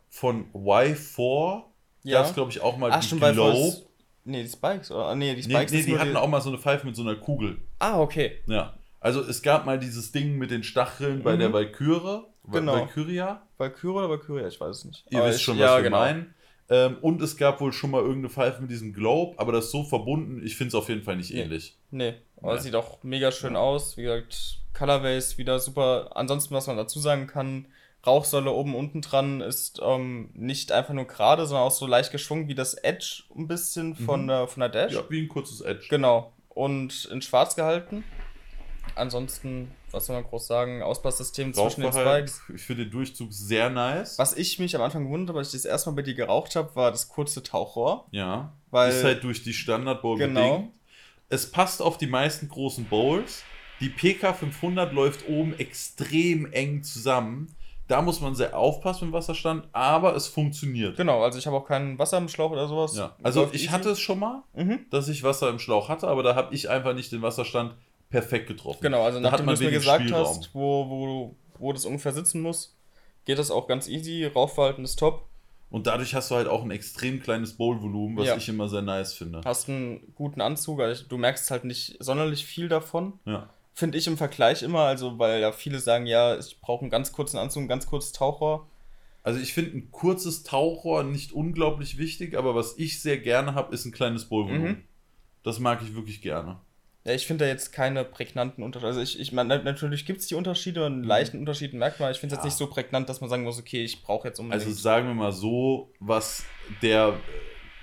von Y4 ja. gab es, glaube ich, auch mal Ach, die schon. Force- Nee, die Spikes, oder? Nee, die Nee, Spikes nee ist die hatten auch mal so eine Pfeife mit so einer Kugel. Ah, okay. Ja. Also es gab mal dieses Ding mit den Stacheln bei Mhm. der Valkyrie. Genau. Valkyria. Valkyria oder Valkyria, ich weiß es nicht. Ihr Aber wisst ich- schon, was ja, wir genau. meinen. Ähm, und es gab wohl schon mal irgendeine Pfeife mit diesem Globe, aber das ist so verbunden, ich finde es auf jeden Fall nicht Nee. ähnlich. Nee, aber Ja. sieht auch mega schön aus. Wie gesagt, Colorways wieder super. Ansonsten, was man dazu sagen kann, Rauchsäule oben unten dran ist ähm, nicht einfach nur gerade, sondern auch so leicht geschwungen wie das Edge ein bisschen von, Mhm. der, von der Dash. Ja, wie ein kurzes Edge. Genau. Und in schwarz gehalten. Ansonsten, was soll man groß sagen, Auspasssystem zwischen den. Spikes. Ich finde den Durchzug sehr nice. Was ich mich am Anfang gewundert habe, weil ich das erste Mal bei dir geraucht habe, war das kurze Tauchrohr. Ja. Weil- ist halt durch die Standard Bowl Genau. bedingt. Es passt auf die meisten großen Bowls. Die PK 500 läuft oben extrem eng zusammen. Da muss man sehr aufpassen mit dem Wasserstand, aber es funktioniert. Genau, also ich habe auch keinen Wasser im Schlauch oder sowas. Ja. Also ich easy. hatte es schon mal, Mhm. dass ich Wasser im Schlauch hatte, aber da habe ich einfach nicht den Wasserstand perfekt getroffen. Genau, also nachdem du es mir gesagt Spielraum. hast, wo, wo, wo das ungefähr sitzen muss, geht das auch ganz easy. Rauchverhalten ist top. Und dadurch hast du halt auch ein extrem kleines Bowlvolumen, was Ja. ich immer sehr nice finde. Hast einen guten Anzug, also du merkst halt nicht sonderlich viel davon. Ja. Finde ich im Vergleich immer, also weil ja viele sagen, ja, ich brauche einen ganz kurzen Anzug, ein ganz kurzes Tauchrohr. Also ich finde ein kurzes Tauchrohr nicht unglaublich wichtig, aber was ich sehr gerne habe, ist ein kleines Bowlvolumen. Mhm. Das mag ich wirklich gerne. Ja, ich finde da jetzt keine prägnanten Unterschiede. Also ich, ich meine, natürlich gibt es die Unterschiede, einen leichten Unterschied merkt man. Ich finde es Mhm. Ja. jetzt nicht so prägnant, dass man sagen muss, okay, ich brauche jetzt unbedingt. Also sagen wir mal so, was der,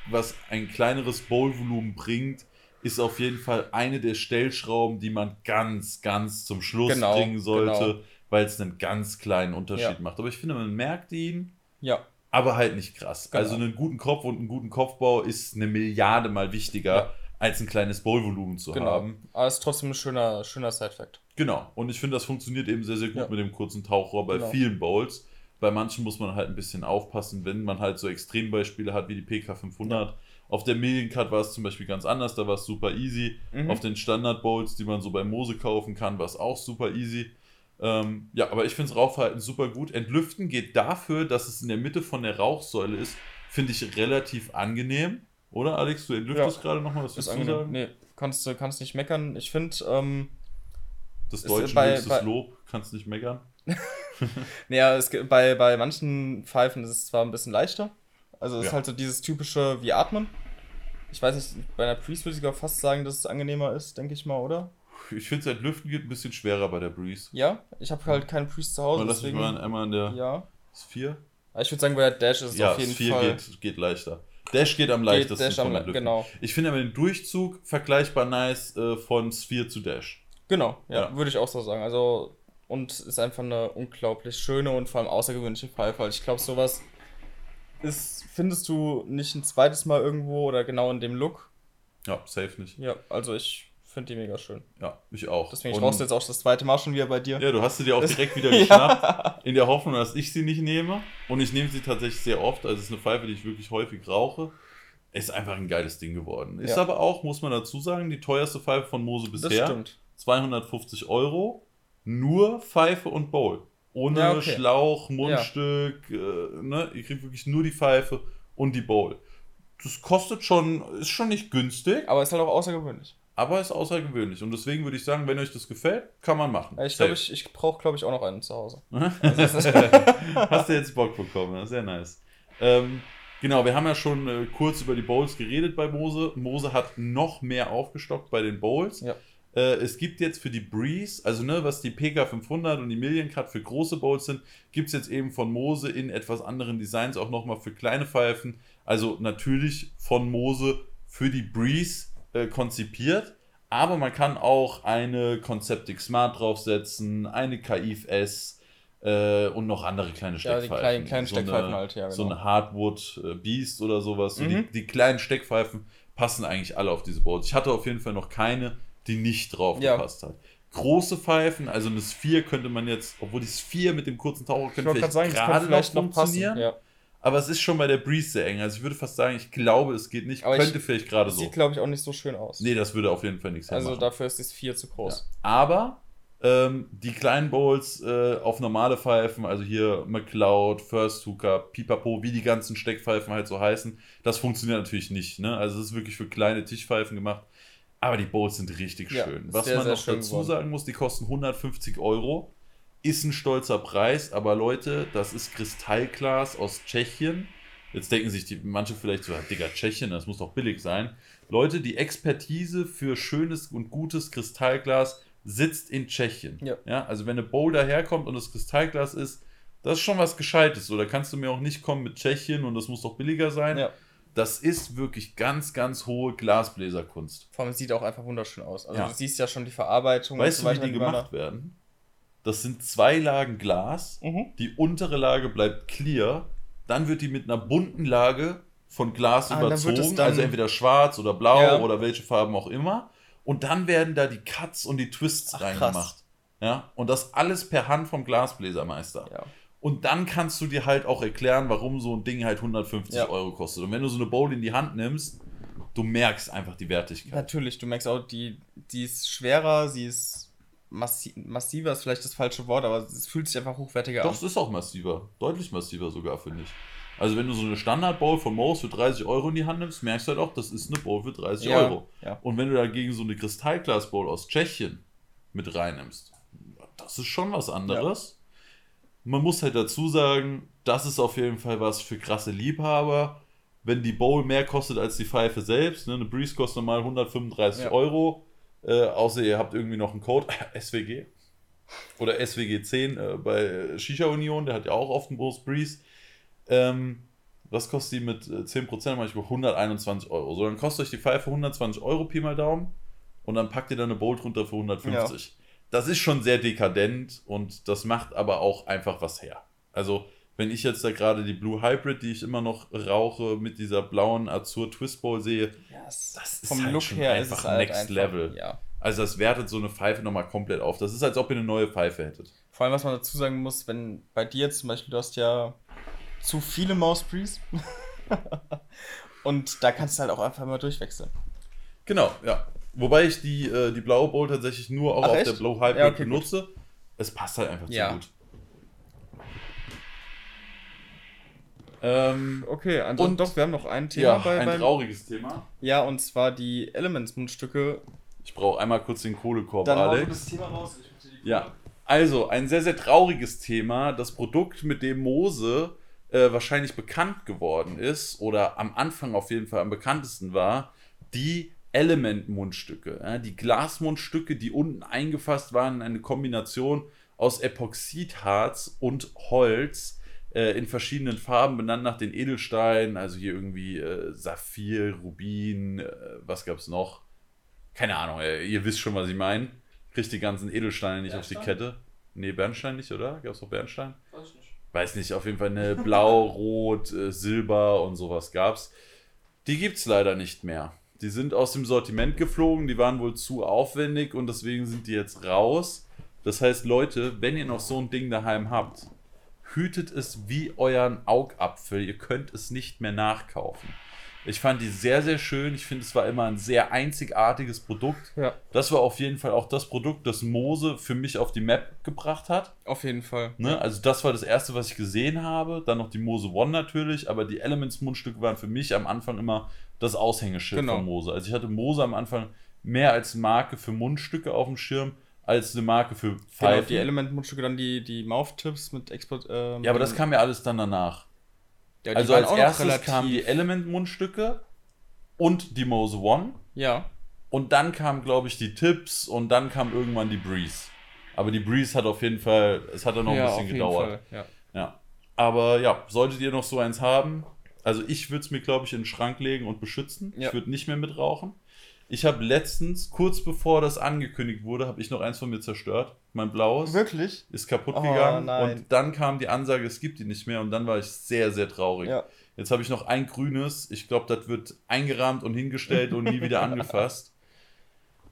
was ein kleineres Bowlvolumen bringt, ist auf jeden Fall eine der Stellschrauben, die man ganz, ganz zum Schluss Genau, bringen sollte, genau. weil es einen ganz kleinen Unterschied Ja. macht. Aber ich finde, man merkt ihn, ja, aber halt nicht krass. Genau. Also einen guten Kopf und einen guten Kopfbau ist eine Milliarde mal wichtiger, Ja. Als ein kleines Bowlvolumen zu genau. haben. Aber es ist trotzdem ein schöner, schöner Side-Fact. Genau. Und ich finde, das funktioniert eben sehr, sehr gut Ja. mit dem kurzen Tauchrohr bei Genau. vielen Bowls. Bei manchen muss man halt ein bisschen aufpassen, wenn man halt so Extrembeispiele hat wie die PK 500. Auf der Million Cut war es zum Beispiel ganz anders, da war es super easy. Mhm. Auf den Standard Bowls, die man so bei Mose kaufen kann, war es auch super easy. Ähm, ja, aber ich finde das Rauchverhalten super gut. Entlüften geht dafür, dass es in der Mitte von der Rauchsäule ist, finde ich relativ angenehm. Oder Alex, du entlüftest Ja. gerade nochmal, was Ist willst du sagen? Nee, kannst du kannst nicht meckern. Ich finde, ähm, Das Ist deutsche bei- bei- Lob, kannst nicht meckern. (laughs) naja, es, gibt- bei, bei manchen Pfeifen ist es zwar ein bisschen leichter. Also es ist Ja. halt so dieses typische wie Atmen. Ich weiß nicht, bei einer Priest würde ich sogar fast sagen, dass es angenehmer ist, denke ich mal, oder? Ich finde, seit Lüften geht ein bisschen schwerer bei der Breeze. Ja, ich habe halt keinen Priest zu Hause, Mal lass mich deswegen. mal einmal an der ja. S4. Aber ich würde sagen, bei der Dash ist es Ja, auf jeden S4 Fall. geht, geht leichter. Dash geht am geht leichtesten Dash am, Lüften. genau. Ich finde aber den Durchzug vergleichbar nice äh, von Sphere zu Dash. Genau, ja, Ja. würde ich auch so sagen. Also, und ist einfach eine unglaublich schöne und vor allem außergewöhnliche Pfeife. Ich glaube, sowas ist, findest du nicht ein zweites Mal irgendwo oder genau in dem Look. Ja, safe nicht. Ja, also ich finde die mega schön. Ja, ich auch. Deswegen, ich brauchst jetzt auch das zweite Mal schon wieder bei dir. Ja, du hast sie dir auch Das- direkt (laughs) wieder Ja. geschnappt, in der Hoffnung, dass ich sie nicht nehme. Und ich nehme sie tatsächlich sehr oft. Also es ist eine Pfeife, die ich wirklich häufig rauche. Ist einfach ein geiles Ding geworden. Ist Ja. aber auch, muss man dazu sagen, die teuerste Pfeife von Mose das bisher. stimmt. 250 Euro. Nur Pfeife und Bowl. Ohne Ja, okay. Schlauch, Mundstück. Äh, ne? Ihr kriegt wirklich nur die Pfeife und die Bowl. Das kostet schon, ist schon nicht günstig, Aber ist halt auch außergewöhnlich. Aber ist außergewöhnlich. Und deswegen würde ich sagen, wenn euch das gefällt, kann man machen. Ich glaube, ich, ich brauche, glaube ich, auch noch einen zu Hause. (laughs) Hast du jetzt Bock bekommen, sehr nice. Ähm, genau, wir haben ja schon äh, kurz über die Bowls geredet bei Mose. Mose hat noch mehr aufgestockt bei den Bowls. Ja. Äh, es gibt jetzt für die Breeze, also ne, was die PK500 und die Million Cut für große Bowls sind, gibt es jetzt eben von Mose in etwas anderen Designs auch nochmal für kleine Pfeifen. Also natürlich von Mose für die Breeze äh, konzipiert. Aber man kann auch eine Conceptic Smart draufsetzen, eine KIF S äh, und noch andere kleine Ja, die Steckpfeifen. kleinen, kleinen So Steckpfeifen eine, halt, ja, So genau. eine Hardwood äh, Beast oder sowas. So Mhm. die, die kleinen Steckpfeifen passen eigentlich alle auf diese Bowls. Ich hatte auf jeden Fall noch keine, die nicht drauf Ja. gepasst hat. Große Pfeifen, also eine Sphere könnte man jetzt, obwohl die Sphere mit dem kurzen Taucher Ich könnte vielleicht sagen, gerade noch funktionieren. Ja. Aber es ist schon bei der Breeze sehr eng. Also ich würde fast sagen, ich glaube, es geht nicht. Aber ich- könnte vielleicht gerade so. Sieht, glaube ich, auch nicht so schön aus. Nee, das würde auf jeden Fall nichts also hermachen. dafür ist das 4 zu Ja. groß. Aber ähm, die kleinen Bowls äh, auf normale Pfeifen, also hier McCloud, First Hooker, Pipapo, wie die ganzen Steckpfeifen halt so heißen, das funktioniert natürlich nicht. Ne? Also es ist wirklich für kleine Tischpfeifen gemacht. Aber die Bowls sind richtig Ja, schön. Was sehr, man noch dazu geworden. sagen muss, die kosten 150 Euro. Ist ein stolzer Preis, aber Leute, das ist Kristallglas aus Tschechien. Jetzt denken sich die, manche vielleicht so, ja, Digga, Tschechien, das muss doch billig sein. Leute, die Expertise für schönes und gutes Kristallglas sitzt in Tschechien. Ja. also wenn eine Bowl daherkommt und das Kristallglas ist, das ist schon was Gescheites. So, da kannst du mir auch nicht kommen mit Tschechien und das muss doch billiger sein. Ja. Das ist wirklich ganz, ganz hohe Glasbläserkunst. Vor allem sieht auch einfach wunderschön aus. Also Ja. du siehst ja schon die Verarbeitung Weißt du, wie die gemacht werden? Das sind zwei Lagen Glas. Mhm. Die untere Lage bleibt clear. Dann wird die mit einer bunten Lage von Glas Ah, überzogen. also entweder schwarz oder blau Ja. oder welche Farben auch immer. Und dann werden da die Cuts und die Twists Ach, reingemacht. krass. Ja, und das alles per Hand vom Glasbläsermeister. Ja. Und dann kannst du dir halt auch erklären, warum so ein Ding halt 150 Ja. Euro kostet. Und wenn du so eine Bowl in die Hand nimmst, du merkst einfach die Wertigkeit. Natürlich, du merkst auch, die, die ist schwerer, sie ist massi massiver, ist vielleicht das falsche Wort, aber es fühlt sich einfach hochwertiger Doch, an. es ist auch massiver. Deutlich massiver sogar, finde ich. Also wenn du so eine Standard-Bowl von Moos für 30 Euro in die Hand nimmst, merkst du halt auch, das ist eine Bowl für 30 Ja, Euro. ja. Und wenn du dagegen so eine Kristallglas-Bowl aus Tschechien mit reinnimmst, das ist schon was anderes. Man muss halt dazu sagen, das ist auf jeden Fall was für krasse Liebhaber. Wenn die Bowl mehr kostet als die Pfeife selbst, ne, eine Breeze kostet normal 135 Ja. Euro, äh, außer ihr habt irgendwie noch einen Code, (laughs) SWG oder SWG10 äh, bei Shisha Union, der hat ja auch oft einen Bose Breeze. Ähm, was kostet die mit äh, 10% manchmal 121 Euro. So, dann kostet euch die Pfeife 120 Euro Pi mal Daumen und dann packt ihr da eine Bowl drunter für 150. Das ist schon sehr dekadent und das macht aber auch einfach was her. Also, wenn ich jetzt da gerade die Blue Hybrid, die ich immer noch rauche, mit dieser blauen Azur Twist Bowl sehe, Ja, es- das ist vom halt Look schon her einfach halt next einfach, level. Ja. also das wertet so eine Pfeife nochmal komplett auf. Das ist, als ob ihr eine neue Pfeife hättet. Vor allem, was man dazu sagen muss, wenn bei dir zum Beispiel, du hast ja zu viele Mouseprees (laughs) und da kannst du halt auch einfach mal durchwechseln. Genau, ja. Wobei ich die, äh, die blaue Bowl tatsächlich nur auch Ach, auf echt? der Blue Hybrid Ja, okay, gut. benutze. Es passt halt einfach Ja. zu gut. Ähm, Okay, Und- und doch, wir haben noch ein Thema ja, bei, ein beim, trauriges Thema. Ja, und zwar die Elements-Mundstücke. Ich brauche einmal kurz den Kohlekorb, Dann Alex. das Thema raus. Ja. Also, ein sehr, sehr trauriges Thema. Das Produkt, mit dem Mose äh, wahrscheinlich bekannt geworden ist, oder am Anfang auf jeden Fall am bekanntesten war, die Element-Mundstücke. Ja, die Glasmundstücke, die unten eingefasst waren, eine Kombination aus Epoxidharz und Holz äh, in verschiedenen Farben, benannt nach den Edelsteinen, also hier irgendwie äh, Saphir, Rubin, äh, was gab es noch? Keine Ahnung, ihr wisst schon, was ich meine. Kriegt die ganzen Edelsteine nicht Bernstein? auf die Kette. Nee, Bernstein nicht, oder? Gab es noch Bernstein? Weiß nicht. Weiß nicht, auf jeden Fall eine (laughs) Blau, Rot, äh, Silber und sowas gab's. Die gibt's leider nicht mehr. Die sind aus dem Sortiment geflogen, die waren wohl zu aufwendig und deswegen sind die jetzt raus. Das heißt, Leute, wenn ihr noch so ein Ding daheim habt, hütet es wie euren Augapfel. Ihr könnt es nicht mehr nachkaufen. Ich fand die sehr, sehr schön. Ich finde, es war immer ein sehr einzigartiges Produkt. Ja. Das war auf jeden Fall auch das Produkt, das Mose für mich auf die Map gebracht hat. Auf jeden Fall. Ne? Also, das war das erste, was ich gesehen habe. Dann noch die Mose One natürlich. Aber die Elements-Mundstücke waren für mich am Anfang immer das Aushängeschild genau. von Mose. Also, ich hatte Mose am Anfang mehr als Marke für Mundstücke auf dem Schirm als eine Marke für Pfeifen. Genau, die Element-Mundstücke, dann die, die Mouth-Tips mit Export. Ähm, ja, aber das kam ja alles dann danach. Ja, also als erstes kamen die Element-Mundstücke und die Mose One. Ja. Und dann kamen, glaube ich, die Tipps und dann kam irgendwann die Breeze. Aber die Breeze hat auf jeden Fall, es hat dann noch ja, ein bisschen gedauert. Ja. ja. Aber ja, solltet ihr noch so eins haben, also ich würde es mir, glaube ich, in den Schrank legen und beschützen. Ja. Ich würde nicht mehr mitrauchen. Ich habe letztens, kurz bevor das angekündigt wurde, habe ich noch eins von mir zerstört. Mein blaues. Wirklich? Ist kaputt oh, gegangen. Nein. Und dann kam die Ansage, es gibt die nicht mehr. Und dann war ich sehr, sehr traurig. Ja. Jetzt habe ich noch ein grünes. Ich glaube, das wird eingerahmt und hingestellt und nie wieder (laughs) angefasst.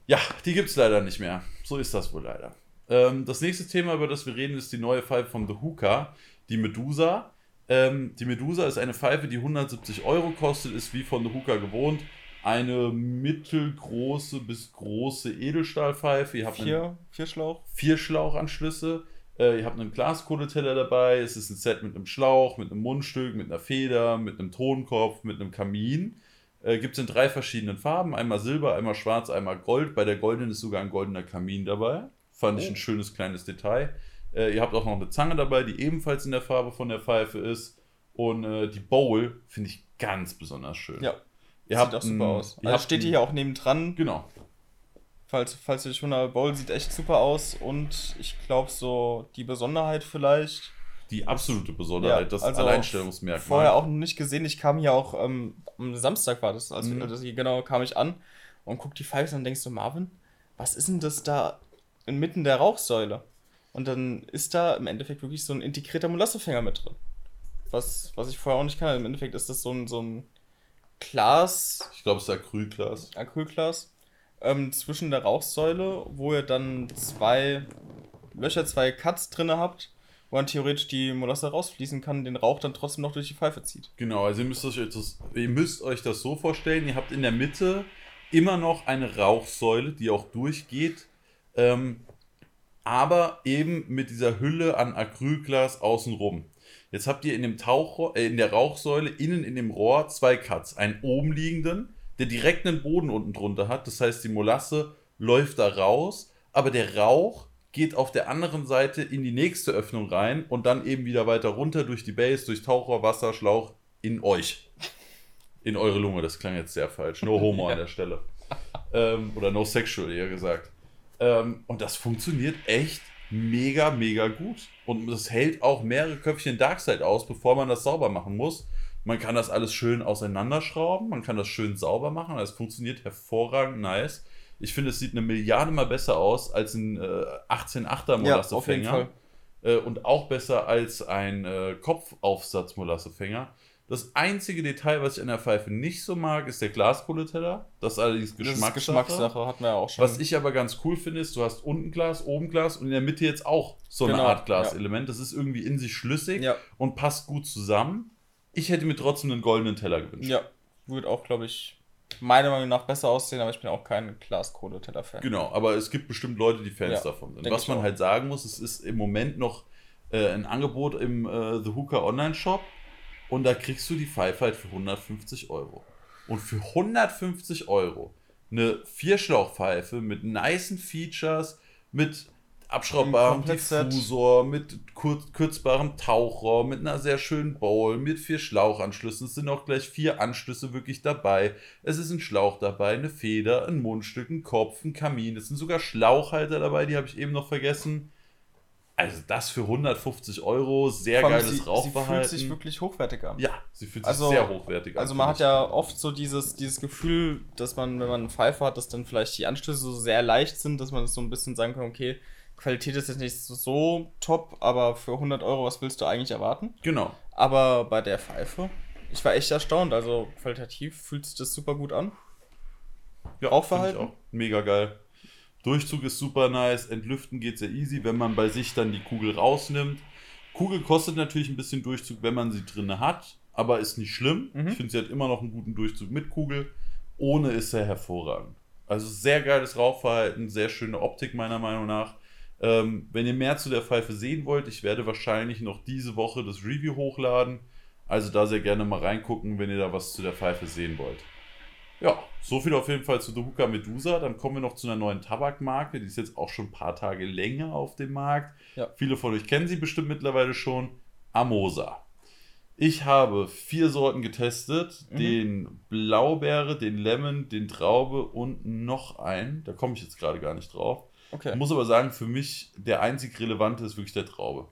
Ja, die gibt es leider nicht mehr. So ist das wohl leider. Ähm, das nächste Thema, über das wir reden, ist die neue Pfeife von The Hookah, die Medusa. Ähm, die Medusa ist eine Pfeife, die 170 Euro kostet, ist wie von The Hookah gewohnt eine mittelgroße bis große Edelstahlpfeife. Ihr habt vier, einen, vier Schlauch. Vier Schlauchanschlüsse. Äh, ihr habt einen Glaskohleteller dabei. Es ist ein Set mit einem Schlauch, mit einem Mundstück, mit einer Feder, mit einem Tonkopf, mit einem Kamin. Äh, Gibt es in drei verschiedenen Farben. Einmal Silber, einmal Schwarz, einmal Gold. Bei der goldenen ist sogar ein goldener Kamin dabei. Fand oh. ich ein schönes kleines Detail. Äh, ihr habt auch noch eine Zange dabei, die ebenfalls in der Farbe von der Pfeife ist. Und äh, die Bowl finde ich ganz besonders schön. Ja, Ihr sieht auch super aus. Also steht hier auch neben dran. Genau. Falls, falls ihr schon mal Bowl sieht echt super aus und ich glaube so die Besonderheit vielleicht. Die absolute Besonderheit, ja, das also Alleinstellungsmerkmal. Vorher auch noch nicht gesehen. Ich kam hier auch ähm, am Samstag war das, also mhm. das hier, genau kam ich an und guck die Pfeife und denkst du Marvin, was ist denn das da inmitten der Rauchsäule? Und dann ist da im Endeffekt wirklich so ein integrierter Molassefänger mit drin. Was, was ich vorher auch nicht kann. Im Endeffekt ist das so ein, so ein Glas. Ich glaube, es ist Acrylglas. Acrylglas. Ähm, zwischen der Rauchsäule, wo ihr dann zwei Löcher, zwei Cuts drin habt, wo dann theoretisch die Molasse rausfließen kann, den Rauch dann trotzdem noch durch die Pfeife zieht. Genau, also ihr müsst euch das, ihr müsst euch das so vorstellen, ihr habt in der Mitte immer noch eine Rauchsäule, die auch durchgeht, ähm, aber eben mit dieser Hülle an Acrylglas außenrum. Jetzt habt ihr in dem Tauchrohr, äh, in der Rauchsäule innen in dem Rohr zwei Cuts. Einen oben liegenden, der direkt einen Boden unten drunter hat. Das heißt, die Molasse läuft da raus, aber der Rauch geht auf der anderen Seite in die nächste Öffnung rein und dann eben wieder weiter runter durch die Base, durch Tauchrohr, Wasserschlauch in euch. In eure Lunge, das klang jetzt sehr falsch. No homo ja. an der Stelle. (laughs) Ähm, oder no sexual, eher gesagt. Ähm, und das funktioniert echt mega, mega gut. Und es hält auch mehrere Köpfchen Darkseid aus, bevor man das sauber machen muss. Man kann das alles schön auseinanderschrauben, man kann das schön sauber machen. Es funktioniert hervorragend nice. Ich finde, es sieht eine Milliarde mal besser aus als ein äh, 18-8er Molassefänger. Ja, äh, und auch besser als ein äh, Kopfaufsatz-Molassefänger. Das einzige Detail, was ich an der Pfeife nicht so mag, ist der Glaskohleteller. Das ist allerdings Geschmackssache. Das ist Geschmackssache, hatten wir ja auch schon. Was ich aber ganz cool finde, ist, du hast unten Glas, oben Glas und in der Mitte jetzt auch so genau, eine Art Glaselement. Ja. Das ist irgendwie in sich schlüssig ja. und passt gut zusammen. Ich hätte mir trotzdem einen goldenen Teller gewünscht. Ja, würde auch, glaube ich, meiner Meinung nach besser aussehen, aber ich bin auch kein Glaskohleteller-Fan. Genau, aber es gibt bestimmt Leute, die Fans ja, davon sind. Was man auch. halt sagen muss, es ist im Moment noch äh, ein Angebot im äh, The Hooker Online-Shop und da kriegst du die Pfeife halt für 150 Euro. Und für 150 Euro eine Vierschlauchpfeife mit nicen Features, mit abschraubbarem. Diffusor, mit kürzbarem Tauchrohr, mit einer sehr schönen Bowl, mit vier Schlauchanschlüssen. Es sind auch gleich vier Anschlüsse wirklich dabei. Es ist ein Schlauch dabei, eine Feder, ein Mundstück, ein Kopf, ein Kamin. Es sind sogar Schlauchhalter dabei, die habe ich eben noch vergessen. Also das für 150 Euro, sehr Vor geiles sie, sie Rauchverhalten. fühlt sich wirklich hochwertig an. ja, sie fühlt sich Also- sehr hochwertig an. Also man hat ja oft so dieses, dieses Gefühl, dass man, wenn man einen Pfeifer hat, dass dann vielleicht die Anschlüsse so sehr leicht sind, dass man so ein bisschen sagen kann, okay, Qualität ist jetzt nicht so, top, aber für 100 Euro, was willst du eigentlich erwarten? Genau. Aber bei der Pfeife, ich war echt erstaunt, also qualitativ fühlt sich das super gut an. Ja, Rauchverhalten? Mega geil. Durchzug ist super nice, entlüften geht sehr easy, wenn man bei sich dann die Kugel rausnimmt. Kugel kostet natürlich ein bisschen Durchzug, wenn man sie drinne hat, aber ist nicht schlimm. Mhm. Ich finde, sie hat immer noch einen guten Durchzug mit Kugel. Ohne ist er hervorragend. Also sehr geiles Rauchverhalten, sehr schöne Optik meiner Meinung nach. Ähm, wenn ihr mehr zu der Pfeife sehen wollt, ich werde wahrscheinlich noch diese Woche das Review hochladen. Also da sehr gerne mal reingucken, wenn ihr da was zu der Pfeife sehen wollt. Ja, so viel auf jeden Fall zu Hookah Medusa. Dann kommen wir noch zu einer neuen Tabakmarke. Die ist jetzt auch schon ein paar Tage länger auf dem Markt. Ja. Viele von euch kennen sie bestimmt mittlerweile schon. Amosa. Ich habe vier Sorten getestet. Mhm. Den Blaubeere, den Lemon, den Traube und noch einen. Da komme ich jetzt gerade gar nicht drauf. Okay. Ich muss aber sagen, für mich der einzig relevante ist wirklich der Traube.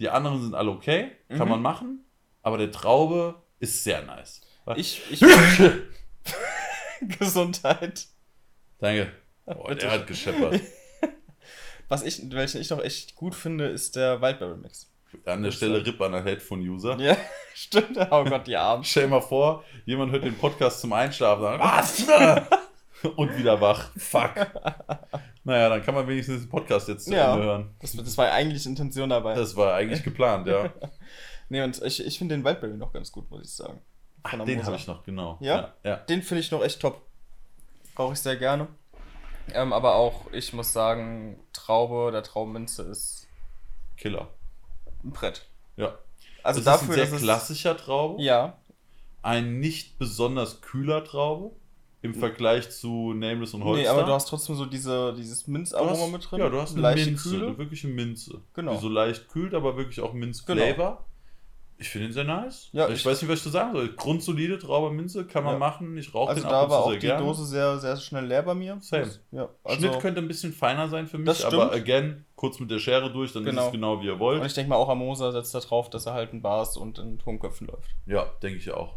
Die anderen sind alle okay, kann Mhm. man machen. Aber der Traube ist sehr nice. Ich, ich, (laughs) (laughs) (laughs) Gesundheit. Danke. Bitte. der hat gescheppert. (laughs) Was ich, welchen ich noch echt gut finde, ist der Wildberry Mix. An der Stelle Rip an der Headphone-User. Ja, (laughs) stimmt. Oh Gott, die Arme. Stell dir mal vor, jemand hört den Podcast zum Einschlafen und sagt, was? und wieder wach. Fuck. Naja, dann kann man wenigstens den Podcast jetzt zu Ja. Ende hören. Das, das war eigentlich Intention dabei. Das war eigentlich geplant, ja. nee, und ich, ich finde den Wildberry noch ganz gut, muss ich sagen. Von Ach, den habe ich noch, genau. Ja? Ja. Den finde ich noch echt top. Brauche ich sehr gerne. Ähm, aber auch, ich muss sagen, Traube, der Traubenminze ist Killer. ein Brett. Ja. Also das dafür, ist ein sehr es- klassischer Traube. Ja, Ein nicht besonders kühler Traube. Im Vergleich zu Nameless und Holster. nee, aber du hast trotzdem so diese, dieses Minzaroma hast- mit drin. Ja, du hast eine leichte Minze, Kühle. eine wirkliche Minze. Genau. Die so leicht kühlt, aber wirklich auch Minzflavor. Genau. Ich finde ihn sehr nice. Ja, ich, ich- weiß nicht, was ich zu sagen soll. Grundsolide Traube Minze kann man Ja. machen. Ich rauche Also den da ab und war auch die gerne. Dose sehr, sehr schnell leer bei mir. Same. Ja, also, Schnitt könnte ein bisschen feiner sein für mich, Das aber again, kurz mit der Schere durch, dann ist Genau. es genau wie ihr und wollt. ich denke mal auch Amosa setzt da drauf, dass er halt in Bars und in Turmköpfen läuft. Ja, denke ich auch.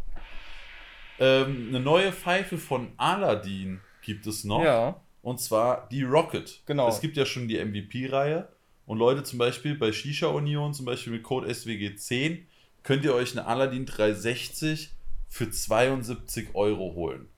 Ähm, eine neue Pfeife von Aladdin gibt es noch. Ja. Und zwar die Rocket. Genau. Es gibt ja schon die MVP-Reihe. Und Leute, zum Beispiel bei Shisha Union, zum Beispiel mit Code SWG10, könnt ihr euch eine Aladdin 360 für 72 Euro holen.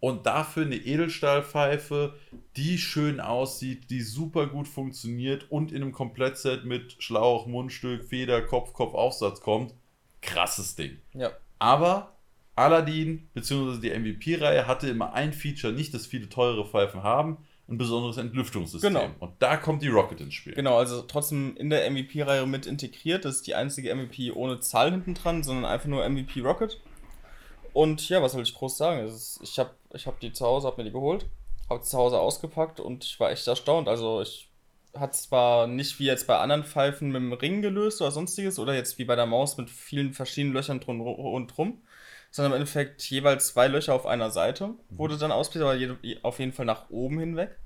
Und dafür eine Edelstahlpfeife, die schön aussieht, die super gut funktioniert und in einem Komplettset mit Schlauch, Mundstück, Feder, Kopf, Kopf, Aufsatz kommt. Krasses Ding. Ja. Aber Aladdin bzw. die MVP-Reihe hatte immer ein Feature, nicht, dass viele teure Pfeifen haben, ein besonderes Entlüftungssystem. Genau. Und da kommt die Rocket ins Spiel. Genau, also trotzdem in der MVP-Reihe mit integriert. Das ist die einzige MVP ohne Zahl hinten dran, sondern einfach nur MVP Rocket. Und ja, was soll ich groß sagen? Ist, ich habe ich hab die zu Hause, habe mir die geholt, habe zu Hause ausgepackt und ich war echt erstaunt. Also ich hat zwar nicht wie jetzt bei anderen Pfeifen mit dem Ring gelöst oder sonstiges oder jetzt wie bei der Maus mit vielen verschiedenen Löchern drum und drum, sondern im Endeffekt jeweils zwei Löcher auf einer Seite wurde dann ausgelegt, aber jede, auf jeden Fall nach oben hinweg.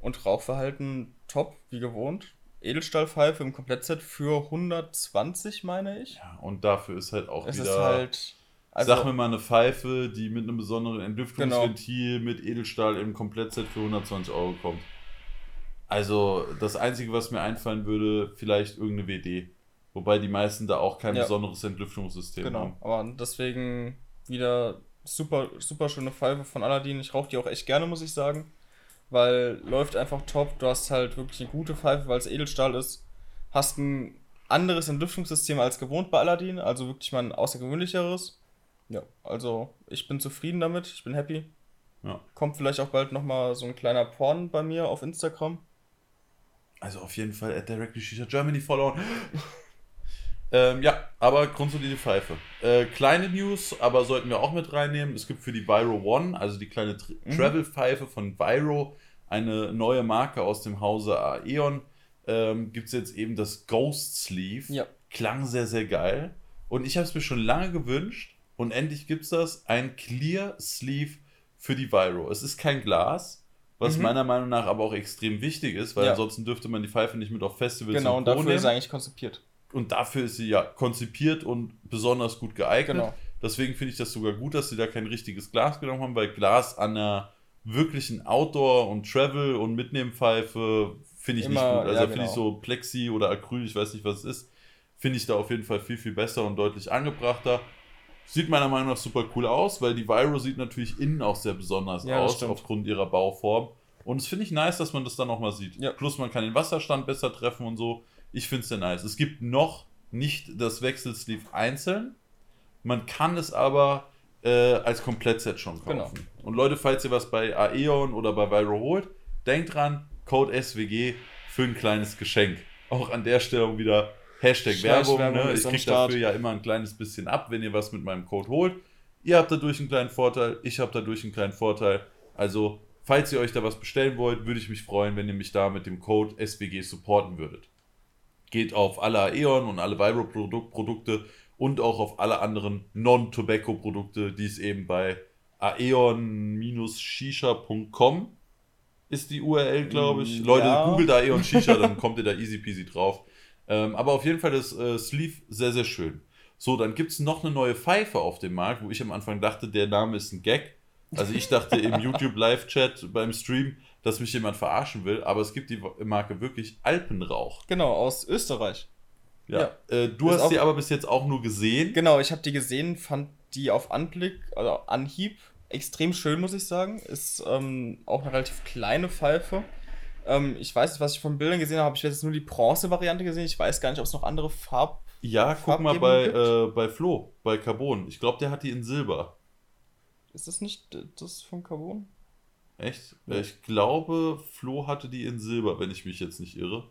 Und Rauchverhalten top, wie gewohnt. Edelstahlpfeife im Komplettset für 120, meine ich. Ja, und dafür ist halt auch Es wieder. ist halt. Also, sag mir mal eine Pfeife, die mit einem besonderen Entlüftungsventil Genau. mit Edelstahl im Komplettset für 120 Euro kommt. Also, das Einzige, was mir einfallen würde, vielleicht irgendeine WD. Wobei die meisten da auch kein Ja. besonderes Entlüftungssystem genau. haben. Aber deswegen wieder super, super schöne Pfeife von Aladdin. Ich rauche die auch echt gerne, muss ich sagen. Weil läuft einfach top. Du hast halt wirklich eine gute Pfeife, weil es Edelstahl ist. Hast ein anderes Entlüftungssystem als gewohnt bei Aladdin. Also wirklich mal ein außergewöhnlicheres. Ja, also ich bin zufrieden damit. Ich bin happy. Ja. Kommt vielleicht auch bald nochmal so ein kleiner Porn bei mir auf Instagram. Also auf jeden Fall at Directly Germany followen. (laughs) ähm, ja, aber grundsolide Pfeife. Äh, kleine News, aber sollten wir auch mit reinnehmen. Es gibt für die Viro One, also die kleine Tr Mhm. Travel-Pfeife von Viro, eine neue Marke aus dem Hause Aeon. ähm, gibt es jetzt eben das Ghost Sleeve. Ja. Klang sehr, sehr geil. Und ich habe es mir schon lange gewünscht. Und endlich gibt es das. Ein Clear Sleeve für die Viro. Es ist kein Glas, was Mhm. meiner Meinung nach aber auch extrem wichtig ist, weil Ja. ansonsten dürfte man die Pfeife nicht mit auf Festivals Genau, und dafür ist nehmen. er eigentlich konzipiert. Und dafür ist sie ja konzipiert und besonders gut geeignet. Genau. Deswegen finde ich das sogar gut, dass sie da kein richtiges Glas genommen haben, weil Glas an einer wirklichen Outdoor- und Travel- und Mitnehmpfeife finde ich nicht Immer, gut. Also ja, da finde ich genau. so Plexi oder Acryl, ich weiß nicht, was es ist, finde ich da auf jeden Fall viel, viel besser und deutlich angebrachter. Sieht meiner Meinung nach super cool aus, weil die Viro sieht natürlich innen auch sehr besonders Ja, aus, aufgrund ihrer Bauform. Und das finde ich nice, dass man das dann nochmal sieht. Ja. Plus man kann den Wasserstand besser treffen und so. Ich finde es sehr nice. Es gibt noch nicht das Wechselsleeve einzeln. Man kann es aber äh, als Komplettset schon kaufen. Genau. Und Leute, falls ihr was bei Aeon oder bei Viro holt, denkt dran, Code SWG für ein kleines Geschenk. Auch an der Stelle wieder Hashtag Werbung. Ne? Ich kriege dafür ja immer ein kleines bisschen ab, wenn ihr was mit meinem Code holt. Ihr habt dadurch einen kleinen Vorteil, ich habe dadurch einen kleinen Vorteil. Also, falls ihr euch da was bestellen wollt, würde ich mich freuen, wenn ihr mich da mit dem Code SWG supporten würdet. Geht auf alle Aeon und alle Vibro-Produkte und auch auf alle anderen Non-Tobacco-Produkte, die es eben bei aeon-shisha.com ist die URL, glaube ich. Mm, Leute, ja. googelt Aeon Shisha, (laughs) dann kommt ihr da easy peasy drauf. Ähm, aber auf jeden Fall das äh, Sleeve sehr, sehr schön. So, dann gibt es noch eine neue Pfeife auf dem Markt, wo ich am Anfang dachte, der Name ist ein Gag. Also ich dachte im (laughs) YouTube Live-Chat beim Stream, dass mich jemand verarschen will, aber es gibt die Marke wirklich Alpenrauch. Genau, aus Österreich. Ja. Ja. Äh, du Ist hast sie aber bis jetzt auch nur gesehen. Genau, ich habe die gesehen, fand die auf Anblick, also Anhieb, extrem schön, muss ich sagen. Ist ähm, auch eine relativ kleine Pfeife. Ähm, ich weiß nicht, was ich von Bildern gesehen habe. Ich habe jetzt nur die Bronze-Variante gesehen. Ich weiß gar nicht, ob es noch andere Farb. Ja, guck mal bei, äh, bei Flo, bei Carbon. Ich glaube, der hat die in Silber. Ist das nicht das von Carbon? Echt? Äh, Ich glaube, Flo hatte die in Silber, wenn ich mich jetzt nicht irre.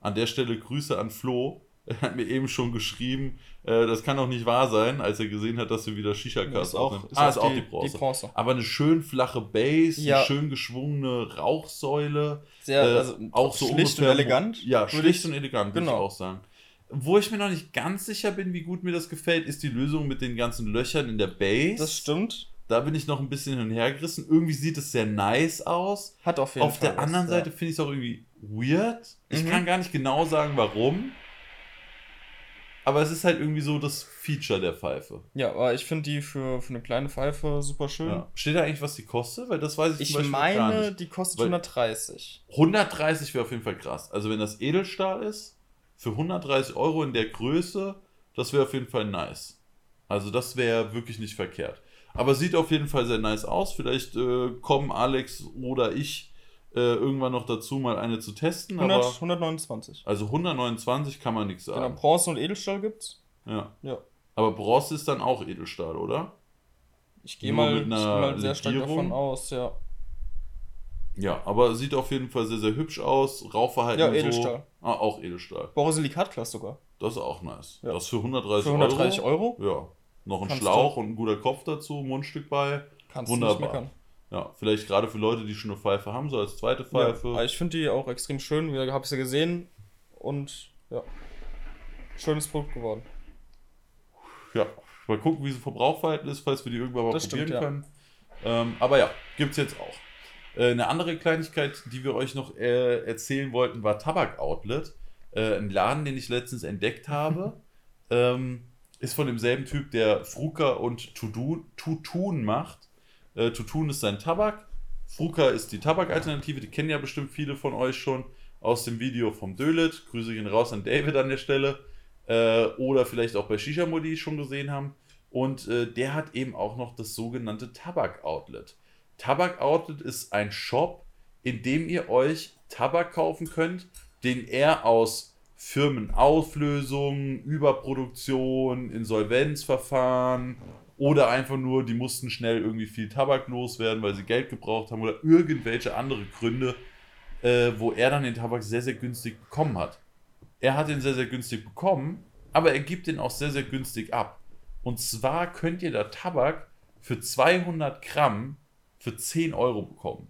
An der Stelle Grüße an Flo. Er hat mir eben schon geschrieben, äh, das kann doch nicht wahr sein, als er gesehen hat, dass wir wieder Shisha-Cast auch- aufnehmen. ist ah, auch ist auch die, die- Bronze. die Bronze. Aber eine schön flache Base, Ja. eine schön geschwungene Rauchsäule. Sehr, äh, also auch so schlicht und ungefähr- elegant. Ja, würde schlicht ich- und elegant, würde genau. ich auch sagen. Wo ich mir noch nicht ganz sicher bin, wie gut mir das gefällt, ist die Lösung mit den ganzen Löchern in der Base. Das stimmt. Da bin ich noch ein bisschen hin und her gerissen. Irgendwie sieht es sehr nice aus. Hat auf jeden Auf Fall. der was, anderen ja. Seite finde ich es auch irgendwie weird. Ich Mhm. kann gar nicht genau sagen, warum. Aber es ist halt irgendwie so das Feature der Pfeife. Ja, aber ich finde die für, für eine kleine Pfeife super schön. Ja. Steht da eigentlich, was die kostet? Weil das weiß ich, Ich zum Beispiel gar meine, nicht. die kostet Weil- 130. 130 wäre auf jeden Fall krass. Also wenn das Edelstahl ist, für 130 Euro in der Größe, das wäre auf jeden Fall nice. Also das wäre wirklich nicht verkehrt. Aber sieht auf jeden Fall sehr nice aus. Vielleicht äh, kommen Alex oder ich äh, irgendwann noch dazu, mal eine zu testen. 100, Aber 129. also 129 kann man nichts Genau, sagen. Bronze und Edelstahl gibt's. Ja. Ja. Aber Bronze ist dann auch Edelstahl, oder? Ich gehe mal, mit ich geh einer mal sehr stark davon aus, ja. Ja, aber sieht auf jeden Fall sehr, sehr hübsch aus. Rauchverhalten Ja, Edelstahl. so. Ah, auch Edelstahl. Borosilikatglas sogar. Das ist auch nice. Ja. Das für 130, Für 130 Euro. Euro? Ja. Noch ein Kannst Schlauch du- und ein guter Kopf dazu, Mundstück bei. Kannst Wunderbar. du nicht meckern. Ja, vielleicht gerade für Leute, die schon eine Pfeife haben, so als zweite Pfeife. Ja, ich finde die auch extrem schön. Wir habe ich sie gesehen. Und ja. Schönes Produkt geworden. Ja, mal gucken, wie sie Verbrauchverhalten ist, falls wir die irgendwann mal Das probieren stimmt, ja. können. Ähm, aber ja, gibt es jetzt auch. Äh, eine andere Kleinigkeit, die wir euch noch äh, erzählen wollten, war Tabak Outlet. Äh, ein Laden, den ich letztens entdeckt habe. (laughs) ähm, ist von demselben Typ, der Fruka und Tutun macht. Äh, Tutun ist sein Tabak. Fruka ist die Tabakalternative, die kennen ja bestimmt viele von euch schon aus dem Video vom Dölit. Grüße gehen raus an David an der Stelle. Äh, oder vielleicht auch bei Shisha Modi schon gesehen haben. Und äh, der hat eben auch noch das sogenannte Tabak Outlet. Tabak Outlet ist ein Shop, in dem ihr euch Tabak kaufen könnt, den er aus Firmenauflösung, Überproduktion, Insolvenzverfahren oder einfach nur, die mussten schnell irgendwie viel Tabak loswerden, weil sie Geld gebraucht haben oder irgendwelche andere Gründe, äh, wo er dann den Tabak sehr, sehr günstig bekommen hat. Er hat ihn sehr, sehr günstig bekommen, aber er gibt ihn auch sehr, sehr günstig ab. Und zwar könnt ihr da Tabak für 200 Gramm für 10 Euro bekommen.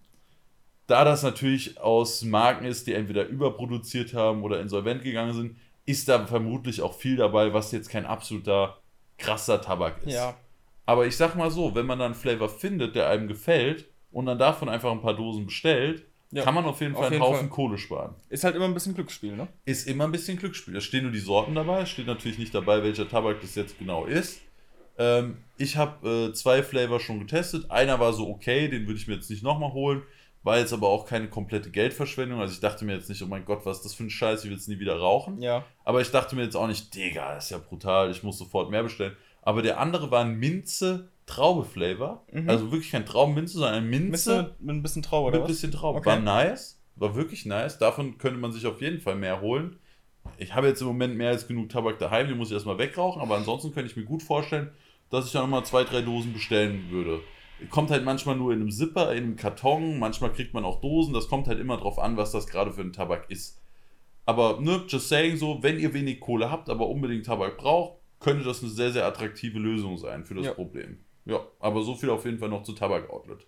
Da das natürlich aus Marken ist, die entweder überproduziert haben oder insolvent gegangen sind, ist da vermutlich auch viel dabei, was jetzt kein absoluter krasser Tabak ist. Ja. Aber ich sag mal so, wenn man dann einen Flavor findet, der einem gefällt und dann davon einfach ein paar Dosen bestellt, Ja, kann man auf jeden auf Fall jeden einen Haufen Fall. Kohle sparen. Ist halt immer ein bisschen Glücksspiel, ne? Ist immer ein bisschen Glücksspiel. Da stehen nur die Sorten dabei, es steht natürlich nicht dabei, welcher Tabak das jetzt genau ist. Ähm, ich habe äh, zwei Flavor schon getestet. Einer war so okay, den würde ich mir jetzt nicht nochmal holen. War jetzt aber auch keine komplette Geldverschwendung. Also ich dachte mir jetzt nicht, oh mein Gott, was ist das für ein Scheiß, ich will jetzt nie wieder rauchen. Ja. Aber ich dachte mir jetzt auch nicht, Digga, das ist ja brutal, ich muss sofort mehr bestellen. Aber der andere war ein Minze-Traube-Flavor. Mhm. Also wirklich kein Traubenminze, sondern ein Minze. Minze mit, mit ein bisschen Traube, oder Mit ein bisschen Traube. Okay. War nice. War wirklich nice. Davon könnte man sich auf jeden Fall mehr holen. Ich habe jetzt im Moment mehr als genug Tabak daheim, den muss ich erstmal wegrauchen, aber ansonsten könnte ich mir gut vorstellen, dass ich da nochmal zwei, drei Dosen bestellen würde. Kommt halt manchmal nur in einem Zipper, in einem Karton, manchmal kriegt man auch Dosen, das kommt halt immer drauf an, was das gerade für ein Tabak ist. Aber, ne, just saying so, wenn ihr wenig Kohle habt, aber unbedingt Tabak braucht, könnte das eine sehr, sehr attraktive Lösung sein für das Ja. Problem. Ja, aber so viel auf jeden Fall noch zu Tabak-Outlet.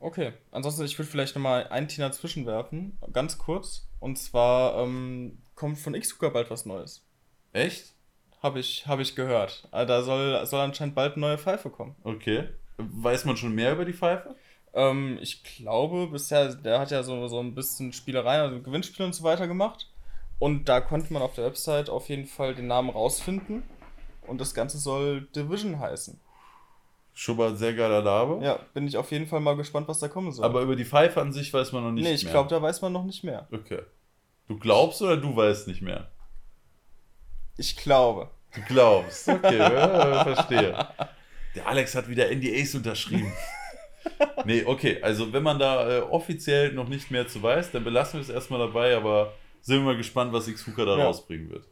Okay, ansonsten, ich würde vielleicht nochmal ein Thema zwischenwerfen, ganz kurz. Und zwar ähm, kommt von X-Hooker bald was Neues. Echt? Habe ich, hab ich gehört. Also Da soll, soll anscheinend bald eine neue Pfeife kommen. Okay. Weiß man schon mehr über die Pfeife? Ähm, ich glaube, bisher, der hat ja so, so ein bisschen Spielereien, also Gewinnspiele und so weiter gemacht. Und da konnte man auf der Website auf jeden Fall den Namen rausfinden. Und das Ganze soll Division heißen. Schon mal sehr geiler Name. Ja, bin ich auf jeden Fall mal gespannt, was da kommen soll. Aber über die Pfeife an sich weiß man noch nicht nee, ich mehr. glaube, da weiß man noch nicht mehr. Okay. Du glaubst oder du weißt nicht mehr? Ich glaube. Du glaubst. Okay, ja, (laughs) verstehe. Der Alex hat wieder NDAs unterschrieben. (laughs) Nee, okay, also wenn man da äh, offiziell noch nicht mehr zu weiß, dann belassen wir es erstmal dabei, aber sind wir mal gespannt, was X-Hooker da Ja. rausbringen wird.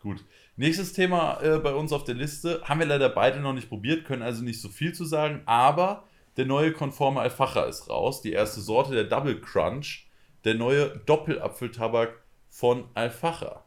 Gut. Nächstes Thema äh, bei uns auf der Liste haben wir leider beide noch nicht probiert, können also nicht so viel zu sagen, aber der neue konforme Alfacha ist raus, die erste Sorte, der Double Crunch, der neue Doppelapfeltabak von Alfacha.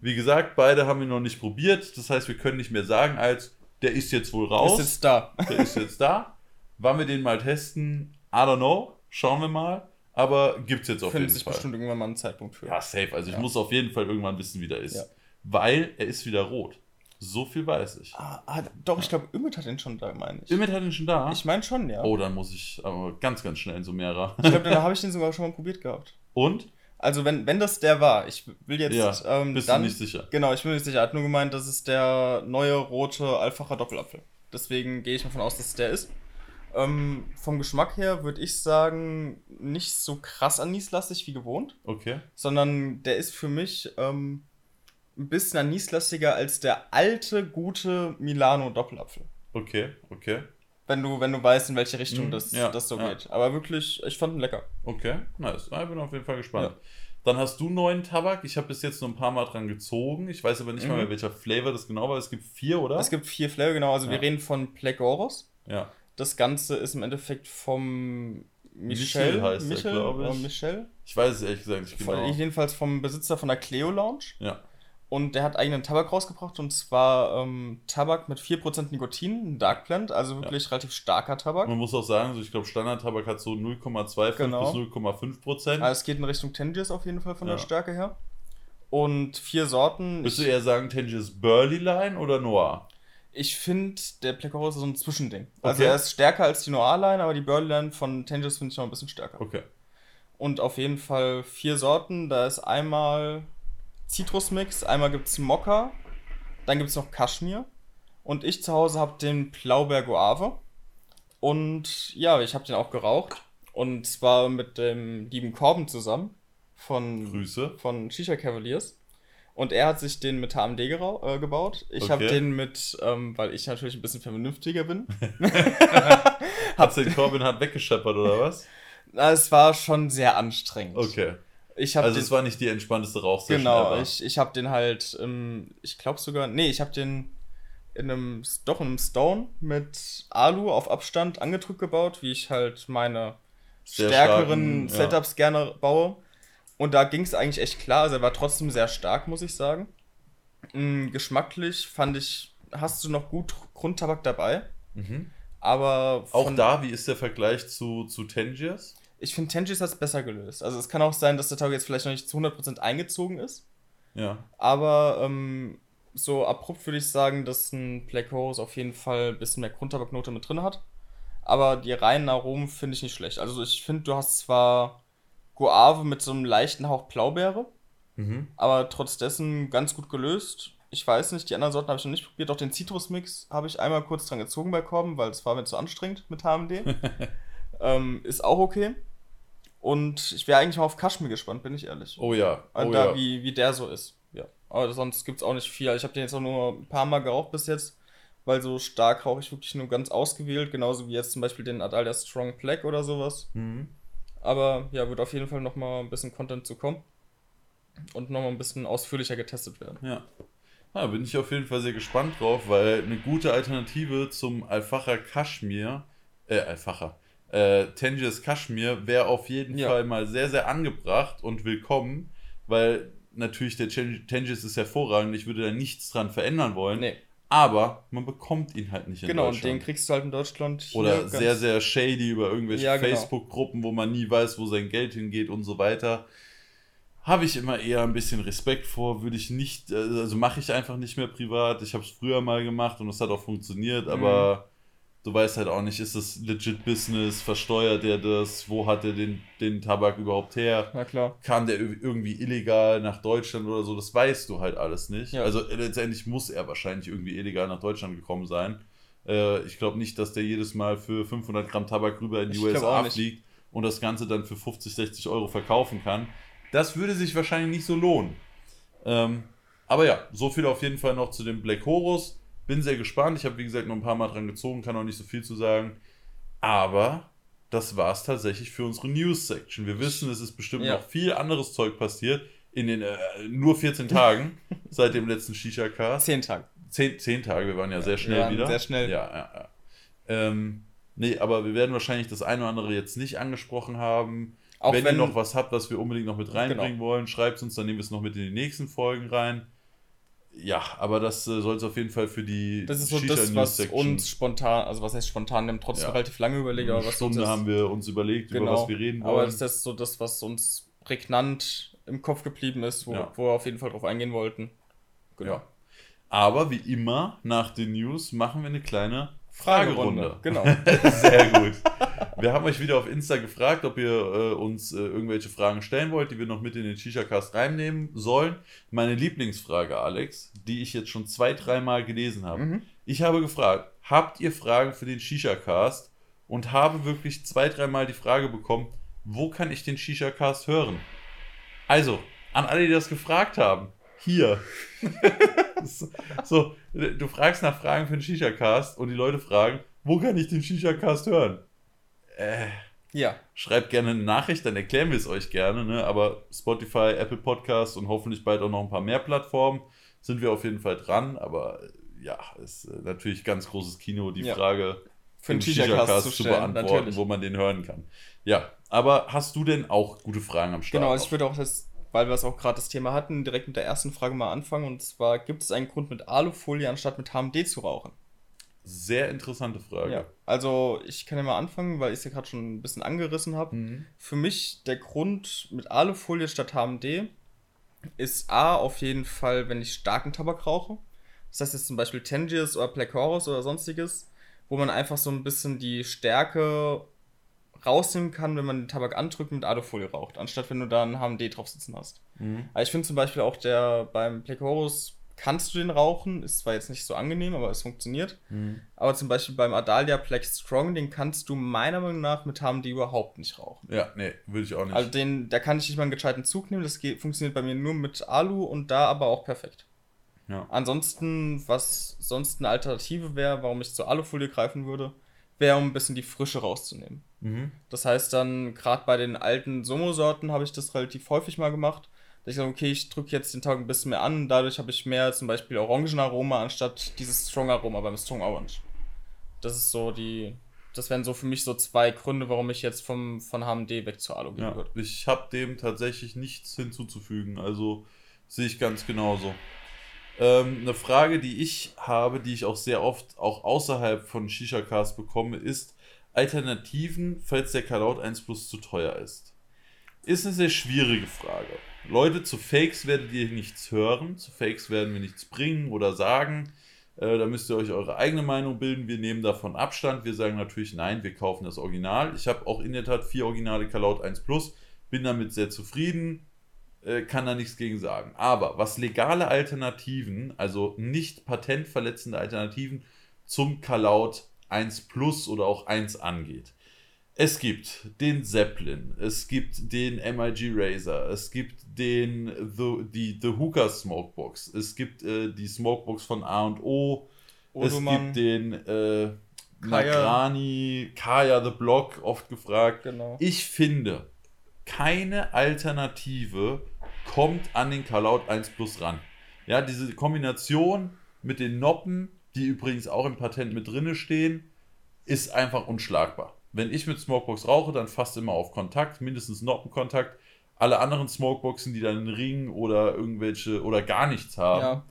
Wie gesagt, beide haben wir noch nicht probiert, das heißt, wir können nicht mehr sagen, als der ist jetzt wohl raus. Ist jetzt da. (laughs) Der ist jetzt da. Wann wir den mal testen, I don't know. Schauen wir mal. Aber gibt's jetzt auf Findet jeden sich Fall. bestimmt irgendwann mal einen Zeitpunkt für. Ja, safe. Also ich Ja. muss auf jeden Fall irgendwann wissen, wie der ist. Ja. Weil er ist wieder rot. So viel weiß ich. Ah, ah, doch, ich glaube, Ümit hat den schon da, meine ich. Imit hat ihn schon da. Ich meine schon, ja. oh, dann muss ich aber ganz, ganz schnell in Sumera. Ich glaube, da (laughs) habe ich den sogar schon mal probiert gehabt. Und? Also, wenn, wenn das der war, ich will jetzt. Ja, ähm, bist dann, du nicht sicher. Genau, ich bin nicht sicher. Er hat nur gemeint, das ist der neue rote Alfacher Doppelapfel. Deswegen gehe ich davon aus, dass es der ist. Ähm, vom Geschmack her würde ich sagen, nicht so krass anislastig wie gewohnt, Okay. sondern der ist für mich ähm, ein bisschen anislastiger als der alte, gute Milano Doppelapfel. Okay, okay. Wenn du, wenn du weißt, in welche Richtung Mhm, das, ja, das so ja. geht. Aber wirklich, ich fand ihn lecker. Okay, nice. Ich bin auf jeden Fall gespannt. Dann hast du neuen Tabak. Ich habe bis jetzt nur ein paar Mal dran gezogen. Ich weiß aber nicht Mhm. mal mehr, welcher Flavor das genau war. Es gibt vier, oder? Es gibt vier Flavor, genau. Also Ja. wir reden von Plegoros. ja. Das Ganze ist im Endeffekt vom Michel Michel, heißt er, Michel, glaub ich. oder Michel. Ich weiß es ehrlich gesagt nicht Von, genau. jedenfalls vom Besitzer von der Cleo Lounge. Ja. Und der hat eigenen Tabak rausgebracht und zwar ähm, Tabak mit 4% Nikotin, ein Dark Blend, also wirklich relativ starker Tabak. Man muss auch sagen, so ich glaube, Standard-Tabak hat so 0,25 Genau. bis 0,5 Prozent. Also es geht in Richtung Tangiers auf jeden Fall von Ja. der Stärke her. Und vier Sorten. Würdest du eher sagen, Tangiers Burley Line oder Noir? ich finde, der Plegoros ist so ein Zwischending. Also Okay. er ist stärker als die Noir Line, aber die Burley Line von Tangiers finde ich noch ein bisschen stärker. Okay. Und auf jeden Fall vier Sorten. Da ist einmal Zitrusmix, einmal gibt es Mokka, dann gibt es noch Kaschmir. Und ich zu Hause habe den Blaubeer Guave. Und ja, ich habe den auch geraucht. Und zwar mit dem lieben Korben zusammen von, Grüße. von Shisha Cavaliers. Und er hat sich den mit HMD äh, gebaut. Ich habe Okay. den mit, ähm, weil ich natürlich ein bisschen vernünftiger bin. (laughs) Hat's den Corbin hart weggescheppert oder was? (laughs) Na, es war schon sehr anstrengend. Okay. Ich habe Also den, es war nicht die entspannteste Rauchsession Genau, ever. ich, ich habe den halt, ähm, ich glaube sogar, nee, ich habe den in einem, doch in einem Stone mit Alu auf Abstand angedrückt gebaut, wie ich halt meine Sehr stärkeren starken, ja. Setups gerne baue. Und da ging es eigentlich echt klar, also er war trotzdem sehr stark, muss ich sagen. Mm, geschmacklich fand ich, hast du noch gut Grundtabak dabei, Mhm. aber Auch da, wie ist der Vergleich zu, zu Tangiers? Ich finde, Tenjis hat es besser gelöst. Also es kann auch sein, dass der Tag jetzt vielleicht noch nicht zu 100% eingezogen ist. Ja. Aber ähm, so abrupt würde ich sagen, dass ein Black Horse auf jeden Fall ein bisschen mehr Grundtabaknote mit drin hat. Aber die reinen Aromen finde ich nicht schlecht. Also ich finde, du hast zwar Guave mit so einem leichten Hauch Blaubeere, Mhm. aber trotz dessen ganz gut gelöst. Ich weiß nicht, die anderen Sorten habe ich noch nicht probiert. Auch den Citrus-Mix habe ich einmal kurz dran gezogen bei Korben, weil es war mir zu anstrengend mit HMD. (laughs) ähm, ist auch okay. Und ich wäre eigentlich mal auf Kaschmir gespannt, bin ich ehrlich. Oh ja. Oh da, ja. wie, wie der so ist. Ja. Aber sonst gibt es auch nicht viel. Ich habe den jetzt auch nur ein paar Mal geraucht bis jetzt, weil so stark rauche ich wirklich nur ganz ausgewählt, genauso wie jetzt zum Beispiel den Adalia Strong Black oder sowas. Mhm. Aber ja, wird auf jeden Fall nochmal ein bisschen Content zu kommen. Und nochmal ein bisschen ausführlicher getestet werden. Ja. Da bin ich auf jeden Fall sehr gespannt drauf, weil eine gute Alternative zum Alfacher Kaschmir, äh, Alfacher, äh, Tangiers Kaschmir wäre auf jeden Ja. Fall mal sehr, sehr angebracht und willkommen, weil natürlich der Tan- Tangiers ist hervorragend, ich würde da nichts dran verändern wollen, Nee, aber man bekommt ihn halt nicht in genau, und Deutschland. den kriegst du halt in Deutschland. Oder sehr, sehr shady über irgendwelche Ja, genau. Facebook-Gruppen, wo man nie weiß, wo sein Geld hingeht und so weiter. Habe ich immer eher ein bisschen Respekt vor, würde ich nicht, äh, also mache ich einfach nicht mehr privat. Ich habe es früher mal gemacht und es hat auch funktioniert, Mhm. Du weißt halt auch nicht, ist das legit Business, versteuert er das, wo hat er den, den Tabak überhaupt her? Na klar. Kam der ir- irgendwie illegal nach Deutschland oder so? Das weißt du halt alles nicht. Ja. Also letztendlich muss er wahrscheinlich irgendwie illegal nach Deutschland gekommen sein. Äh, ich glaube nicht, dass der jedes Mal für 500 Gramm Tabak rüber in die Ich USA fliegt und das Ganze dann für 50, 60 Euro verkaufen kann. Das würde sich wahrscheinlich nicht so lohnen. Ähm, aber ja, so viel auf jeden Fall noch zu dem Black Horus. Bin sehr gespannt. Ich habe, wie gesagt, noch ein paar Mal dran gezogen, kann auch nicht so viel zu sagen. Aber das war es tatsächlich für unsere News-Section. Wir wissen, es ist bestimmt Ja. noch viel anderes Zeug passiert in den äh, nur 14 Tagen (laughs) seit dem letzten Shisha-Cast. Zehn Tage. Zehn, zehn Tage, wir waren ja sehr schnell wieder. sehr schnell. Ja, ja, ja. Ähm, nee, aber wir werden wahrscheinlich das eine oder andere jetzt nicht angesprochen haben. Auch wenn, wenn, ihr noch was habt, was wir unbedingt noch mit reinbringen Genau. wollen, schreibt es uns, dann nehmen wir es noch mit in die nächsten Folgen rein. Ja, aber das äh, soll es auf jeden Fall für die das ist so das, was uns spontan, also was heißt spontan, wir haben trotzdem Ja. relativ lange überlegt, aber was Stunde haben wir uns überlegt, über genau, was wir reden aber wollen. das ist so das, was uns prägnant im Kopf geblieben ist, wo, Ja. wo wir auf jeden Fall drauf eingehen wollten. Genau. Ja. Aber wie immer, nach den News machen wir eine kleine Fragerunde. Genau. (laughs) Sehr gut. Wir haben euch wieder auf Insta gefragt, ob ihr äh, uns äh, irgendwelche Fragen stellen wollt, die wir noch mit in den Shisha-Cast reinnehmen sollen. Meine Lieblingsfrage, Alex, die ich jetzt schon zwei, dreimal gelesen habe. Mhm. Ich habe gefragt, habt ihr Fragen für den Shisha-Cast? Und habe wirklich zwei, dreimal die Frage bekommen, wo kann ich den Shisha-Cast hören? Also, an alle, die das gefragt haben, hier. (laughs) so, du fragst nach Fragen für den Shisha-Cast und die Leute fragen, wo kann ich den Shisha-Cast hören? Äh, Ja, schreibt gerne eine Nachricht, dann erklären wir es euch gerne. Ne? Aber Spotify, Apple Podcasts und hoffentlich bald auch noch ein paar mehr Plattformen sind wir auf jeden Fall dran. Aber äh, ja, ist äh, natürlich ganz großes Kino, die Ja. Frage für den Shisha-Cast zu zu beantworten, natürlich. wo man den hören kann. Ja, aber hast du denn auch gute Fragen am Start? Genau, also ich würde auch das, weil wir es auch gerade das Thema hatten, direkt mit der ersten Frage mal anfangen. Und zwar, gibt es einen Grund mit Alufolie anstatt mit HMD zu rauchen? Sehr interessante Frage. Also ich kann ja mal anfangen, weil ich es ja gerade schon ein bisschen angerissen habe. Mhm. Für mich der Grund mit Alufolie statt HMD ist A, auf jeden Fall, wenn ich starken Tabak rauche. Das heißt jetzt zum Beispiel Tangiers oder Black Horus oder sonstiges, wo man einfach so ein bisschen die Stärke rausnehmen kann, wenn man den Tabak andrückt und mit Alufolie raucht, anstatt wenn du da einen HMD drauf sitzen hast. Mhm. Aber ich finde zum Beispiel auch der beim Black Horus kannst du den rauchen, ist zwar jetzt nicht so angenehm, aber es funktioniert. Mhm. Aber zum Beispiel beim Adalia Black Strong, den kannst du meiner Meinung nach mit HMD überhaupt nicht rauchen. Ja, nee, würde ich auch nicht. Also den, da kann ich nicht mal einen gescheiten Zug nehmen, das geht, funktioniert bei mir nur mit Alu und da aber auch perfekt. ja. Ansonsten, was sonst eine Alternative wäre, warum ich zur Alufolie greifen würde, wäre, um ein bisschen die Frische rauszunehmen. Mhm. Das heißt dann, gerade bei den alten Somo-Sorten habe ich das relativ häufig mal gemacht. Ich sage, okay, ich drücke jetzt den Tag ein bisschen mehr an, dadurch habe ich mehr zum Beispiel Orangenaroma anstatt dieses Strong Aroma beim Strong Orange. Das ist so die, das wären so für mich so zwei Gründe, warum ich jetzt vom, von HMD weg zur Alu gehen Ja, würde. ich habe dem tatsächlich nichts hinzuzufügen. Also sehe ich ganz genauso. Ähm, eine Frage, die ich habe, die ich auch sehr oft auch außerhalb von Shisha-Cast bekomme, ist, Alternativen, falls der Kalaut 1 Plus zu teuer ist? Ist eine sehr schwierige Frage. Leute, zu Fakes werdet ihr nichts hören, zu Fakes werden wir nichts bringen oder sagen. Äh, da müsst ihr euch eure eigene Meinung bilden. Wir nehmen davon Abstand. Wir sagen natürlich, nein, wir kaufen das Original. Ich habe auch in der Tat vier Originale Kalaut 1 Plus, bin damit sehr zufrieden, äh, kann da nichts gegen sagen. Aber was legale Alternativen, also nicht patentverletzende Alternativen zum Kalaut 1 Plus oder auch 1 angeht. Es gibt den Zeppelin, es gibt den MIG Razer, es gibt den The, die The Hookah Smokebox, es gibt äh, die Smokebox von A&O, es gibt den äh, Nagrani, Kaya The Block, oft gefragt. Genau. Ich finde, keine Alternative kommt an den Kalaut 1 Plus ran. Ja, diese Kombination mit den Noppen, die übrigens auch im Patent mit drinne stehen, ist einfach unschlagbar. Wenn ich mit Smokebox rauche, dann fast immer auf Kontakt, mindestens Noppenkontakt. Alle anderen Smokeboxen, die dann einen Ring oder irgendwelche oder gar nichts haben, Ja.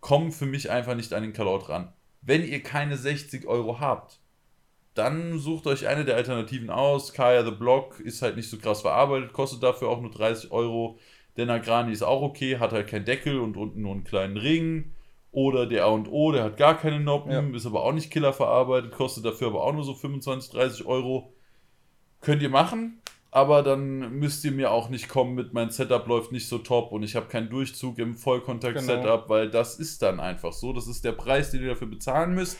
kommen für mich einfach nicht an den Kalaut ran. Wenn ihr keine 60 Euro habt, dann sucht euch eine der Alternativen aus. Kaya the Block ist halt nicht so krass verarbeitet, kostet dafür auch nur 30 Euro. Der Nagrani ist auch okay, hat halt keinen Deckel und unten nur einen kleinen Ring. Oder der A&O, der hat gar keine Noppen, Ja. ist aber auch nicht killer verarbeitet, kostet dafür aber auch nur so 25, 30 Euro. Könnt ihr machen, aber dann müsst ihr mir auch nicht kommen mit mein Setup läuft nicht so top und ich habe keinen Durchzug im Vollkontakt-Setup, weil das ist dann einfach so. Das ist der Preis, den ihr dafür bezahlen müsst,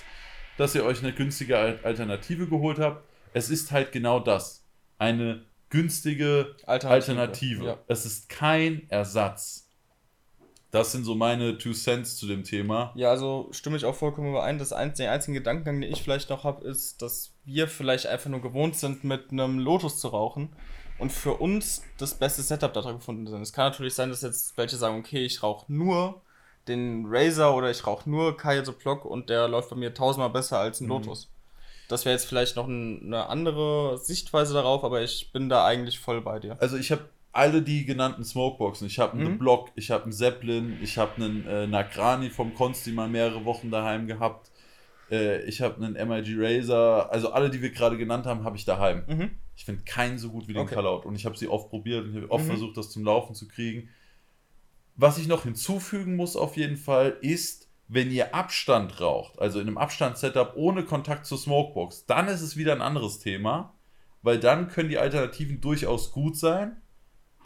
dass ihr euch eine günstige Al- Alternative geholt habt. Es ist halt genau das. Eine günstige Alternative, Alternative. ja. Es ist kein Ersatz. Das sind so meine Two Cents zu dem Thema. Ja, also stimme ich auch vollkommen überein. Das ein, der einzige Gedankengang, den ich vielleicht noch habe, ist, dass wir vielleicht einfach nur gewohnt sind, mit einem Lotus zu rauchen und für uns das beste Setup da gefunden sind. Es kann natürlich sein, dass jetzt welche sagen, okay, ich rauche nur den Razer oder ich rauche nur Kaya the Block und der läuft bei mir tausendmal besser als ein Lotus. Das wäre jetzt vielleicht noch ein, eine andere Sichtweise darauf, aber ich bin da eigentlich voll bei dir. Also ich habe alle die genannten Smokeboxen. Ich habe einen Mhm. The Block, ich habe einen Zeppelin, ich habe einen äh, Nagrani vom Konsti mal mehrere Wochen daheim gehabt. Äh, ich habe einen MIG Razer. Also alle, die wir gerade genannt haben, habe ich daheim. Mhm. Ich finde keinen so gut wie den Okay. Und ich habe sie oft probiert und ich habe oft Mhm. versucht, das zum Laufen zu kriegen. Was ich noch hinzufügen muss auf jeden Fall ist, wenn ihr Abstand raucht, also in einem Abstandssetup ohne Kontakt zur Smokebox, dann ist es wieder ein anderes Thema, weil dann können die Alternativen durchaus gut sein.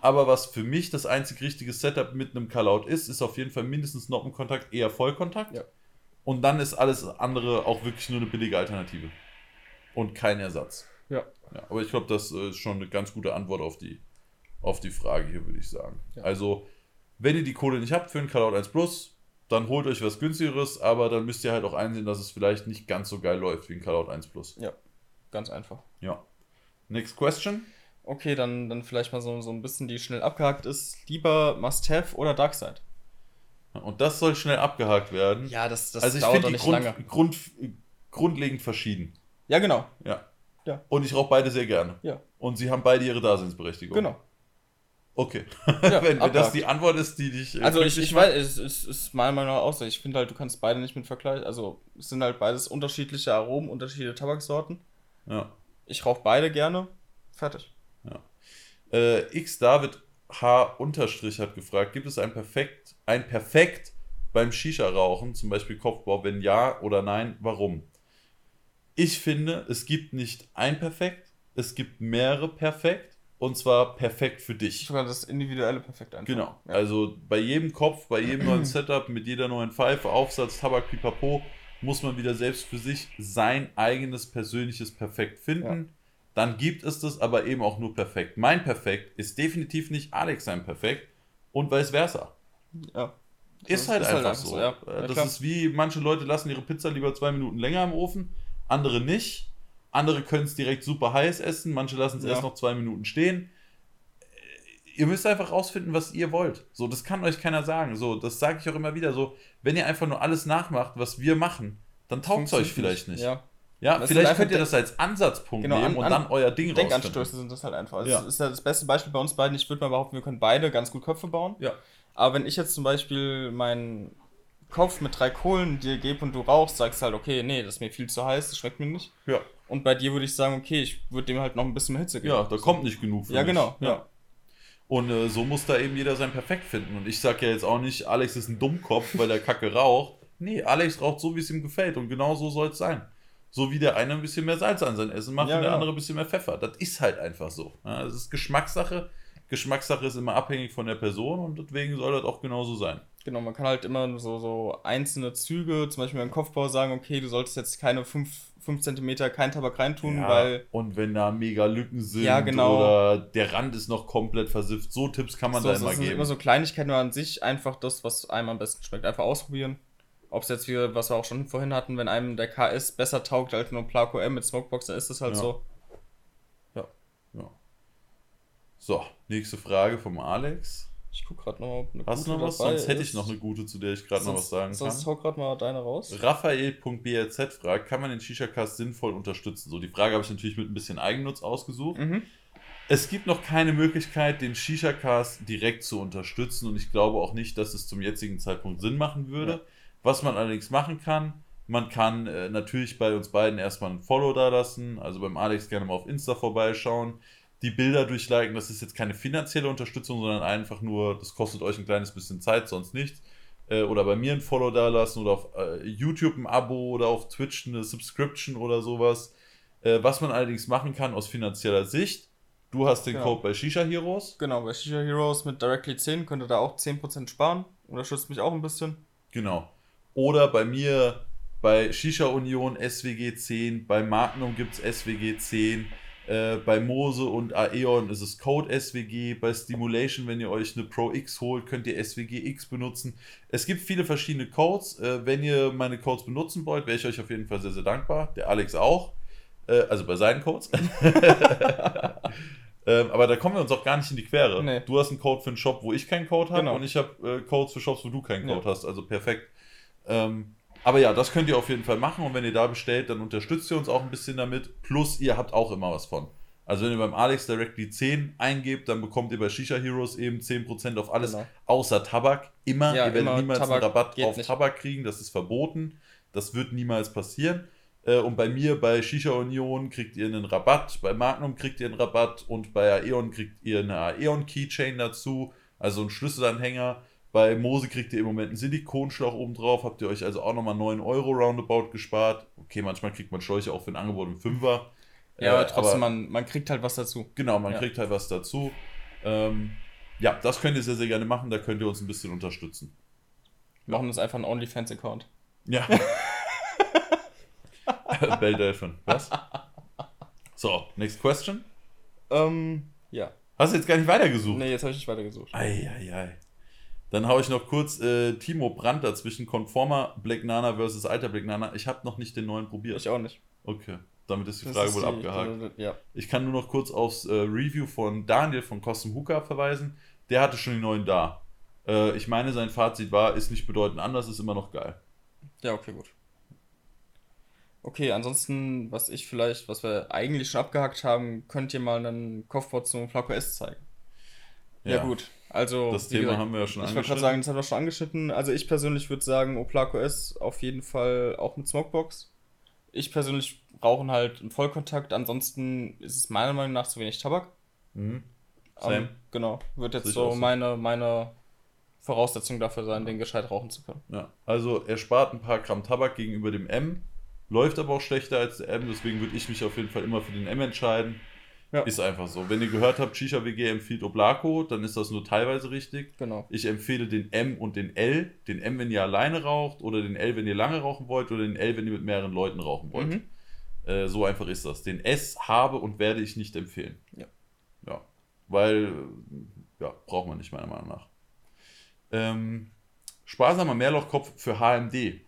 Aber was für mich das einzig richtige Setup mit einem Kalaut ist, ist auf jeden Fall mindestens Noppenkontakt, eher Vollkontakt. Ja. Und dann ist alles andere auch wirklich nur eine billige Alternative. Und kein Ersatz. Ja. Ja, aber ich glaube, das äh, ist schon eine ganz gute Antwort auf die, auf die Frage hier, würde ich sagen. Ja. Also, wenn ihr die Kohle nicht habt für einen Calout 1 Plus, dann holt euch was günstigeres, aber dann müsst ihr halt auch einsehen, dass es vielleicht nicht ganz so geil läuft wie ein Calout 1 Plus. Ja, ganz einfach. Ja. Next question. Okay, dann, dann vielleicht mal so, so ein bisschen, die schnell abgehakt ist. Lieber Must-Have oder Darkside? Und das soll schnell abgehakt werden. Ja, das, das also ich dauert doch nicht Grund, lange. Grund, grundlegend verschieden. Ja, genau. Ja. Ja. Und ich rauche beide sehr gerne. Ja. Und sie haben beide ihre Daseinsberechtigung. Genau. Okay. Ja, (laughs) wenn, wenn das die Antwort ist, die dich. äh, Also ich, ich weiß, es ist, ist meiner Meinung nach auch so. Ich finde halt, du kannst beide nicht mit vergleichen. Also es sind halt beides unterschiedliche Aromen, unterschiedliche Tabaksorten. Ja. Ich rauche beide gerne. Fertig. Äh, X David H. Unterstrich hat gefragt, gibt es ein Perfekt, ein Perfekt beim Shisha-Rauchen, zum Beispiel Kopfbau? Wenn ja oder nein, warum? Ich finde, es gibt nicht ein Perfekt, es gibt mehrere Perfekt und zwar perfekt für dich. Sogar das individuelle perfekt einfach. Genau. Ja. Also bei jedem Kopf, bei jedem neuen (clears throat) Setup, mit jeder neuen Pfeife, Aufsatz, Tabak, Pipapo, muss man wieder selbst für sich sein eigenes persönliches Perfekt finden. Dann gibt es das aber eben auch nur perfekt. Mein Perfekt ist definitiv nicht Alex sein Perfekt und vice versa. ja. Ist Das halt einfach einfach so. ja. Äh, Ja, das klar. ist wie, manche Leute lassen ihre Pizza lieber zwei Minuten länger im Ofen, andere nicht. Andere können es direkt super heiß essen, manche lassen es Ja. erst noch zwei Minuten stehen. Äh, Ihr müsst einfach rausfinden, was ihr wollt. So, das kann euch keiner sagen. So, das sage ich auch immer wieder. So, wenn ihr einfach nur alles nachmacht, was wir machen, dann taugt es euch vielleicht nicht. Ja, Ja. Das vielleicht könnt ihr das als Ansatzpunkt Genau, nehmen an- und an- dann euer Ding. Denkanstöße sind das halt einfach. Das Ja. ist ja das beste Beispiel bei uns beiden. Ich würde mal behaupten, wir können beide ganz gut Köpfe bauen. Ja. Aber wenn ich jetzt zum Beispiel meinen Kopf mit drei Kohlen dir gebe und du rauchst, sagst halt, okay, nee, das ist mir viel zu heiß, das schmeckt mir nicht. Ja. Und bei dir würde ich sagen, okay, ich würde dem halt noch ein bisschen mehr Hitze geben. Ja, da kommt nicht genug für Ja, mich. genau. Ja. ja. Und äh, so muss da eben jeder sein Perfekt finden. Und ich sage ja jetzt auch nicht, Alex ist ein Dummkopf, weil der Kacke raucht. Nee, Alex raucht so, wie es ihm gefällt. Und genau so soll es sein. So wie der eine ein bisschen mehr Salz an sein Essen macht ja, und der genau. andere ein bisschen mehr Pfeffer. Das ist halt einfach so. Ja, das ist Geschmackssache. Geschmackssache ist immer abhängig von der Person und deswegen soll das auch genauso sein. Genau, man kann halt immer so, so einzelne Züge, zum Beispiel beim Kopfbau, sagen, okay, du solltest jetzt keine 5 cm kein Tabak reintun, ja, weil. Und wenn da mega Lücken sind ja, genau. oder der Rand ist noch komplett versifft, so Tipps kann man so, da immer geben. Das sind immer so Kleinigkeiten, an sich einfach das, was einem am besten schmeckt. Einfach ausprobieren. Ob es jetzt, wie, was wir auch schon vorhin hatten, wenn einem der KS besser taugt als nur Placo M mit Smokebox, dann ist das halt ja. so. Ja. Ja. So, nächste Frage vom Alex. Ich guck gerade noch, ob eine Hast du noch was? Sonst hätte ich noch eine gute, zu der ich gerade noch was sagen sonst kann. Sonst hau gerade mal deine raus. Raphael.blz fragt, kann man den Shisha-Cast sinnvoll unterstützen? So, die Frage habe ich natürlich mit ein bisschen Eigennutz ausgesucht. Mhm. Es gibt noch keine Möglichkeit, den Shisha-Cast direkt zu unterstützen und ich glaube auch nicht, dass es zum jetzigen Zeitpunkt Sinn machen würde. Ja. Was man allerdings machen kann, man kann äh, natürlich bei uns beiden erstmal ein Follow da lassen, also beim Alex gerne mal auf Insta vorbeischauen, die Bilder durchliken. Das ist jetzt keine finanzielle Unterstützung, sondern einfach nur, das kostet euch ein kleines bisschen Zeit, sonst nichts. Äh, oder bei mir ein Follow da lassen oder auf äh, YouTube ein Abo oder auf Twitch eine Subscription oder sowas. Äh, was man allerdings machen kann aus finanzieller Sicht, du hast den genau. Code bei Shisha Heroes. Genau, bei Shisha Heroes mit Directly 10 könnt ihr da auch 10% sparen. Unterstützt mich auch ein bisschen. Genau. Oder bei mir bei Shisha Union SWG 10, bei Magnum gibt es SWG 10. Äh, bei Mose und Aeon ist es Code SWG. Bei Stimulation, wenn ihr euch eine Pro X holt, könnt ihr SWG X benutzen. Es gibt viele verschiedene Codes. Äh, wenn ihr meine Codes benutzen wollt, wäre ich euch auf jeden Fall sehr, sehr dankbar. Der Alex auch. Äh, also bei seinen Codes. (laughs) ähm, aber da kommen wir uns auch gar nicht in die Quere. Nee. Du hast einen Code für einen Shop, wo ich keinen Code habe. Genau. Und ich habe äh, Codes für Shops, wo du keinen Code ja. hast. Also perfekt. Ähm, aber ja, das könnt ihr auf jeden Fall machen und wenn ihr da bestellt, dann unterstützt ihr uns auch ein bisschen damit. Plus, ihr habt auch immer was von. Also, wenn ihr beim Alex Directly 10 eingebt, dann bekommt ihr bei Shisha Heroes eben 10% auf alles, genau. außer Tabak. Immer, ja, ihr werdet immer niemals Tabak einen Rabatt auf nicht. Tabak kriegen, das ist verboten. Das wird niemals passieren. Äh, und bei mir, bei Shisha Union, kriegt ihr einen Rabatt, bei Magnum kriegt ihr einen Rabatt und bei Aeon kriegt ihr eine Aeon Keychain dazu, also einen Schlüsselanhänger. Bei Mose kriegt ihr im Moment einen Silikonschlauch oben drauf, habt ihr euch also auch nochmal 9 Euro roundabout gespart. Okay, manchmal kriegt man Schläuche auch für ein Angebot im Fünfer. Ja, äh, aber trotzdem, aber, man, man kriegt halt was dazu. Genau, man ja. kriegt halt was dazu. Ähm, ja, das könnt ihr sehr, sehr gerne machen, da könnt ihr uns ein bisschen unterstützen. Wir machen uns einfach einen OnlyFans-Account. Ja. (laughs) Bell Delphin. Was? So, next question. Ähm, ja. Hast du jetzt gar nicht weitergesucht? Nee, jetzt habe ich nicht weitergesucht. Eieiei. Ei, ei. Dann haue ich noch kurz äh, Timo Brandt dazwischen. Conformer Black Nana versus alter Black Nana. Ich habe noch nicht den neuen probiert. Ich auch nicht. Okay, damit ist die Frage ist wohl die, abgehakt. Ja. Ich kann nur noch kurz aufs äh, Review von Daniel von Custom Hooker verweisen. Der hatte schon die neuen da. Äh, ich meine, sein Fazit war, ist nicht bedeutend anders, ist immer noch geil. Ja, okay, gut. Okay, ansonsten, was ich vielleicht, was wir eigentlich schon abgehakt haben, könnt ihr mal einen Kopfbau zum Flaco S zeigen. Ja, ja gut. Also, das Thema gesagt, haben wir ja schon angeschnitten. Ich wollte gerade sagen, das haben wir schon angeschnitten. Also, ich persönlich würde sagen, Oplaco S auf jeden Fall auch mit Smokebox. Ich persönlich rauche halt im Vollkontakt. Ansonsten ist es meiner Meinung nach zu wenig Tabak. Mhm. Um, ähm, genau. Wird jetzt so meine, meine Voraussetzung dafür sein, den gescheit rauchen zu können. Ja, also er spart ein paar Gramm Tabak gegenüber dem M, läuft aber auch schlechter als der M, deswegen würde ich mich auf jeden Fall immer für den M entscheiden. Ja. Ist einfach so. Wenn ihr gehört habt, Shisha WG empfiehlt Oblako, dann ist das nur teilweise richtig. Genau. Ich empfehle den M und den L. Den M, wenn ihr alleine raucht, oder den L, wenn ihr lange rauchen wollt, oder den L, wenn ihr mit mehreren Leuten rauchen wollt. Mhm. Äh, so einfach ist das. Den S habe und werde ich nicht empfehlen. Ja. Ja. Weil, ja, braucht man nicht, meiner Meinung nach. Ähm, sparsamer Mehrlochkopf für HMD.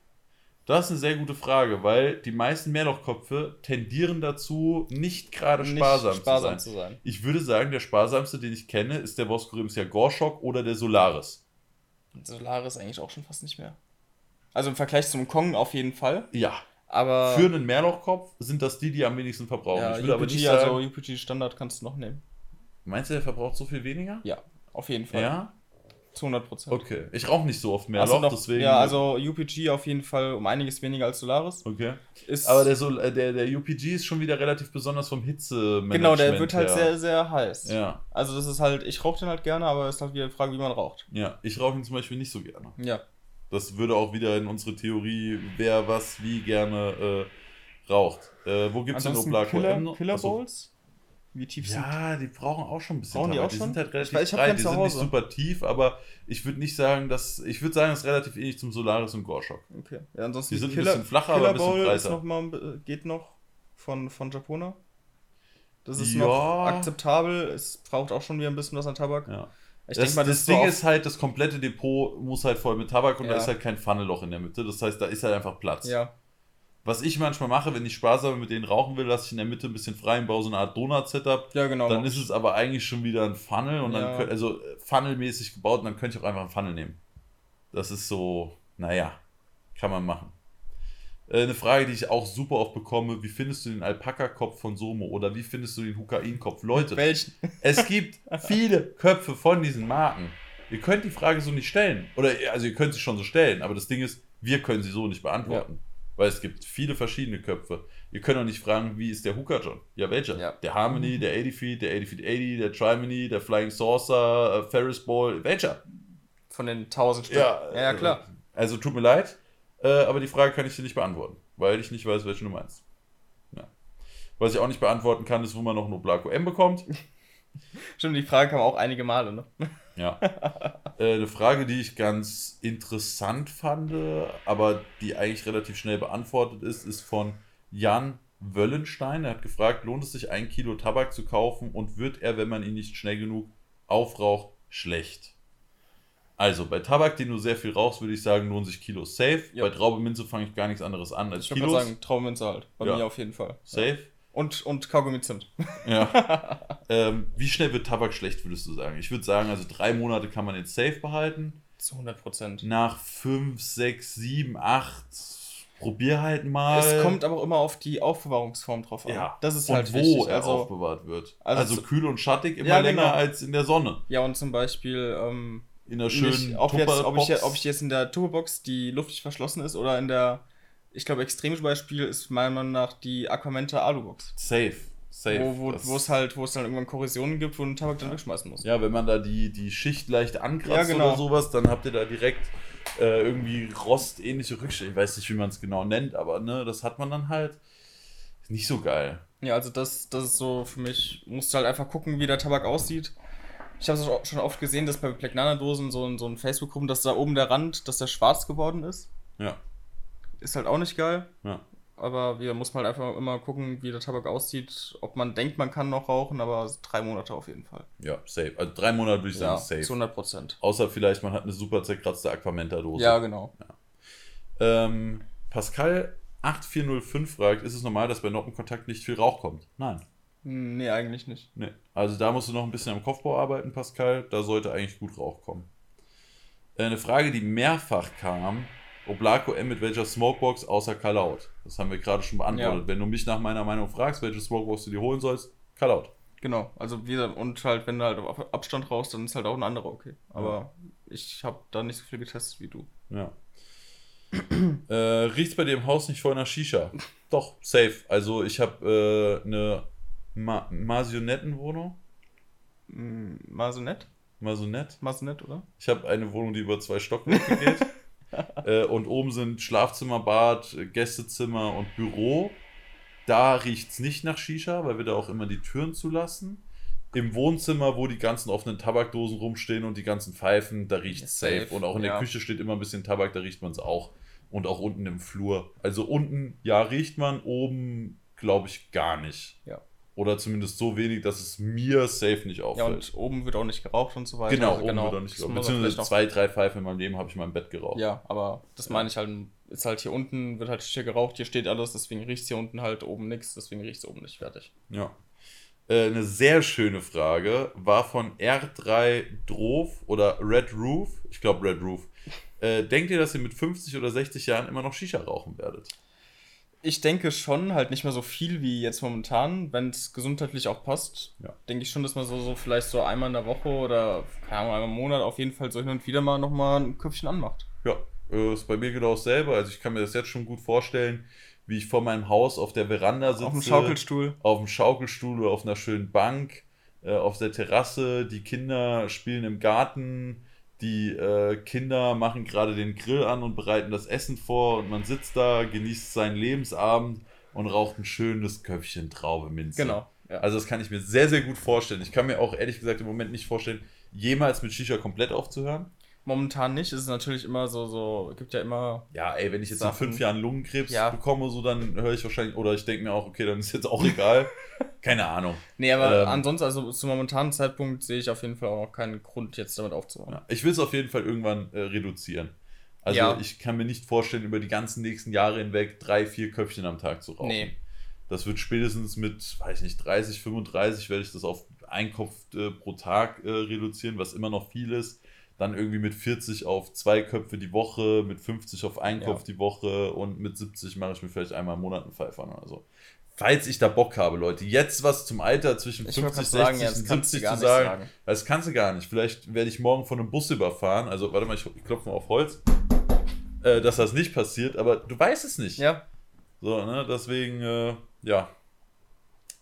Das ist eine sehr gute Frage, weil die meisten Mehrlochköpfe tendieren dazu, nicht gerade sparsam, sparsam zu, sein. zu, sein. Ich würde sagen, der sparsamste, den ich kenne, ist der Boskurims Gorschok oder der Solaris. Solaris eigentlich auch schon fast nicht mehr. Also im Vergleich zum Kong auf jeden Fall. Ja. Aber für einen Mehrlochkopf sind das die, die am wenigsten verbrauchen. Ja, ich würde UPG, aber nicht sagen, also UPG Standard kannst du noch nehmen. Meinst du, der verbraucht so viel weniger? Ja, auf jeden Fall. Ja. Zu 100 Prozent. Okay. Ich rauche nicht so oft mehr Also Loch, noch, deswegen. ja, also UPG auf jeden Fall um einiges weniger als Solaris. Okay. Ist, Aber der, Sol äh, der, der UPG ist schon wieder relativ besonders vom Hitze. genau, der wird halt sehr, sehr heiß. Ja, Also das ist halt, ich rauche den halt gerne, aber es ist halt wieder die Frage, wie man raucht. ja. Ich rauche ihn zum Beispiel nicht so gerne. Ja. Das würde auch wieder in unsere Theorie, wer was wie gerne äh, raucht. Äh, wo gibt es denn M Killer, noch? Killer. Bowls? Wie tief sind Ja, die brauchen auch schon ein bisschen Brauchen die auch schon? sind halt relativ Ich weiß- ich breit. Die sind nicht super tief, aber ich würde nicht sagen, dass. Ich würde sagen, es ist relativ ähnlich zum Solaris und Gorschok. Okay. Ja, ansonsten Die sind ein Killer, bisschen flacher, Killer aber ein bisschen Bowl ist breiter. noch mal, äh, geht noch von, von Japona. Das ist Ja. noch akzeptabel. Es braucht auch schon wieder ein bisschen was an Tabak. Ja. Ich das denke mal, das so Ding ist halt, das komplette Depot muss halt voll mit Tabak und da Ja. ist halt kein Pfannenloch in der Mitte. Das heißt, da ist halt einfach Platz. Ja, Was ich manchmal mache, wenn ich sparsam mit denen rauchen will, lasse ich in der Mitte ein bisschen frei und baue so eine Art Donut-Setup. ja, genau. Dann ist es aber eigentlich schon wieder ein Funnel und dann, Ja. könnt, also äh, Funnel-mäßig gebaut und dann könnte ich auch einfach einen Funnel nehmen. Das ist so, naja, kann man machen. Äh, Eine Frage, die ich auch super oft bekomme: Wie findest du den Alpaka-Kopf von Somo oder wie findest du den Hukain-Kopf? Leute, Welchen? (laughs) es gibt viele Köpfe von diesen Marken. Ihr könnt die Frage so nicht stellen. Oder, also, ihr könnt sie schon so stellen, aber das Ding ist, wir können sie so nicht beantworten. Weil es gibt viele verschiedene Köpfe. Ihr könnt auch nicht fragen, wie ist der Hooker John? Ja, welcher? Ja. Der Harmony, der 80 Feet, der 80 Feet 80, der Trimony, der Flying Saucer, äh, Ferris Ball, welcher? Von den 1000 Stück. Ja, ja, klar. äh, Also tut mir leid, äh, aber die Frage kann ich dir nicht beantworten, weil ich nicht weiß, welchen du meinst. Ja. Was ich auch nicht beantworten kann, ist, wo man noch ein Oblaco M bekommt. (laughs) Stimmt, die Frage kam auch einige Male, ne? Ja. äh, eine Frage, die ich ganz interessant fand, aber die eigentlich relativ schnell beantwortet ist, ist von Jan Wöllenstein. Er hat gefragt, lohnt es sich, ein Kilo Tabak zu kaufen und wird er, wenn man ihn nicht schnell genug aufraucht, schlecht? Also, bei Tabak, den du sehr viel rauchst, würde ich sagen, lohnen sich Kilos safe. Ja. Bei Traube Minze fange ich gar nichts anderes an als Ich würde Kilos. sagen, Traumminze halt. Bei Ja. mir auf jeden Fall. safe. Und, und Kaugummi Zimt. Ja. (laughs) ähm, wie schnell wird Tabak schlecht, würdest du sagen? Ich würde sagen, also drei Monate kann man jetzt safe behalten. Zu 100 Prozent. nach 5, 6, 7, 8, probier halt mal. Es kommt aber auch immer auf die Aufbewahrungsform drauf an. ja. Das ist und halt wo wichtig. er Also, aufbewahrt wird. also Also, kühl und schattig immer Ja, länger genau. als in der Sonne. ja, und zum Beispiel, ähm, In der schönen nicht, ob, jetzt, ob, ich, Tupperbox. ob ich jetzt in der Turbobox, die luftlich verschlossen ist, oder in der, ich glaube, extremes Beispiel ist meiner Meinung nach die Aquamenta Alubox. Safe. Safe. Wo, es halt, wo es dann irgendwann Korrosionen gibt, wo du den Tabak dann wegschmeißen musst. Ja, wenn man da die, die Schicht leicht ankratzt Ja, genau. oder sowas, dann habt ihr da direkt äh, irgendwie rostähnliche Rückstände. Ich weiß nicht, wie man es genau nennt, aber ne, das hat man dann halt. Ist nicht so geil. Ja, also das, das ist so für mich, musst du halt einfach gucken, wie der Tabak aussieht. Ich habe es auch schon oft gesehen, dass bei Black Nana Dosen so ein, so ein Facebook-Gruppen, dass da oben der Rand, dass der schwarz geworden ist. Ja. Ist halt auch nicht geil. Ja. Aber wir muss halt einfach immer gucken, wie der Tabak aussieht. Ob man denkt, man kann noch rauchen, aber drei Monate auf jeden Fall. Ja, safe. Also drei Monate würde ich sagen, safe. zu 100 Prozent. Außer vielleicht, man hat eine super zerkratzte Aquamenta-Dose. Ja, genau. Ähm, Pascal 8405 fragt, ist es normal, dass bei Noppenkontakt nicht viel Rauch kommt? Nein. Hm, Nee, eigentlich nicht. Nee. Also da musst du noch ein bisschen am Kopfbau arbeiten, Pascal. Da sollte eigentlich gut Rauch kommen. Äh, Eine Frage, die mehrfach kam. Oblaco M mit welcher Smokebox außer Call Out? Das haben wir gerade schon beantwortet. Ja. Wenn du mich nach meiner Meinung fragst, welche Smokebox du dir holen sollst, Call Out. Genau. Also wie gesagt, und halt, wenn du halt auf Abstand rauchst, dann ist halt auch ein anderer okay. Aber ich habe da nicht so viel getestet wie du. Ja. (clears throat) äh, riecht's bei dir im Haus nicht voll nach Shisha? (laughs) Doch, safe. Also ich habe äh, eine Ma Masionettenwohnung. Masonett? Masonett. Masonett, oder? Ich habe eine Wohnung, die über zwei Stockwerke geht. (laughs) äh, und oben sind Schlafzimmer, Bad, Gästezimmer und Büro. Da riecht's nicht nach Shisha, weil wir da auch immer die Türen zulassen. Im Wohnzimmer, wo die ganzen offenen Tabakdosen rumstehen und die ganzen Pfeifen, da riecht's Ja, safe. safe, Und auch in der ja. Küche steht immer ein bisschen Tabak, da riecht man es auch. Und auch unten im Flur. Also unten, ja, riecht man, oben glaube ich gar nicht. Ja. Oder zumindest so wenig, dass es mir safe nicht Ja, auffällt. und oben wird auch nicht geraucht und so weiter. Genau, Also oben wird auch nicht geraucht. Beziehungsweise zwei, drei Pfeifen in meinem Leben habe ich mal im Bett geraucht. Ja, aber das meine ich halt, ist halt hier unten, wird halt hier geraucht, hier steht alles, deswegen riecht es hier unten halt oben nichts, deswegen riecht es oben nicht fertig. Ja. Äh, eine sehr schöne Frage war von R3 Drove oder Red Roof. Ich glaube Red Roof. Äh, denkt ihr, dass ihr mit 50 oder 60 Jahren immer noch Shisha rauchen werdet? Ich denke schon, halt nicht mehr so viel wie jetzt momentan, wenn es gesundheitlich auch passt. Ja. Denke ich schon, dass man so, so vielleicht so einmal in der Woche oder keine Ahnung, einmal im Monat auf jeden Fall so hin und wieder mal nochmal ein Köpfchen anmacht. Ja, äh, ist bei mir genau dasselbe. Also ich kann mir das jetzt schon gut vorstellen, wie ich vor meinem Haus auf der Veranda sitze. Auf dem Schaukelstuhl. Auf dem Schaukelstuhl oder auf einer schönen Bank, äh, auf der Terrasse. Die Kinder spielen im Garten. Die äh, Kinder machen gerade den Grill an und bereiten das Essen vor und man sitzt da, genießt seinen Lebensabend und raucht ein schönes Köpfchen Traube Minze. Genau. Ja. Also das kann ich mir sehr, sehr gut vorstellen. Ich kann mir auch ehrlich gesagt im Moment nicht vorstellen, jemals mit Shisha komplett aufzuhören. Momentan nicht, ist es natürlich immer so, so, gibt ja immer. Ja, ey, wenn ich jetzt in Sachen- fünf Jahren Lungenkrebs Ja. bekomme, so dann höre ich wahrscheinlich, oder ich denke mir auch, okay, dann ist jetzt auch egal. (laughs) Keine Ahnung. Nee, aber Ähm. ansonsten, also zum momentanen Zeitpunkt sehe ich auf jeden Fall auch noch keinen Grund, jetzt damit aufzuhören. Ja, ich will es auf jeden Fall irgendwann äh, reduzieren. Also Ja. ich kann mir nicht vorstellen, über die ganzen nächsten Jahre hinweg drei, vier Köpfchen am Tag zu rauchen. Nee. Das wird spätestens mit, weiß nicht, 30, 35 werde ich das auf einen Kopf äh, pro Tag äh, reduzieren, was immer noch viel ist. Dann irgendwie mit 40 auf zwei Köpfe die Woche, mit 50 auf einen Ja. Kopf die Woche und mit 70 mache ich mir vielleicht einmal im Monat einen Pfeifer an oder so. Falls ich da Bock habe, Leute, jetzt was zum Alter zwischen Ich 50, wollte gerade 60 sagen, ja, und kannst du 70 gar zu sagen, sagen. das kannst du gar nicht. Vielleicht werde ich morgen von einem Bus überfahren. Also, warte mal, ich, ich klopfe mal auf Holz. Äh, dass das nicht passiert, aber du weißt es nicht. Ja, So, ne? Deswegen, äh, ja.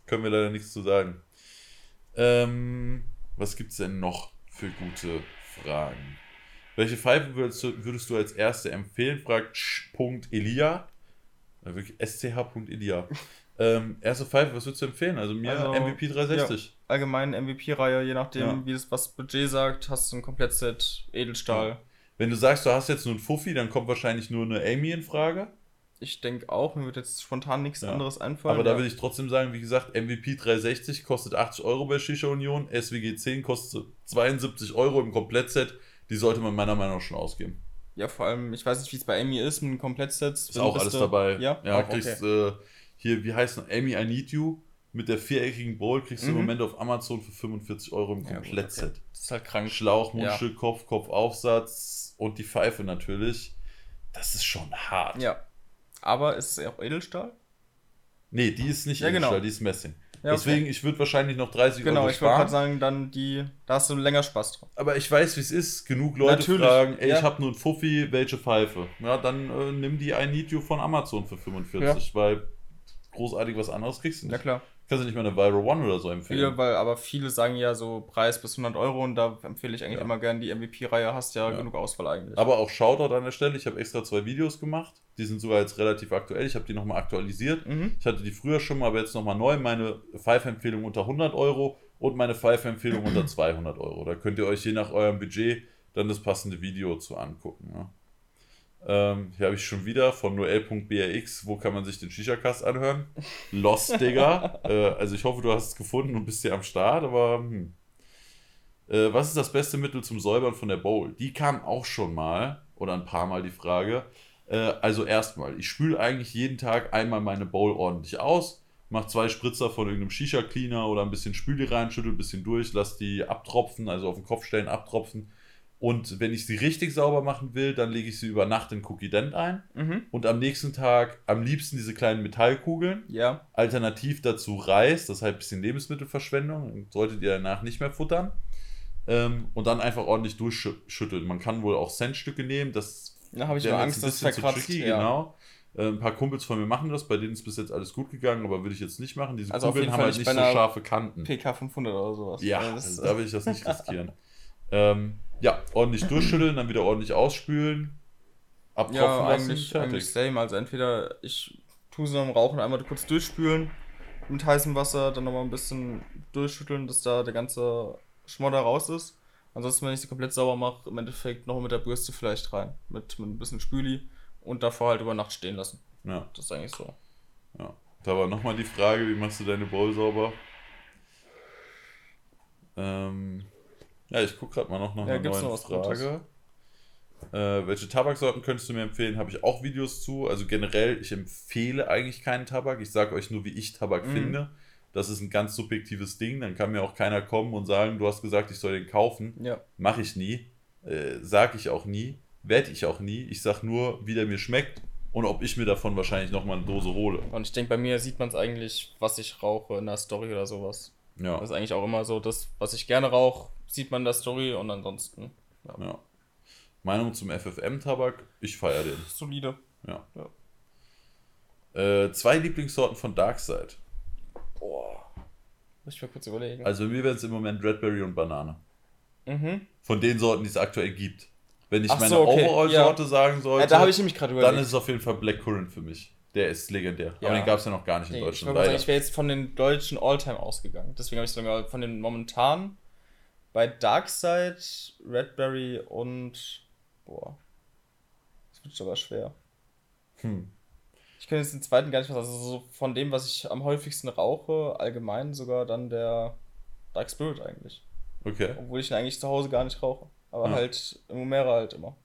Können wir leider nichts zu sagen. Ähm, was gibt's denn noch für gute Fragen? Welche Pfeife würdest du, würdest du als erste empfehlen? Fragt sch.elia. Äh, sch.elia. (laughs) ähm, erste Pfeife, was würdest du empfehlen? Also mir Also, MVP 360. allgemein MVP-Reihe, je nachdem, Ja. wie das was Budget sagt, hast du ein Komplettset Edelstahl. Wenn du sagst, du hast jetzt nur einen Fuffi, dann kommt wahrscheinlich nur eine Amy in Frage. Ich denke auch, mir wird jetzt spontan nichts Ja. anderes einfallen. Aber da ja. will ich trotzdem sagen, wie gesagt, MVP 360 kostet 80 Euro bei Shisha Union, SWG 10 kostet 72 Euro im Komplettset. Die sollte man meiner Meinung nach schon ausgeben. ja, vor allem, ich weiß nicht, wie es bei Amy ist, mit einem Komplettset. Ist auch alles dabei. Ja, ja auch, kriegst okay. äh, hier, wie heißt noch, Amy I Need You mit der viereckigen Bowl kriegst du im Mhm. Moment auf Amazon für 45 Euro im Ja, Komplettset. okay. Das ist halt krank. Schlauch, Ja. Mundstück, Kopf, Kopfaufsatz und die Pfeife natürlich. Das ist schon hart. Ja. Aber ist es auch Edelstahl? Nee, die ist nicht Ja, genau. Edelstahl, die ist Messing. Ja, okay. Deswegen, ich würde wahrscheinlich noch 30 Genau, Euro ich wollte sparen. gerade sagen, dann die, da hast du länger Spaß drauf. Aber ich weiß, wie es ist. Genug Leute Natürlich, fragen, ey, ja. ich habe nur ein Fuffi, welche Pfeife? Ja, dann äh, nimm die I Need You von Amazon für 45, weil großartig was anderes kriegst du Ja nicht. klar. Kannst du nicht mal eine Viral One oder so empfehlen. Viele, weil, aber viele sagen ja so Preis bis 100 Euro und da empfehle ich eigentlich Ja. immer gern die MVP-Reihe, hast ja, Ja. genug Auswahl eigentlich. Aber auch Shoutout an der Stelle, ich habe extra zwei Videos gemacht. Die sind sogar jetzt relativ aktuell. Ich habe die nochmal aktualisiert. Mhm. Ich hatte die früher schon mal, aber jetzt nochmal neu. Meine Pfeifempfehlung unter 100 Euro und meine Pfeifempfehlung unter 200 Euro. Da könnt ihr euch je nach eurem Budget dann das passende Video zu angucken. Ne? Ähm, hier habe ich schon wieder von noel.brx, wo kann man sich den Shisha-Cast anhören? Lost, Digga. (laughs) äh, also ich hoffe, du hast es gefunden und bist hier am Start, aber hm. äh, was ist das beste Mittel zum Säubern von der Bowl? Die kam auch schon mal, oder ein paar Mal die Frage. Äh, also erstmal, ich spüle eigentlich jeden Tag einmal meine Bowl ordentlich aus, mache zwei Spritzer von irgendeinem Shisha-Cleaner oder ein bisschen Spüli rein, schüttel ein bisschen durch, lass die abtropfen, also auf den Kopf stellen, abtropfen. Und wenn ich sie richtig sauber machen will, dann lege ich sie über Nacht in Cookie Dent ein. Mhm. Und am nächsten Tag am liebsten diese kleinen Metallkugeln. Ja. Alternativ dazu Reis, das heißt ein bisschen Lebensmittelverschwendung, solltet ihr danach nicht mehr futtern. Ähm, und dann einfach ordentlich durchschütteln. Man kann wohl auch Centstücke nehmen, das Da habe ich mir Angst, dass es verkratzt. tricky, ja. genau. Äh, ein paar Kumpels von mir machen das, bei denen ist bis jetzt alles gut gegangen, aber würde ich jetzt nicht machen. Diese Also Kugeln haben halt nicht so scharfe Kanten. PK 500 oder sowas. Ja, also da will ich das nicht riskieren. (laughs) ähm, ja, ordentlich durchschütteln, dann wieder ordentlich ausspülen, abtropfen Ja, lassen, eigentlich, fertig. eigentlich same. Also entweder ich tue sie beim Rauchen einmal kurz durchspülen mit heißem Wasser, dann nochmal ein bisschen durchschütteln, dass da der ganze Schmodder raus ist. Ansonsten, wenn ich sie komplett sauber mache, im Endeffekt noch mit der Bürste vielleicht rein. Mit, mit ein bisschen Spüli und davor halt über Nacht stehen lassen. Ja, Das ist eigentlich so. ja. Da war nochmal die Frage, wie machst du deine Bowl sauber? Ähm, ja, ich gucke gerade mal noch nach Ja, einer neuen noch? Frage. Äh, welche Tabaksorten könntest du mir empfehlen? Habe ich auch Videos zu. Also generell, ich empfehle eigentlich keinen Tabak. Ich sage euch nur, wie ich Tabak Mhm. finde. Das ist ein ganz subjektives Ding. Dann kann mir auch keiner kommen und sagen, du hast gesagt, ich soll den kaufen. Ja. Mache ich nie. Äh, sag ich auch nie. Werde ich auch nie. Ich sag nur, wie der mir schmeckt und ob ich mir davon wahrscheinlich nochmal eine Dose hole. Und ich denke, bei mir sieht man es eigentlich, was ich rauche in der Story oder sowas. Ja. Das ist eigentlich auch immer so, das, was ich gerne rauche, sieht man in der Story und ansonsten ja. ja. Meinung zum FFM-Tabak, ich feiere den. solide. Ja. Ja. Äh, zwei Lieblingssorten von Darkside. Boah. Muss ich mal kurz überlegen. Also mir wären es im Moment Redberry und Banane. mhm. Von den Sorten, die es aktuell gibt. Wenn ich Ach meine so, okay, Overall-Sorte sagen sollte, Ja, da habe ich nämlich gerade dann überlegt. ist es auf jeden Fall Black Currant für mich. Der ist legendär. Ja. Aber den gab es ja noch gar nicht in Nee, ich Deutschland. sagen, leider. ich wäre jetzt von den deutschen Alltime ausgegangen. Deswegen habe ich sogar von den momentan bei Darkside, Redberry und. Boah. Das wird aber schwer. Hm. Ich kann jetzt den zweiten gar nicht was. Also so von dem, was ich am häufigsten rauche, allgemein sogar dann der Dark Spirit eigentlich. Okay. Obwohl ich ihn eigentlich zu Hause gar nicht rauche. Aber Ja. halt im Umera halt immer.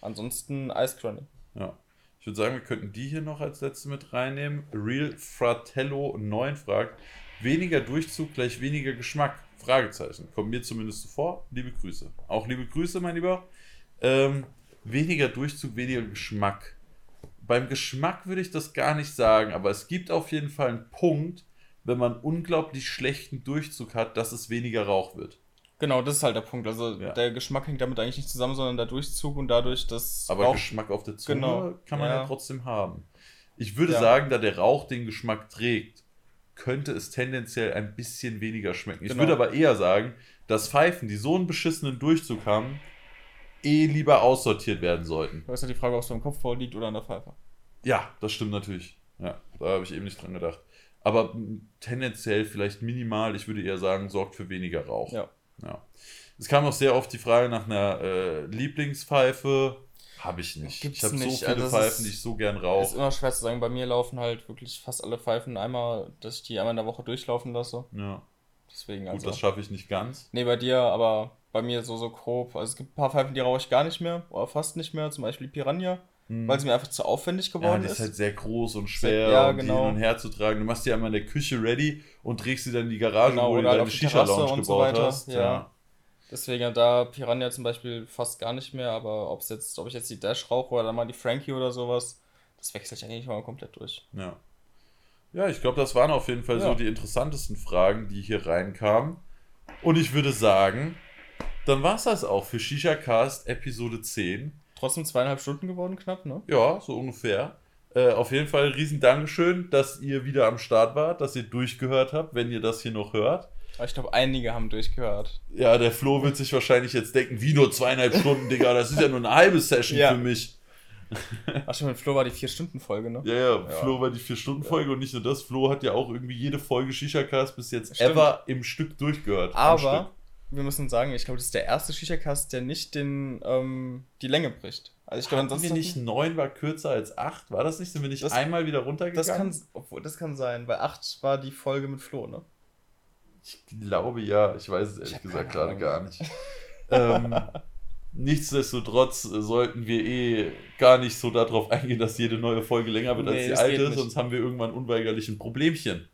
Ansonsten Ice Chronic. Ja. Ich würde sagen, wir könnten die hier noch als letzte mit reinnehmen. Real Fratello 9 fragt, weniger Durchzug gleich weniger Geschmack? Fragezeichen. Kommt mir zumindest so vor. Liebe Grüße. Auch liebe Grüße, mein Lieber. Ähm, weniger Durchzug, weniger Geschmack. Beim Geschmack würde ich das gar nicht sagen, aber es gibt auf jeden Fall einen Punkt, wenn man unglaublich schlechten Durchzug hat, dass es weniger Rauch wird. Genau, das ist halt der Punkt. Also Ja. der Geschmack hängt damit eigentlich nicht zusammen, sondern der Durchzug und dadurch das Aber Rauch- Geschmack auf der Zunge Genau, kann man ja. ja. trotzdem haben. Ich würde Ja. sagen, da der Rauch den Geschmack trägt, könnte es tendenziell ein bisschen weniger schmecken. Ich Genau. würde aber eher sagen, dass Pfeifen, die so einen beschissenen Durchzug haben, eh lieber aussortiert werden sollten. Da ist ja die Frage, ob es beim Kopfbau liegt oder an der Pfeife. Ja, das stimmt natürlich. Ja, da habe ich eben nicht dran gedacht. Aber tendenziell vielleicht minimal, ich würde eher sagen, sorgt für weniger Rauch. Ja. ja. Es kam auch sehr oft die Frage nach einer äh, Lieblingspfeife. Habe ich nicht. Gibt's ich habe so viele Also Pfeifen, ist- die ich so gern Ist rauche. immer schwer zu sagen. Bei mir laufen halt wirklich fast alle Pfeifen einmal, dass ich die einmal in der Woche durchlaufen lasse. Ja. Deswegen Gut, also. das schaffe ich nicht ganz. Nee, bei dir, aber bei mir so, so grob. Also es gibt ein paar Pfeifen, die rauche ich gar nicht mehr. Oder fast nicht mehr. Zum Beispiel die Piranha. Weil sie mir einfach zu aufwendig Ja, geworden die ist ist. halt sehr groß und schwer, Ja, um die genau. hin und her zu tragen. Du machst die einmal in der Küche ready und trägst sie dann in die Garage, Genau, wo du halt deine Shisha-Lounge und so gebaut weiter, hast. ja. Deswegen da Piranha zum Beispiel fast gar nicht mehr, aber ob's jetzt, ob ich jetzt die Dash rauche oder dann mal die Frankie oder sowas, das wechsle ich eigentlich mal komplett durch. Ja, ja ich glaube, das waren auf jeden Fall so Ja. die interessantesten Fragen, die hier reinkamen. Und ich würde sagen, dann war es das auch für Shisha Cast Episode 10. Trotzdem zweieinhalb Stunden geworden, knapp, ne? Ja, so ungefähr. Äh, auf jeden Fall riesen Dankeschön, dass ihr wieder am Start wart, dass ihr durchgehört habt, wenn ihr das hier noch hört. Aber ich glaube, einige haben durchgehört. Ja, der Flo wird sich wahrscheinlich jetzt denken, wie nur zweieinhalb Stunden, Digga, das ist ja nur eine halbe Session Ja. für mich. Ach schon, mit Flo war die Vier-Stunden-Folge, ne? Ja, ja, Ja. Flo war die Vier-Stunden-Folge und nicht nur das, Flo hat ja auch irgendwie jede Folge Shisha-Cast bis jetzt Stimmt. ever im Stück durchgehört. Aber wir müssen sagen, ich glaube, das ist der erste Shisha-Cast, der nicht den, ähm, die Länge bricht. Also ich glaube, Hatten wir ansonsten. nicht neun war kürzer als acht? War das nicht? Sind wir nicht Das- einmal wieder runtergegangen? das kann, obwohl, das kann sein, weil 8 war die Folge mit Flo, ne? Ich glaube ja, ich weiß es ehrlich gesagt gerade gar nicht. ähm, nichtsdestotrotz äh, sollten wir eh gar nicht so darauf eingehen, dass jede neue Folge länger wird als Nee, die das alte, nicht. sonst haben wir irgendwann unweigerlich ein Problemchen.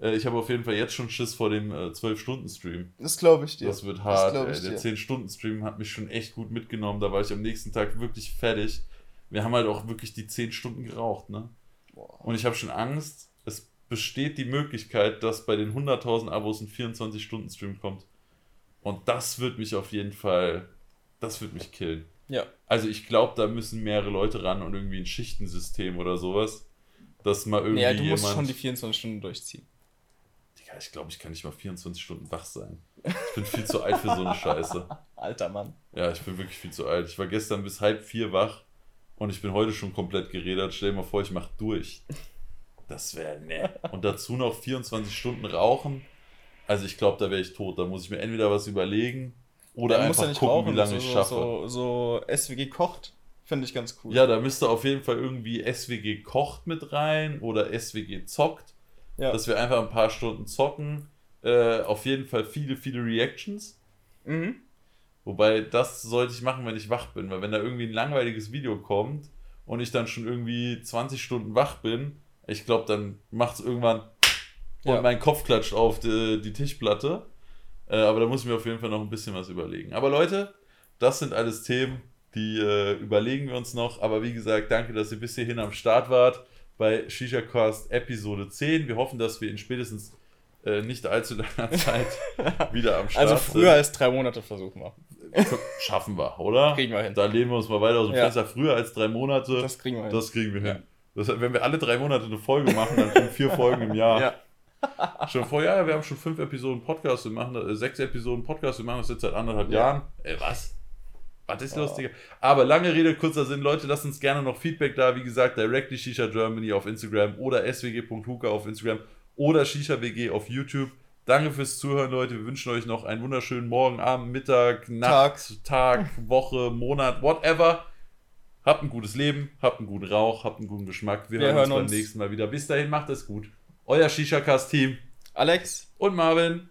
Äh, ich habe auf jeden Fall jetzt schon Schiss vor dem äh, 12-Stunden-Stream. Das glaube ich dir. Das wird hart. ey. ich Der dir. 10-Stunden-Stream hat mich schon echt gut mitgenommen. Da war ich am nächsten Tag wirklich fertig. Wir haben halt auch wirklich die 10 Stunden geraucht, ne? Boah. Und ich habe schon Angst, besteht die Möglichkeit, dass bei den 100.000 Abos ein 24-Stunden-Stream kommt. Und das wird mich auf jeden Fall, das wird mich killen. Ja. Also ich glaube, da müssen mehrere Leute ran und irgendwie ein Schichtensystem oder sowas, dass mal irgendwie Nee, du musst jemand... schon die 24 Stunden durchziehen. Digga, ich glaube, ich kann nicht mal 24 Stunden wach sein. Ich bin viel zu alt für so eine Scheiße. (laughs) Alter Mann. Ja, ich bin wirklich viel zu alt. Ich war gestern bis halb vier wach und ich bin heute schon komplett geredet. Stell dir mal vor, ich mach durch. Das wäre ne. Und dazu noch 24 Stunden rauchen. Also ich glaube, da wäre ich tot. Da muss ich mir entweder was überlegen oder muss einfach gucken, wie lange so, ich schaffe. So, so SWG kocht, finde ich ganz cool. Ja, da müsste auf jeden Fall irgendwie SWG kocht mit rein oder SWG zockt, ja. dass wir einfach ein paar Stunden zocken. Äh, auf jeden Fall viele, viele Reactions. mhm. Wobei, das sollte ich machen, wenn ich wach bin, weil wenn da irgendwie ein langweiliges Video kommt und ich dann schon irgendwie 20 Stunden wach bin, ich glaube, dann macht es irgendwann und Ja. mein Kopf klatscht auf die, die Tischplatte. Äh, aber da muss ich mir auf jeden Fall noch ein bisschen was überlegen. Aber Leute, das sind alles Themen, Die äh, überlegen wir uns noch. Aber wie gesagt, danke, dass ihr bis hierhin am Start wart bei Shisha Cast Episode 10. Wir hoffen, dass wir in spätestens äh, nicht allzu langer (laughs) Zeit wieder am Start Also früher als drei Monate versuchen wir. sind. Schaffen wir, oder? Kriegen wir hin. Da lehnen wir uns mal weiter aus dem Ja. Fenster. Früher als drei Monate. Das kriegen wir hin. Das kriegen wir hin. Ja. Das, wenn wir alle drei Monate eine Folge machen, dann schon vier Folgen im Jahr. Ja. Schon vor, ja, wir haben schon fünf Episoden Podcast, wir machen äh, sechs Episoden Podcast, wir machen das jetzt seit anderthalb Ja. Jahren. Ey, was? Was ist los, Digga? Aber lange Rede, kurzer Sinn, Leute, lasst uns gerne noch Feedback da. Wie gesagt, directly Shisha Germany auf Instagram oder swg.huka auf Instagram oder Shisha WG auf YouTube. Danke fürs Zuhören, Leute. Wir wünschen euch noch einen wunderschönen Morgen, Abend, Mittag, Nacht, Tag, Woche, Monat, whatever. Habt ein gutes Leben, habt einen guten Rauch, habt einen guten Geschmack. Wir, Wir hören uns beim uns. nächsten Mal wieder. Bis dahin, macht es gut. Euer Shisha-Cast-Team Alex, und Marvin.